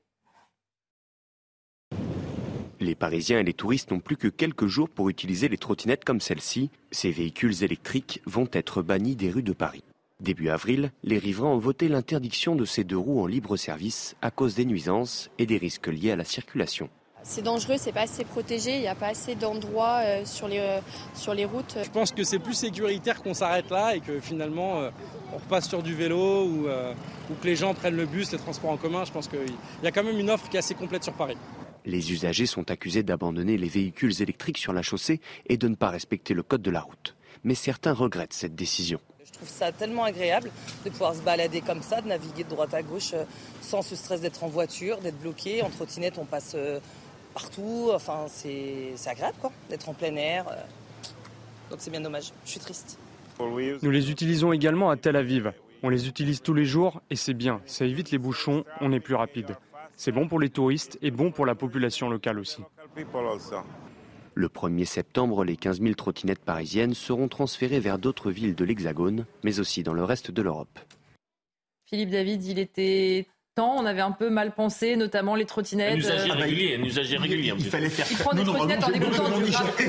Les Parisiens et les touristes n'ont plus que quelques jours pour utiliser les trottinettes comme celle-ci. Ces véhicules électriques vont être bannis des rues de Paris. Début avril, les riverains ont voté l'interdiction de ces deux roues en libre service à cause des nuisances et des risques liés à la circulation. C'est dangereux, c'est pas assez protégé, il n'y a pas assez d'endroits euh, sur, les, euh, sur les routes. Je pense que c'est plus sécuritaire qu'on s'arrête là et que finalement euh, on repasse sur du vélo ou, ou que les gens prennent le bus, les transports en commun. Je pense qu'il y a quand même une offre qui est assez complète sur Paris. Les usagers sont accusés d'abandonner les véhicules électriques sur la chaussée et de ne pas respecter le code de la route. Mais certains regrettent cette décision. Je trouve ça tellement agréable de pouvoir se balader comme ça, de naviguer de droite à gauche sans ce stress d'être en voiture, d'être bloqué. En trottinette, on passe euh, partout. Enfin, c'est agréable, quoi, d'être en plein air. Euh. Donc c'est bien dommage. Je suis triste. Nous les utilisons également à Tel Aviv. On les utilise tous les jours et c'est bien. Ça évite les bouchons, on est plus rapide. C'est bon pour les touristes et bon pour la population locale aussi. Le 1er septembre, les 15 000 trottinettes parisiennes seront transférées vers d'autres villes de l'Hexagone, mais aussi dans le reste de l'Europe. Philippe David, il était on avait un peu mal pensé, notamment les trottinettes. Un usager euh, régulier, un usager régulier. Il, fallait faire. Il prend des trottinettes en écoutant du rap.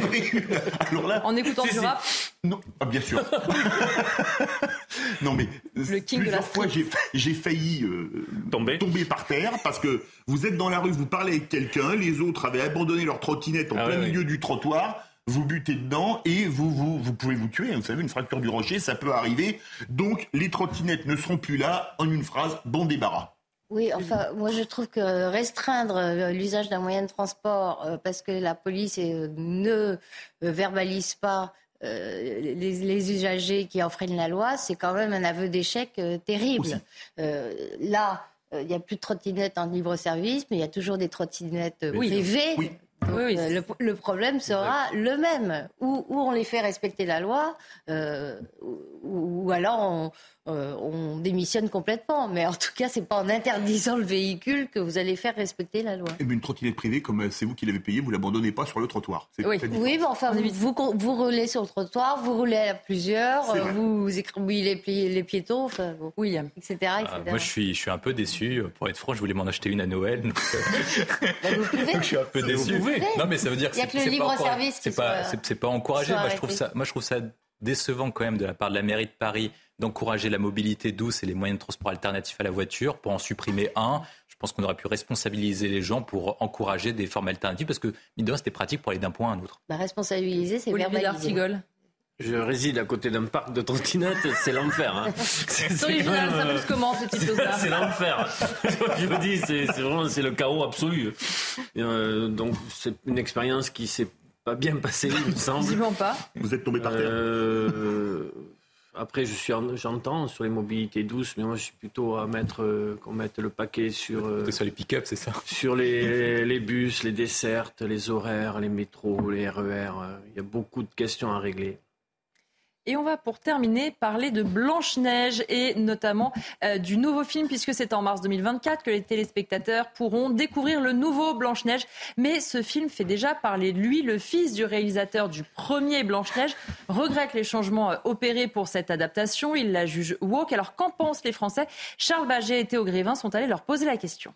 Alors là, en écoutant du rap. Non, ah, bien sûr. non mais le king de la fois j'ai failli euh, tomber. tomber par terre parce que vous êtes dans la rue, vous parlez avec quelqu'un, les autres avaient abandonné leur trottinette en ah plein milieu du trottoir vous butez dedans et vous, vous, vous pouvez vous tuer. Vous savez, une fracture du rocher, ça peut arriver. Donc, les trottinettes ne seront plus là. En une phrase, bon débarras. Oui, enfin, moi je trouve que restreindre euh, l'usage d'un moyen de transport euh, parce que la police euh, ne verbalise pas les, usagers qui enfreignent la loi, c'est quand même un aveu d'échec terrible. là, il n'y a plus de trottinettes en libre service, mais il y a toujours des trottinettes privées. Oui. le, problème sera le même. Ou, on les fait respecter la loi, ou, alors on, euh, on démissionne complètement. Mais en tout cas, c'est pas en interdisant le véhicule que vous allez faire respecter la loi. Et une trottinette privée, comme euh, c'est vous qui l'avez payée, vous l'abandonnez pas sur le trottoir. Oui, oui mais enfin, vous, vous, roulez sur le trottoir, vous roulez à plusieurs, euh, vous écrabouillez les, les, piétons, enfin, oui, etc. Ah, moi, je suis, je suis un peu déçu. Pour être franc, je voulais m'en acheter une à Noël. Donc, bah, vous pouvez. je suis un peu déçu. Non, mais ça veut dire que c'est le libre service. Pas, c'est pas encouragé. Moi, je trouve ça, moi, je trouve ça décevant quand même de la part de la mairie de Paris d'encourager la mobilité douce et les moyens de transport alternatifs à la voiture pour en supprimer un. Je pense qu'on aurait pu responsabiliser les gens pour encourager des formes alternatives parce que, mine c'était pratique pour aller d'un point à un autre. Bah, responsabiliser, c'est verbaliser. Je réside à côté d'un parc de trottinettes, c'est l'enfer. Hein. C'est original, ça pousse comment ces petites choses-là C'est l'enfer. Je vous dis, c'est vraiment c'est le chaos absolu. Euh, donc c'est une expérience qui s'est pas bien passée, il me semble. Visiblement pas. Vous êtes tombé par terre. Euh, après, je suis, j'entends sur les mobilités douces, mais moi, je suis plutôt à mettre, euh, qu'on mette le paquet sur. Euh, sur les pick-up, c'est ça? Sur les, les, bus, les dessertes, les horaires, les métros, les RER. Euh, il y a beaucoup de questions à régler. Et on va pour terminer parler de Blanche-Neige et notamment euh, du nouveau film puisque c'est en mars 2024 que les téléspectateurs pourront découvrir le nouveau Blanche-Neige. Mais ce film fait déjà parler de lui. Le fils du réalisateur du premier Blanche-Neige regrette les changements euh, opérés pour cette adaptation. Il la juge woke. Alors qu'en pensent les Français? Charles Baget et Théo Grévin sont allés leur poser la question.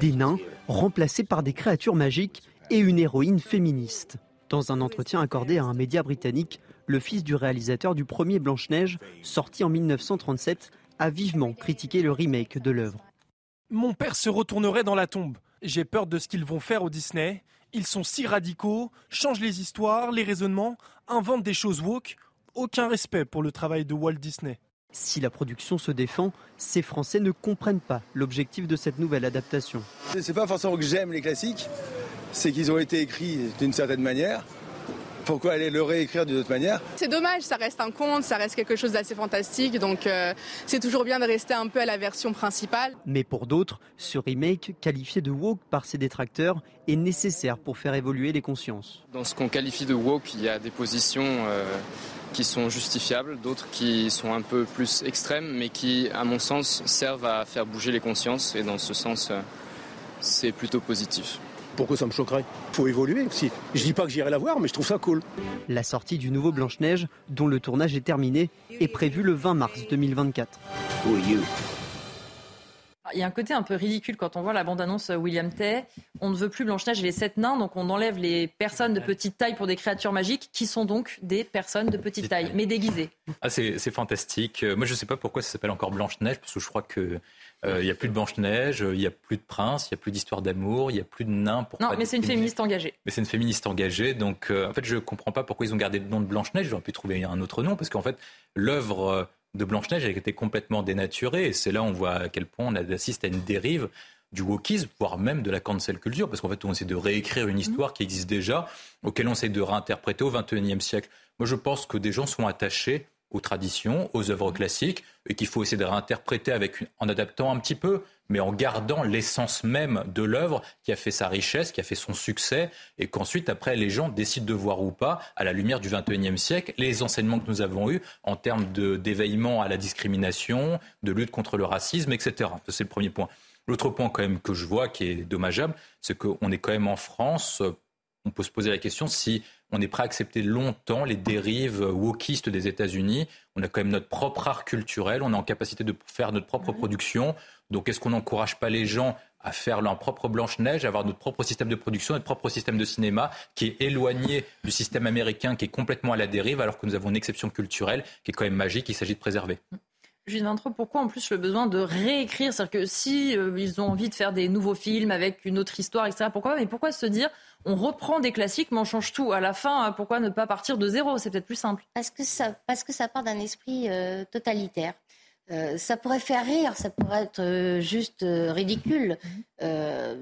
Des nains remplacés par des créatures magiques et une héroïne féministe. Dans un entretien accordé à un média britannique, le fils du réalisateur du premier Blanche-Neige, sorti en 1937, a vivement critiqué le remake de l'œuvre. Mon père se retournerait dans la tombe. J'ai peur de ce qu'ils vont faire au Disney. Ils sont si radicaux, changent les histoires, les raisonnements, inventent des choses woke. Aucun respect pour le travail de Walt Disney. Si la production se défend, ces Français ne comprennent pas l'objectif de cette nouvelle adaptation. C'est pas forcément que j'aime les classiques, c'est qu'ils ont été écrits d'une certaine manière. Pourquoi aller le réécrire d'une autre manière? C'est dommage, ça reste un conte, ça reste quelque chose d'assez fantastique, donc euh, c'est toujours bien de rester un peu à la version principale. Mais pour d'autres, ce remake, qualifié de woke par ses détracteurs, est nécessaire pour faire évoluer les consciences. Dans ce qu'on qualifie de woke, il y a des positions euh, qui sont justifiables, d'autres qui sont un peu plus extrêmes, mais qui, à mon sens, servent à faire bouger les consciences, et dans ce sens, euh, c'est plutôt positif. Pourquoi ça me choquerait? Faut évoluer aussi. Je dis pas que j'irai la voir, mais je trouve ça cool. La sortie du nouveau Blanche-Neige, dont le tournage est terminé, est prévue le 20 mars 2024. Il y a un côté un peu ridicule quand on voit la bande-annonce William Tay. On ne veut plus Blanche-Neige et les sept nains, donc on enlève les personnes de petite taille pour des créatures magiques, qui sont donc des personnes de petite taille, mais déguisées. Ah, c'est fantastique. Euh, moi, je ne sais pas pourquoi ça s'appelle encore Blanche-Neige, parce que je crois que euh, il n'y a plus de Blanche-Neige, il n'y a plus de prince, il n'y a plus d'histoire d'amour, il n'y a plus de nains. Pour non, mais c'est une féministe engagée. Mais c'est une féministe engagée, donc euh, en fait, je ne comprends pas pourquoi ils ont gardé le nom de Blanche-Neige. J'aurais pu trouver un autre nom, parce qu'en fait, l'œuvre de Blanche-Neige a été complètement dénaturée. Et c'est là où on voit à quel point on assiste à une dérive du wokisme, voire même de la cancel culture, parce qu'en fait, on essaie de réécrire une histoire qui existe déjà, auquel on essaie de réinterpréter au XXIe siècle. Moi, je pense que des gens sont attachés aux traditions, aux œuvres classiques, et qu'il faut essayer de réinterpréter avec, en adaptant un petit peu, mais en gardant l'essence même de l'œuvre qui a fait sa richesse, qui a fait son succès, et qu'ensuite, après, les gens décident de voir ou pas, à la lumière du XXIe siècle, les enseignements que nous avons eus en termes d'éveillement à la discrimination, de lutte contre le racisme, etc. C'est le premier point. L'autre point quand même que je vois qui est dommageable, c'est qu'on est quand même en France, on peut se poser la question si on est prêt à accepter longtemps les dérives wokistes des États-Unis. On a quand même notre propre art culturel, on est en capacité de faire notre propre production. Donc est-ce qu'on n'encourage pas les gens à faire leur propre Blanche-Neige, à avoir notre propre système de production, notre propre système de cinéma qui est éloigné du système américain, qui est complètement à la dérive, alors que nous avons une exception culturelle qui est quand même magique, qu'il s'agit de préserver? Jules Vintreux, pourquoi en plus le besoin de réécrire? C'est-à-dire que si euh, ils ont envie de faire des nouveaux films avec une autre histoire, etc., pourquoi Mais pourquoi se dire on reprend des classiques, mais on change tout à la fin hein, Pourquoi ne pas partir de zéro? C'est peut-être plus simple. Parce que ça, parce que ça part d'un esprit euh, totalitaire. Euh, ça pourrait faire rire, ça pourrait être euh, juste euh, ridicule,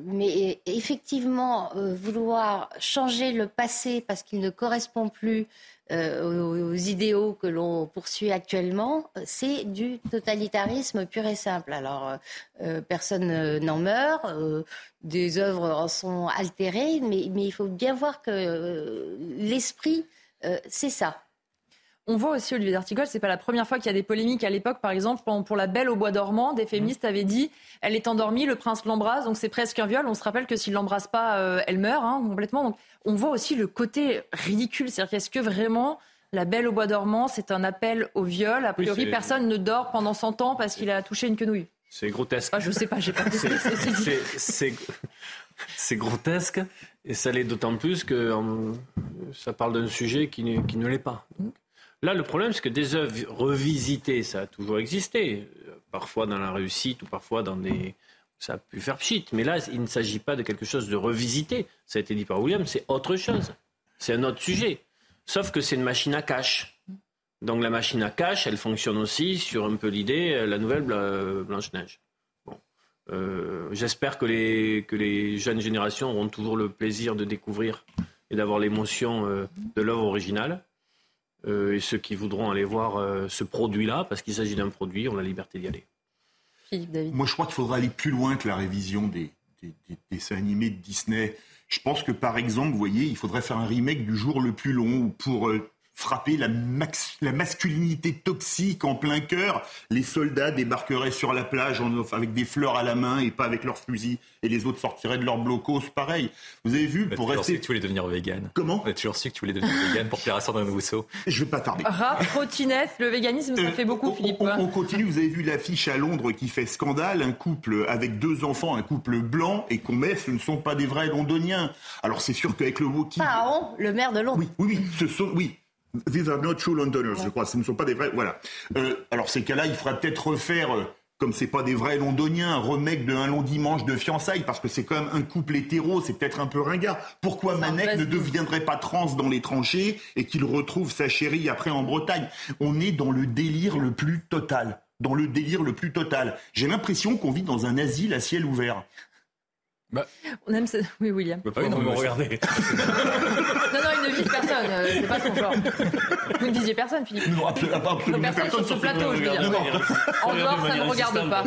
mais effectivement, vouloir changer le passé parce qu'il ne correspond plus aux, idéaux que l'on poursuit actuellement, c'est du totalitarisme pur et simple. Alors, personne n'en meurt, des œuvres en sont altérées, mais, mais il faut bien voir que l'esprit, c'est ça. On voit aussi, Olivier D'Artigol, c'est pas la première fois qu'il y a des polémiques. À l'époque, par exemple, pour La Belle au Bois dormant, des féministes avaient dit elle est endormie, le prince l'embrasse, donc c'est presque un viol. On se rappelle que s'il l'embrasse pas, euh, elle meurt hein, complètement. Donc on voit aussi le côté ridicule. C'est-à-dire qu'est-ce que vraiment La Belle au Bois dormant, c'est un appel au viol? A priori, personne ne dort pendant 100 ans parce qu'il a touché une quenouille. C'est grotesque. Ah, je sais pas, j'ai pas testé. c'est grotesque et ça l'est d'autant plus que euh, ça parle d'un sujet qui ne l'est pas. Là, le problème, c'est que des œuvres revisitées, ça a toujours existé. Parfois dans la réussite ou parfois dans des. Ça a pu faire pchit. Mais là, il ne s'agit pas de quelque chose de revisité. Ça a été dit par William, c'est autre chose. C'est un autre sujet. Sauf que c'est une machine à cash. Donc la machine à cash, elle fonctionne aussi sur un peu l'idée, euh, la nouvelle Blanche-Neige. Bon. Euh, j'espère que les, que les jeunes générations auront toujours le plaisir de découvrir et d'avoir l'émotion euh, de l'œuvre originale. Euh, et ceux qui voudront aller voir euh, ce produit-là, parce qu'il s'agit d'un produit, ont la liberté d'y aller. Moi, je crois qu'il faudra aller plus loin que la révision des, dessins animés de Disney. Je pense que, par exemple, vous voyez, il faudrait faire un remake du jour le plus long pour euh, frapper la, la, masculinité toxique en plein cœur. Les soldats débarqueraient sur la plage avec des fleurs à la main et pas avec leurs fusils, et les autres sortiraient de leur blocos, pareil. Vous avez vu, pour rester... Su que tu voulais devenir vegan. Comment On a toujours su que tu voulais devenir vegan pour plaire à Sandrine Rousseau. Je vais pas tarder. Rap, trottinette, le véganisme, ça euh, fait beaucoup, Philippe. On, on, continue, vous avez vu l'affiche à Londres qui fait scandale, un couple avec deux enfants, un couple blanc, et qu'on met, ce ne sont pas des vrais londoniens. Alors c'est sûr qu'avec le mot qui... Pharaon, le maire de Londres. Oui, oui, oui, ce sont... Oui, These are not true Londoners, je crois. Ce ne sont pas des vrais. Voilà. Euh, alors ces cas-là, il faudra peut-être refaire. euh, comme c'est pas des vrais londoniens, un remake de Un long dimanche de fiançailles, parce que c'est quand même un couple hétéro, c'est peut-être un peu ringard. Pourquoi Manek ne deviendrait pas trans dans les tranchées et qu'il retrouve sa chérie après en Bretagne? On est dans le délire le plus total. Dans le délire le plus total. J'ai l'impression qu'on vit dans un asile à ciel ouvert. On aime ce... Oui, William. Ah oui, non, mais regardez. Non, non, il ne vise personne. euh, c'est pas son genre. Vous ne visiez personne, Philippe. Non, absolument, Personne personne sur ce sur plateau, je veux dire. En dehors, ça ne regarde pas.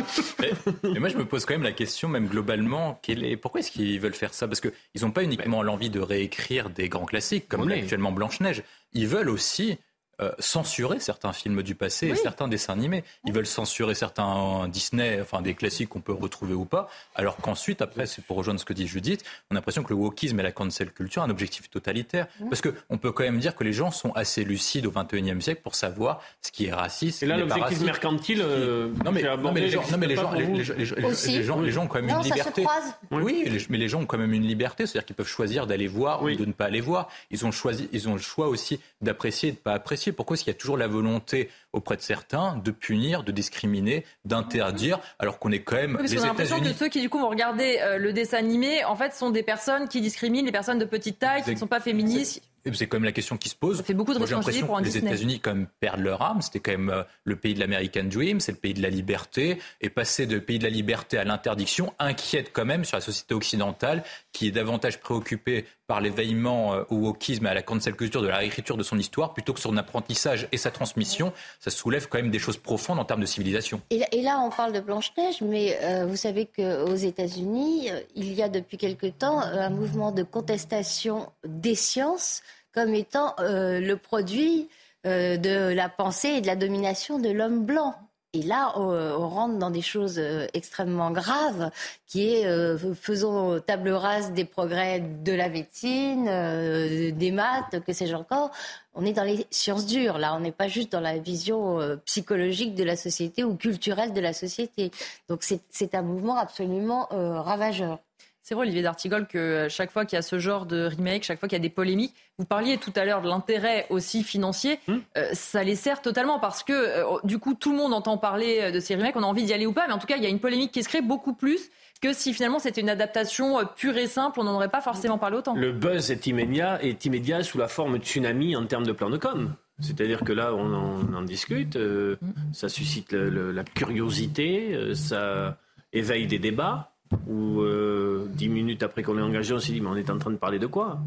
Et moi, je me pose quand même la question, même globalement, quel est- pourquoi est-ce qu'ils veulent faire ça? Parce qu'ils n'ont pas uniquement l'envie de réécrire des grands classiques, comme Oui. actuellement Blanche-Neige. Ils veulent aussi euh, censurer certains films du passé et certains dessins animés. Ils veulent censurer certains Disney, enfin des classiques qu'on peut retrouver ou pas, alors qu'ensuite, après, c'est pour rejoindre ce que dit Judith, on a l'impression que le wokisme et la cancel culture ont un objectif totalitaire. Parce qu'on peut quand même dire que les gens sont assez lucides au XXIe siècle pour savoir ce qui est raciste. Et là, l'objectif raciste. mercantile, euh, non mais, non, les gens, non, mais les gens, les, pour les- vous. les- les- Aussi. les gens, les gens ont quand même Non, une liberté. Oui, les- mais les gens ont quand même une liberté, c'est-à-dire qu'ils peuvent choisir d'aller voir ou de ne pas aller voir. Ils ont choisi, ils ont le choix aussi d'apprécier et de pas apprécier. Pourquoi est-ce qu'il y a toujours la volonté auprès de certains de punir, de discriminer, d'interdire, alors qu'on est quand même Oui, parce les a l'impression que ceux qui du coup vont regarder euh, le dessin animé, en fait, sont des personnes qui discriminent les personnes de petite taille, qui ne sont pas féministes. C'est quand même la question qui se pose. Ça fait beaucoup de Moi, j'ai l'impression pour un que les. États-Unis quand même perdent leur âme. C'était quand même euh, le pays de l'American Dream, c'est le pays de la liberté. Et passer de pays de la liberté à l'interdiction inquiète quand même sur la société occidentale qui est davantage préoccupée par l'éveillement euh, au wokisme et à la cancel culture de la réécriture de son histoire plutôt que son apprentissage et sa transmission. Ça soulève quand même des choses profondes en termes de civilisation. Et là, on parle de Blanche-Neige, mais euh, vous savez qu'aux États-Unis, euh, il y a depuis quelque temps un mouvement de contestation des sciences comme étant le produit de la pensée et de la domination de l'homme blanc. Et là, on, rentre dans des choses euh, extrêmement graves, qui est euh, faisons table rase des progrès de la médecine, euh, des maths, que sais-je encore. On est dans les sciences dures, là. On n'est pas juste dans la vision psychologique de la société ou culturelle de la société. Donc c'est- un mouvement absolument ravageur. C'est vrai, Olivier d'Artigol, que euh, chaque fois qu'il y a ce genre de remake, chaque fois qu'il y a des polémiques, vous parliez tout à l'heure de l'intérêt aussi financier, euh, ça les sert totalement parce que euh, du coup tout le monde entend parler de ces remakes, on a envie d'y aller ou pas, mais en tout cas il y a une polémique qui se crée beaucoup plus que si finalement c'était une adaptation pure et simple, on n'en aurait pas forcément parlé autant. Le buzz est immédiat, est immédiat sous la forme de tsunami en termes de plan de com. C'est-à-dire que là, on en, on en discute, euh, ça suscite le- le- la curiosité, ça éveille des débats, où euh, dix minutes après qu'on est engagé, on s'est dit, mais on est en train de parler de quoi?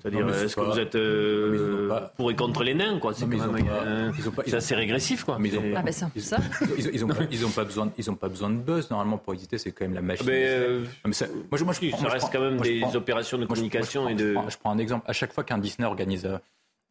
C'est-à-dire, est-ce que pas- vous êtes euh, pour et contre les nains quoi? C'est quand même, euh, c'est assez régressif. quoi. Ah ça. Ils, ils ont, pas- ils ont pas besoin, ils ont pas besoin de buzz normalement pour exister. C'est quand même la machine. Mais, euh, Non, mais ça, moi, je- moi, je ça moi, je reste prends- quand même moi, des prends- opérations de moi, je- moi, je communication prends- et je de. prends- Je prends un exemple. À chaque fois qu'un Disney organise euh,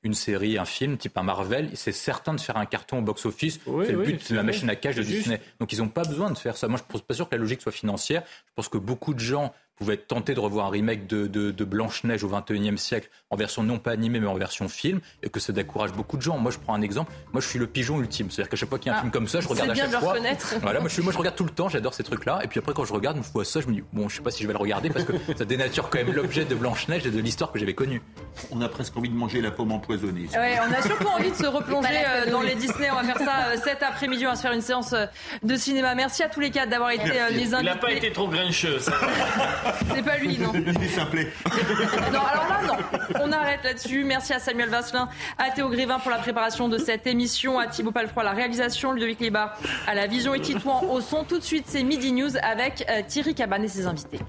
une série, un film, type un Marvel, c'est certain de faire un carton au box-office. Oui, c'est le but c'est de la vrai. machine à cash de. Disney. Donc ils n'ont pas besoin de faire ça. Moi, je ne pense pas sûr que la logique soit financière. Je pense que beaucoup de gens pouvaient être tentés de revoir un remake de, de- de Blanche-Neige au XXIe siècle en version non pas animée mais en version film et que ça décourage beaucoup de gens. Moi, je prends un exemple. Moi, je suis le pigeon ultime. C'est-à-dire qu'à chaque fois qu'il y a un Ah, film comme ça, je regarde à bien chaque de le fois. reconnaître. Voilà, moi je, suis- moi je regarde tout le temps, j'adore ces trucs-là. Et puis après, quand je regarde une fois ça, je me dis, bon, je sais pas si je vais le regarder parce que ça dénature quand même l'objet de Blanche-Neige et de l'histoire que j'avais connue. On a presque envie de manger la pomme empoisonnée. Ouais, on a surtout envie de se replonger euh, dans les Disney. On va faire ça euh, cet après-midi. On va se faire une séance euh, de cinéma. Merci à tous les quatre d'avoir été euh, les Il invités. n'a pas été trop grincheux, ça. C'est pas lui, non. Il. Non, alors là, non. On arrête là-dessus. Merci à Samuel Vasselin, à Théo Grévin pour la préparation de cette émission, à Thibaut Palfroy à la réalisation, Ludovic Lébar à la vision et Titouan au son. Tout de suite, c'est Midi News avec euh, Thierry Caban et ses invités.